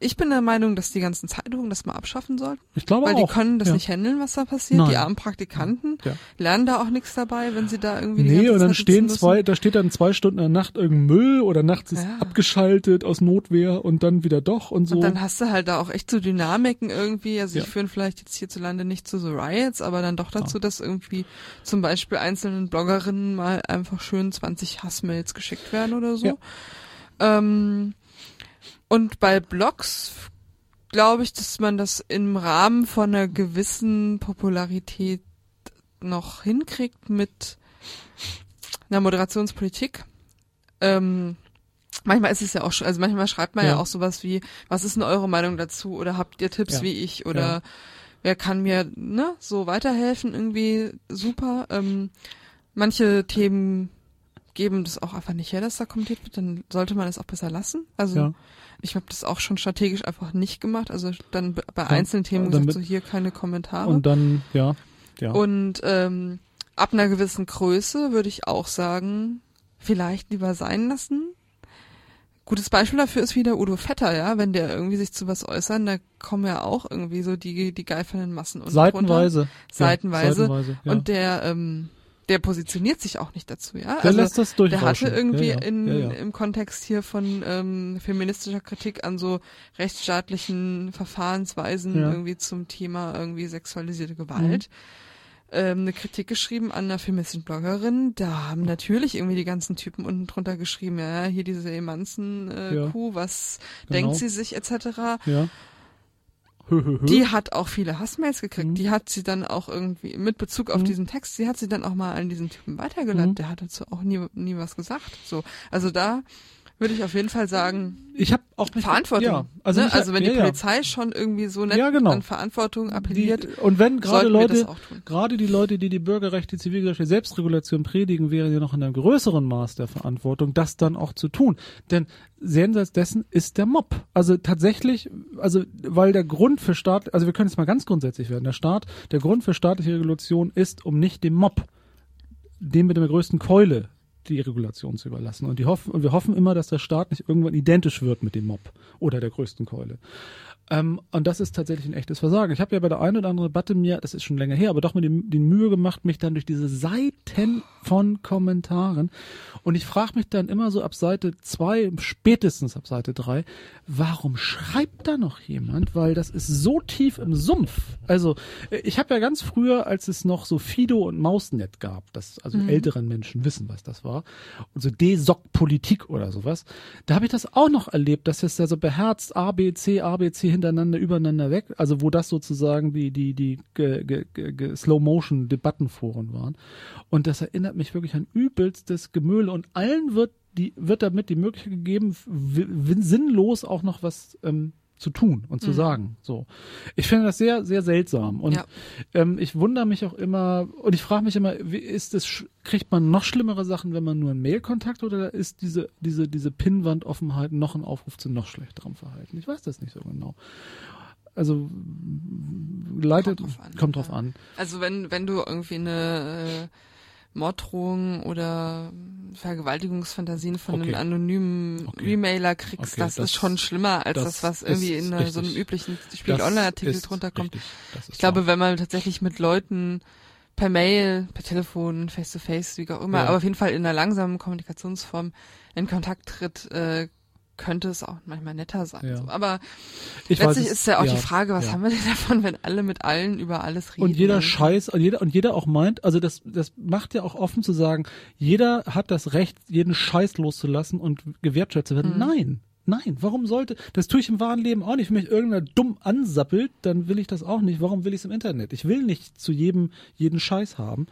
ich bin der Meinung, dass die ganzen Zeitungen das mal abschaffen sollten, Ich glaube weil auch. die können das ja. nicht handeln, was da passiert. Nein. Die armen Praktikanten Ja. lernen da auch nichts dabei, wenn sie da irgendwie Nee, und dann Zeit stehen zwei, da steht dann zwei Stunden in der Nacht irgendein Müll oder nachts ist Ja. abgeschaltet aus Notwehr und dann wieder doch und so. Und dann hast du halt da auch echt so Dynamiken irgendwie. Also die führen vielleicht jetzt hierzulande nicht zu so Riots, aber dann doch dazu, dass irgendwie zum Beispiel einzelnen Bloggerinnen mal einfach schön 20 Hassmails geschickt werden oder so. Ja. Ähm, und bei Blogs glaube ich, dass man das im Rahmen von einer gewissen Popularität noch hinkriegt mit einer Moderationspolitik. Ähm, manchmal ist es ja auch schon, also manchmal schreibt man ja, Ja. auch sowas wie, was ist denn eure Meinung dazu? Oder habt ihr Tipps Ja. wie ich? Oder Ja. wer kann mir ne, so weiterhelfen? Irgendwie super. Ähm, manche Themen geben das auch einfach nicht her, dass da kommentiert wird, dann sollte man es auch besser lassen. Also Ja. ich habe das auch schon strategisch einfach nicht gemacht. Also dann bei Ja, einzelnen Themen damit- gesagt, so hier keine Kommentare. Und dann, ja, ja. Und ähm, ab einer gewissen Größe würde ich auch sagen, vielleicht lieber sein lassen. Gutes Beispiel dafür ist wieder Udo Vetter, ja, wenn der irgendwie sich zu was äußern, da kommen ja auch irgendwie so die die geifernden Massen runter. seitenweise. Seitenweise. Ja, seitenweise ja. Und der ähm, der positioniert sich auch nicht dazu, ja. der lässt das der hatte irgendwie ja, ja. in ja, im Kontext hier von ähm, feministischer Kritik an so rechtsstaatlichen Verfahrensweisen irgendwie zum Thema irgendwie sexualisierte Gewalt ähm, eine Kritik geschrieben an einer feministischen Bloggerin. Da haben natürlich irgendwie die ganzen Typen unten drunter geschrieben, ja, hier diese Emanzen äh, Ja. Was Genau. denkt sie sich etc. ja. Die hat auch viele Hassmails gekriegt. Mhm. Die hat sie dann auch irgendwie mit Bezug auf Mhm. diesen Text, sie hat sie dann auch mal an diesen Typen weitergeleitet. Mhm. Der hat dazu auch nie, nie was gesagt. So, also da würde ich auf jeden Fall sagen, ich habe auch mich, Verantwortung. Ja, also, ne? mich- also wenn ja, die ja. Polizei schon irgendwie so nett Ja, genau. an Verantwortung appelliert, Die, und wenn gerade Leute, gerade die Leute, die die Bürgerrechte, die Zivilgesellschaft, Selbstregulation predigen, wären ja noch in einem größeren Maß der Verantwortung, das dann auch zu tun. Denn jenseits dessen ist der Mob. Also tatsächlich, also weil der Grund für Staat, also wir können jetzt mal ganz grundsätzlich werden. Der Staat, der Grund für staatliche Regulation ist, um nicht dem Mob, dem mit der größten Keule die Regulation zu überlassen. Und, die hoffen, und wir hoffen immer, dass der Staat nicht irgendwann identisch wird mit dem Mob oder der größten Keule. Ähm, und das ist tatsächlich ein echtes Versagen. Ich habe ja bei der einen oder anderen Debatte mir, das ist schon länger her, aber doch mir die, die Mühe gemacht, mich dann durch diese Seiten von Kommentaren und ich frage mich dann immer so ab Seite zwei, spätestens ab Seite drei, warum schreibt da noch jemand? Weil das ist so tief im Sumpf. Also äh, ich habe ja ganz früher, als es noch so Fido und Mausnet gab, das also älteren Menschen wissen, was das war, und so D-Sock-Politik oder sowas, da habe ich das auch noch erlebt, dass es da so beherzt A, B, C, A, B, C hintereinander, übereinander weg, also wo das sozusagen die, die, die Slow-Motion-Debattenforen waren. Und das erinnert mich wirklich an übelstes Gemülle und allen wird die, wird damit die Möglichkeit gegeben, sinnlos auch noch was ähm, zu tun und zu sagen. So, ich finde das sehr, sehr seltsam und Ja. ähm, ich wundere mich auch immer und ich frage mich immer, wie ist sch- kriegt man noch schlimmere Sachen, wenn man nur einen Mailkontakt oder ist diese diese diese Pinnwand-Offenheit noch ein Aufruf zu noch schlechterem Verhalten? Ich weiß das nicht so genau. Also leitet Kommt drauf an, kommt drauf an. Also wenn, wenn du irgendwie eine äh, Morddrohung oder Vergewaltigungsfantasien von Okay. einem anonymen Okay. Remailer kriegst, Okay, das, das- ist schon schlimmer als das das, was irgendwie in einer, so einem üblichen Spiel Das Online-Artikel ist drunter kommt. Ich glaube, wahr. wenn man tatsächlich mit Leuten per Mail, per Telefon, face to face, wie auch immer, Ja. aber auf jeden Fall in einer langsamen Kommunikationsform in Kontakt tritt, äh, könnte es auch manchmal netter sein. Ja. So. Aber ich weiß letztlich es- ist ja auch ja, die Frage, was ja. haben wir denn davon, wenn alle mit allen über alles reden? Und jeder Und- Scheiß, und jeder, und jeder auch meint, also das, das macht ja auch offen zu sagen, jeder hat das Recht, jeden Scheiß loszulassen und gewertschätzt zu werden. Mhm. Nein. Nein, warum sollte, das tue ich im wahren Leben auch nicht. Wenn mich irgendwer dumm ansappelt, dann will ich das auch nicht. Warum will ich es im Internet? Ich will nicht zu jedem, jeden Scheiß haben.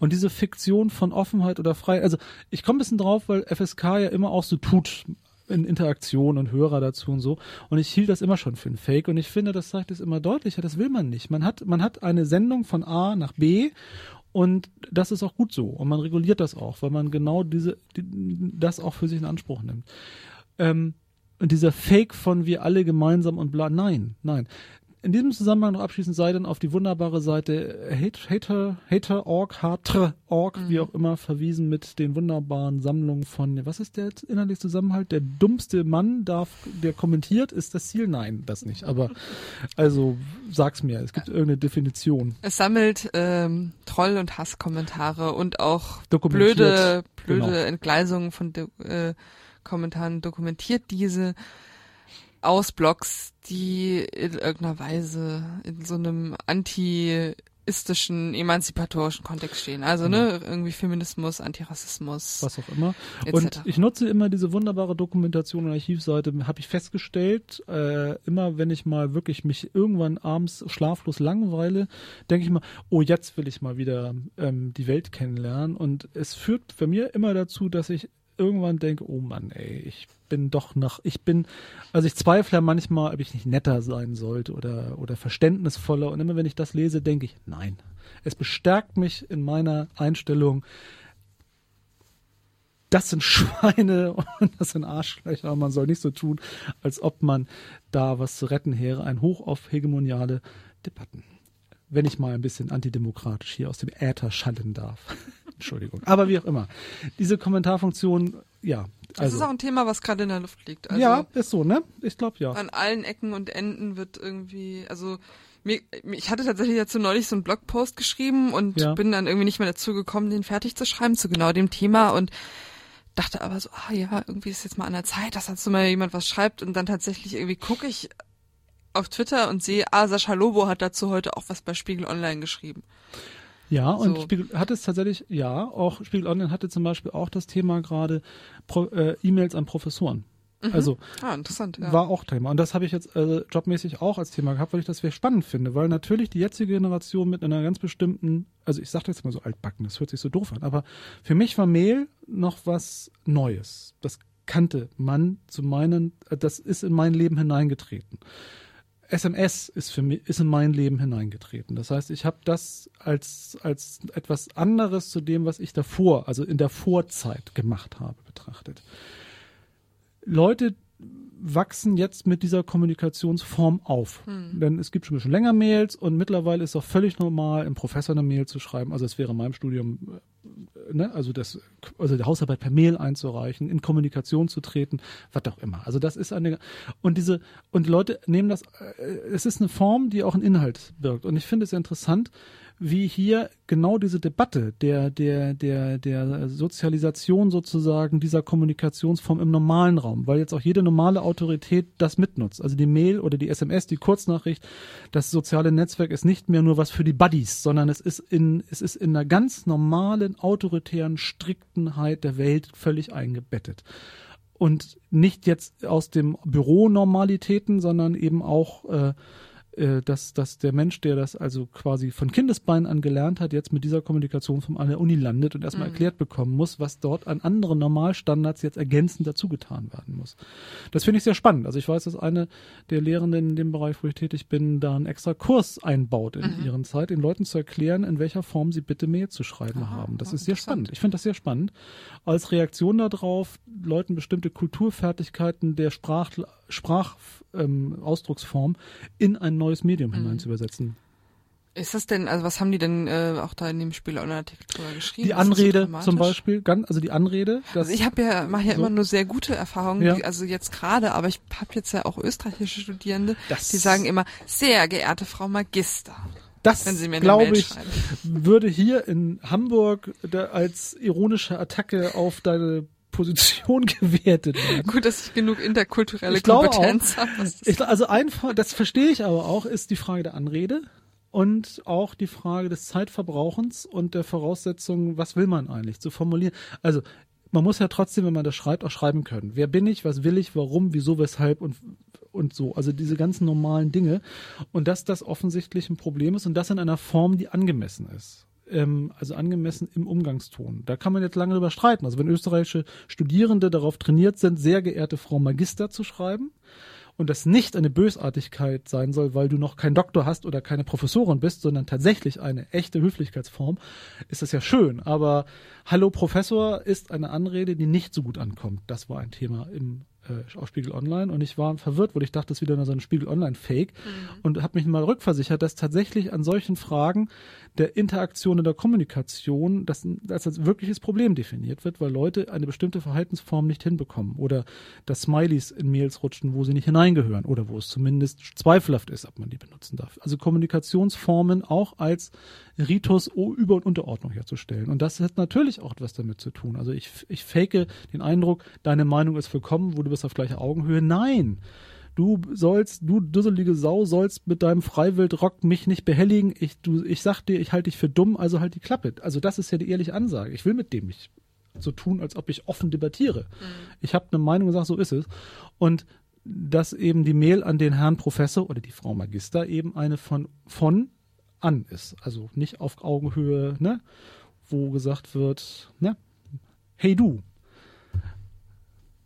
Und diese Fiktion von Offenheit oder Freiheit, also ich komme ein bisschen drauf, weil FSK ja immer auch so tut, in Interaktion und Hörer dazu und so. Und ich hielt das immer schon für ein Fake. Und ich finde, das sagt es immer deutlicher. Das will man nicht. Man hat, man hat eine Sendung von A nach B und das ist auch gut so. Und man reguliert das auch, weil man genau diese, die, das auch für sich in Anspruch nimmt. Ähm, und dieser Fake von wir alle gemeinsam und bla, nein, nein. In diesem Zusammenhang noch abschließend sei dann auf die wunderbare Seite Hate- Hater, Hater.org, Hatre.org, wie auch immer, verwiesen mit den wunderbaren Sammlungen von, was ist der innerliche Zusammenhalt? Der dummste Mann darf, der kommentiert, ist das Ziel? Nein, das nicht. Aber, also, sag's mir, es gibt irgendeine Definition. Es sammelt ähm, Troll- und Hasskommentare und auch blöde, blöde genau. Entgleisungen von äh, Kommentaren, dokumentiert diese aus Blogs, die in irgendeiner Weise in so einem anti-istischen, emanzipatorischen Kontext stehen. Also ne, irgendwie Feminismus, Antirassismus, was auch immer. etc. Und ich nutze immer diese wunderbare Dokumentation und Archivseite, habe ich festgestellt, äh, immer wenn ich mal wirklich mich irgendwann abends schlaflos langweile, denke ich mal, oh, jetzt will ich mal wieder ähm, die Welt kennenlernen. Und es führt bei mir immer dazu, dass ich irgendwann denke, oh Mann, ey, ich bin doch nach, ich bin, also ich zweifle ja manchmal, ob ich nicht netter sein sollte oder, oder verständnisvoller. Und immer wenn ich das lese, denke ich, nein. Es bestärkt mich in meiner Einstellung, das sind Schweine und das sind Arschlöcher. Man soll nicht so tun, als ob man da was zu retten wäre. Ein Hoch auf hegemoniale Debatten. Wenn ich mal ein bisschen antidemokratisch hier aus dem Äther schallen darf. Entschuldigung. Aber wie auch immer. Diese Kommentarfunktion, ja. Das Also, ist auch ein Thema, was gerade in der Luft liegt. Also ja, ist so, ne? Ich glaube ja. an allen Ecken und Enden wird irgendwie, also mir, ich hatte tatsächlich dazu neulich so einen Blogpost geschrieben und Ja. bin dann irgendwie nicht mehr dazu gekommen, den fertig zu schreiben zu genau dem Thema und dachte aber so, ah ja, irgendwie ist jetzt mal an der Zeit, dass dazu mal jemand was schreibt und dann tatsächlich irgendwie gucke ich auf Twitter und sehe, ah, Sascha Lobo hat dazu heute auch was bei Spiegel Online geschrieben. Ja, und So. Spiegel hat es tatsächlich, ja, auch Spiegel Online hatte zum Beispiel auch das Thema gerade äh, E-Mails an Professoren. Also Ah, interessant, ja. war auch Thema. Und das habe ich jetzt äh, jobmäßig auch als Thema gehabt, weil ich das sehr spannend finde, weil natürlich die jetzige Generation mit einer ganz bestimmten, also ich sage jetzt mal so altbacken, das hört sich so doof an, aber für mich war Mail noch was Neues. Das kannte man zu meinen, äh, das ist in mein Leben hineingetreten. SMS ist für mich ist in mein Leben hineingetreten. Das heißt, ich habe das als als etwas anderes zu dem, was ich davor, also in der Vorzeit gemacht habe, betrachtet. Leute wachsen jetzt mit dieser Kommunikationsform auf. Denn es gibt schon ein bisschen länger Mails und mittlerweile ist auch völlig normal, im Professor eine Mail zu schreiben. Also es wäre in meinem Studium, äh, ne, also das, also die Hausarbeit per Mail einzureichen, in Kommunikation zu treten, was auch immer. Also das ist eine und diese und Leute nehmen das, äh, es ist eine Form, die auch einen Inhalt birgt. Und ich finde es interessant, wie hier genau diese Debatte der, der, der, der Sozialisation sozusagen dieser Kommunikationsform im normalen Raum, weil jetzt auch jede normale Autorität das mitnutzt. Also die Mail oder die SMS, die Kurznachricht, das soziale Netzwerk ist nicht mehr nur was für die Buddies, sondern es ist in, es ist in einer ganz normalen, autoritären Striktenheit der Welt völlig eingebettet und nicht jetzt aus dem Büro Normalitäten, sondern eben auch äh, dass, dass der Mensch, der das also quasi von Kindesbeinen an gelernt hat, jetzt mit dieser Kommunikationsform an der Uni landet und erstmal erklärt bekommen muss, was dort an anderen Normalstandards jetzt ergänzend dazugetan werden muss. Das finde ich sehr spannend. Also ich weiß, dass eine der Lehrenden in dem Bereich, wo ich tätig bin, da einen extra Kurs einbaut in ihren Zeit, den Leuten zu erklären, in welcher Form sie bitte Mail zu schreiben haben. Das ja, ist sehr spannend. Ich finde das sehr spannend. Als Reaktion darauf, Leuten bestimmte Kulturfertigkeiten der Sprach, Sprach ähm, in ein neues Medium hinein zu übersetzen. Ist das denn, also was haben die denn äh, auch da in dem Spiel Online-Artikel drüber geschrieben? Die so Anrede dramatisch? zum Beispiel, ganz, also die Anrede, Also ich habe ja mache ja So. immer nur sehr gute Erfahrungen, Ja. die, also jetzt gerade, aber ich habe jetzt ja auch österreichische Studierende, Das- die sagen immer sehr geehrte Frau Magister, das wenn sie mir eine glaube ich, würde hier in Hamburg als ironische Attacke auf deine Position gewertet werden. Gut, dass ich genug interkulturelle Ich Kompetenz habe. Also einfach, das verstehe ich aber auch, ist die Frage der Anrede und auch die Frage des Zeitverbrauchens und der Voraussetzungen, was will man eigentlich zu formulieren. Also man muss ja trotzdem, wenn man das schreibt, auch schreiben können. Wer bin ich, was will ich, warum, wieso, weshalb und und so. Also diese ganzen normalen Dinge. Und dass das offensichtlich ein Problem ist und das in einer Form, die angemessen ist. Ähm, also angemessen im Umgangston. Da kann man jetzt lange drüber streiten. Also wenn österreichische Studierende darauf trainiert sind, sehr geehrte Frau Magister zu schreiben, und das nicht eine Bösartigkeit sein soll, weil du noch kein Doktor hast oder keine Professorin bist, sondern tatsächlich eine echte Höflichkeitsform, ist das ja schön. Aber Hallo Professor ist eine Anrede, die nicht so gut ankommt. Das war ein Thema im äh, auf Spiegel Online und ich war verwirrt, weil ich dachte, das ist wieder nur so ein Spiegel Online Fake und habe mich mal rückversichert, dass tatsächlich an solchen Fragen der Interaktion in der Kommunikation, dass das als wirkliches Problem definiert wird, weil Leute eine bestimmte Verhaltensform nicht hinbekommen oder dass Smileys in Mails rutschen, wo sie nicht hineingehören oder wo es zumindest zweifelhaft ist, ob man die benutzen darf. Also Kommunikationsformen auch als Ritus Über- und Unterordnung herzustellen. Und das hat natürlich auch etwas damit zu tun. Also ich, ich fake den Eindruck, deine Meinung ist willkommen, wo du bist auf gleicher Augenhöhe. Nein! Du sollst, du dusselige Sau, sollst mit deinem Freiwildrock mich nicht behelligen. Ich, du, ich sag dir, ich halte dich für dumm, also halt die Klappe. Also das ist ja die ehrliche Ansage. Ich will mit dem nicht so tun, als ob ich offen debattiere. Ich habe eine Meinung und sage, so ist es. Und dass eben die Mail an den Herrn Professor oder die Frau Magister eben eine von, von an ist. Also nicht auf Augenhöhe, ne? Wo gesagt wird, ne? Hey du,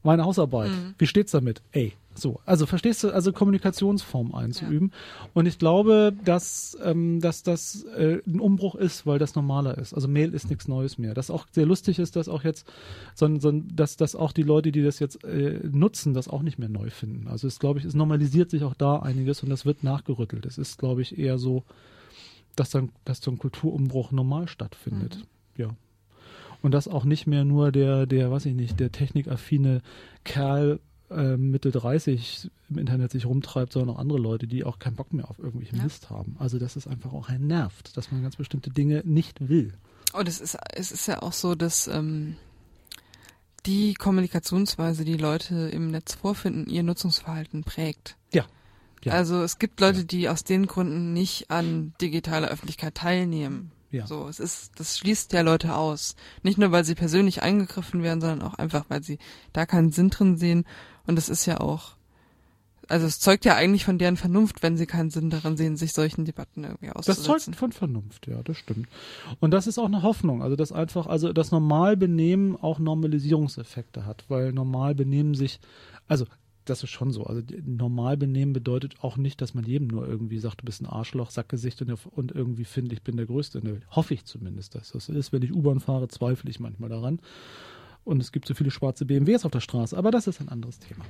meine Hausarbeit, wie steht's damit? Ey, So, also verstehst du, also Kommunikationsform einzuüben. Und ich glaube, dass, ähm, dass das äh, ein Umbruch ist, weil das normaler ist. Also Mail ist nichts Neues mehr. Das auch sehr lustig ist, dass auch jetzt, so, so, dass, dass auch die Leute, die das jetzt äh, nutzen, das auch nicht mehr neu finden. Also es glaube ich, es normalisiert sich auch da einiges und das wird nachgerüttelt. Es ist, glaube ich, eher so, dass dann, dass so ein Kulturumbruch normal stattfindet. Ja. Und dass auch nicht mehr nur der, der, weiß ich nicht, der technikaffine Kerl äh, Mitte 30 im Internet sich rumtreibt, sondern auch andere Leute, die auch keinen Bock mehr auf irgendwelchen Ja. Mist haben. Also dass es einfach auch einen nervt, dass man ganz bestimmte Dinge nicht will. Und es ist, es ist ja auch so, dass ähm, die Kommunikationsweise, die Leute im Netz vorfinden, ihr Nutzungsverhalten prägt. Ja. Ja. Also es gibt Leute, Ja. die aus den Gründen nicht an digitaler Öffentlichkeit teilnehmen. Ja. So, es ist, das schließt ja Leute aus. Nicht nur, weil sie persönlich eingegriffen werden, sondern auch einfach, weil sie da keinen Sinn drin sehen. Und es ist ja auch, also es zeugt ja eigentlich von deren Vernunft, wenn sie keinen Sinn darin sehen, sich solchen Debatten irgendwie Das auszusetzen. zeugt von Vernunft, ja, das stimmt. Und das ist auch eine Hoffnung, also dass einfach, also das Normalbenehmen auch Normalisierungseffekte hat, weil Normalbenehmen sich, also das ist schon so. Also Normalbenehmen bedeutet auch nicht, dass man jedem nur irgendwie sagt, du bist ein Arschloch, Sackgesicht und, und irgendwie finde, ich bin der Größte in der Welt. Hoffe ich zumindest, dass das ist. Wenn ich U-Bahn fahre, zweifle ich manchmal daran. Und es gibt so viele schwarze BMWs auf der Straße, aber das ist ein anderes Thema.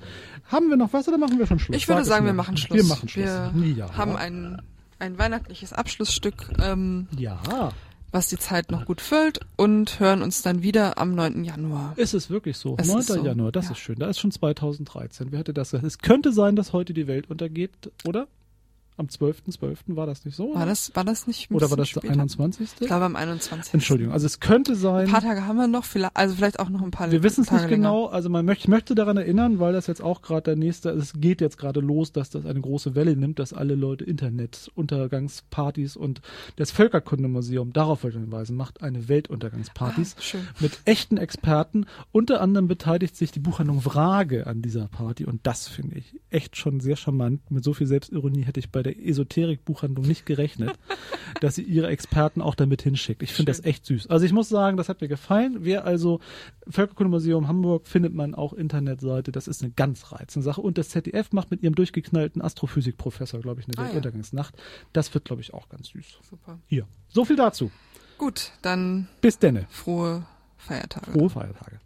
Haben wir noch was oder machen wir schon Schluss? Ich würde Sag sagen, wir machen Schluss. Wir machen Schluss. Wir ja. haben ein, ein weihnachtliches Abschlussstück, ähm, ja. was die Zeit noch gut füllt und hören uns dann wieder am 9. Januar. Ist es wirklich so? Es 9. ist so, Januar, das ja. ist schön. Da ist schon 2013. Wer hätte das gesagt? Es könnte sein, dass heute die Welt untergeht, oder? Am 12.12. war das nicht so? War das, war das nicht oder war das der später? 21.? Ich glaube am 21. Entschuldigung, also es könnte sein. Ein paar Tage haben wir noch, vielleicht, also vielleicht auch noch ein paar Wir wissen es nicht länger. genau. Also man möchte, ich möchte daran erinnern, weil das jetzt auch gerade der nächste, es geht jetzt gerade los, dass das eine große Welle nimmt, dass alle Leute Internet, Untergangspartys und das Völkerkundemuseum, darauf wollte ich hinweisen, macht eine Weltuntergangspartys Ah, mit echten Experten. Unter anderem beteiligt sich die Buchhandlung Frage an dieser Party und das finde ich echt schon sehr charmant. Mit so viel Selbstironie hätte ich bei der Esoterik-Buchhandlung nicht gerechnet, dass sie ihre Experten auch damit hinschickt. Ich finde das echt süß. Also ich muss sagen, das hat mir gefallen. Wer also Völkerkundemuseum Hamburg findet man auch Internetseite. Das ist eine ganz reizende Sache. Und das ZDF macht mit ihrem durchgeknallten Astrophysikprofessor, glaube ich, eine Ah, ja. Das wird, glaube ich, auch ganz süß. Super. Hier. So viel dazu. Gut, dann Bis denne. frohe Feiertage. Frohe Feiertage.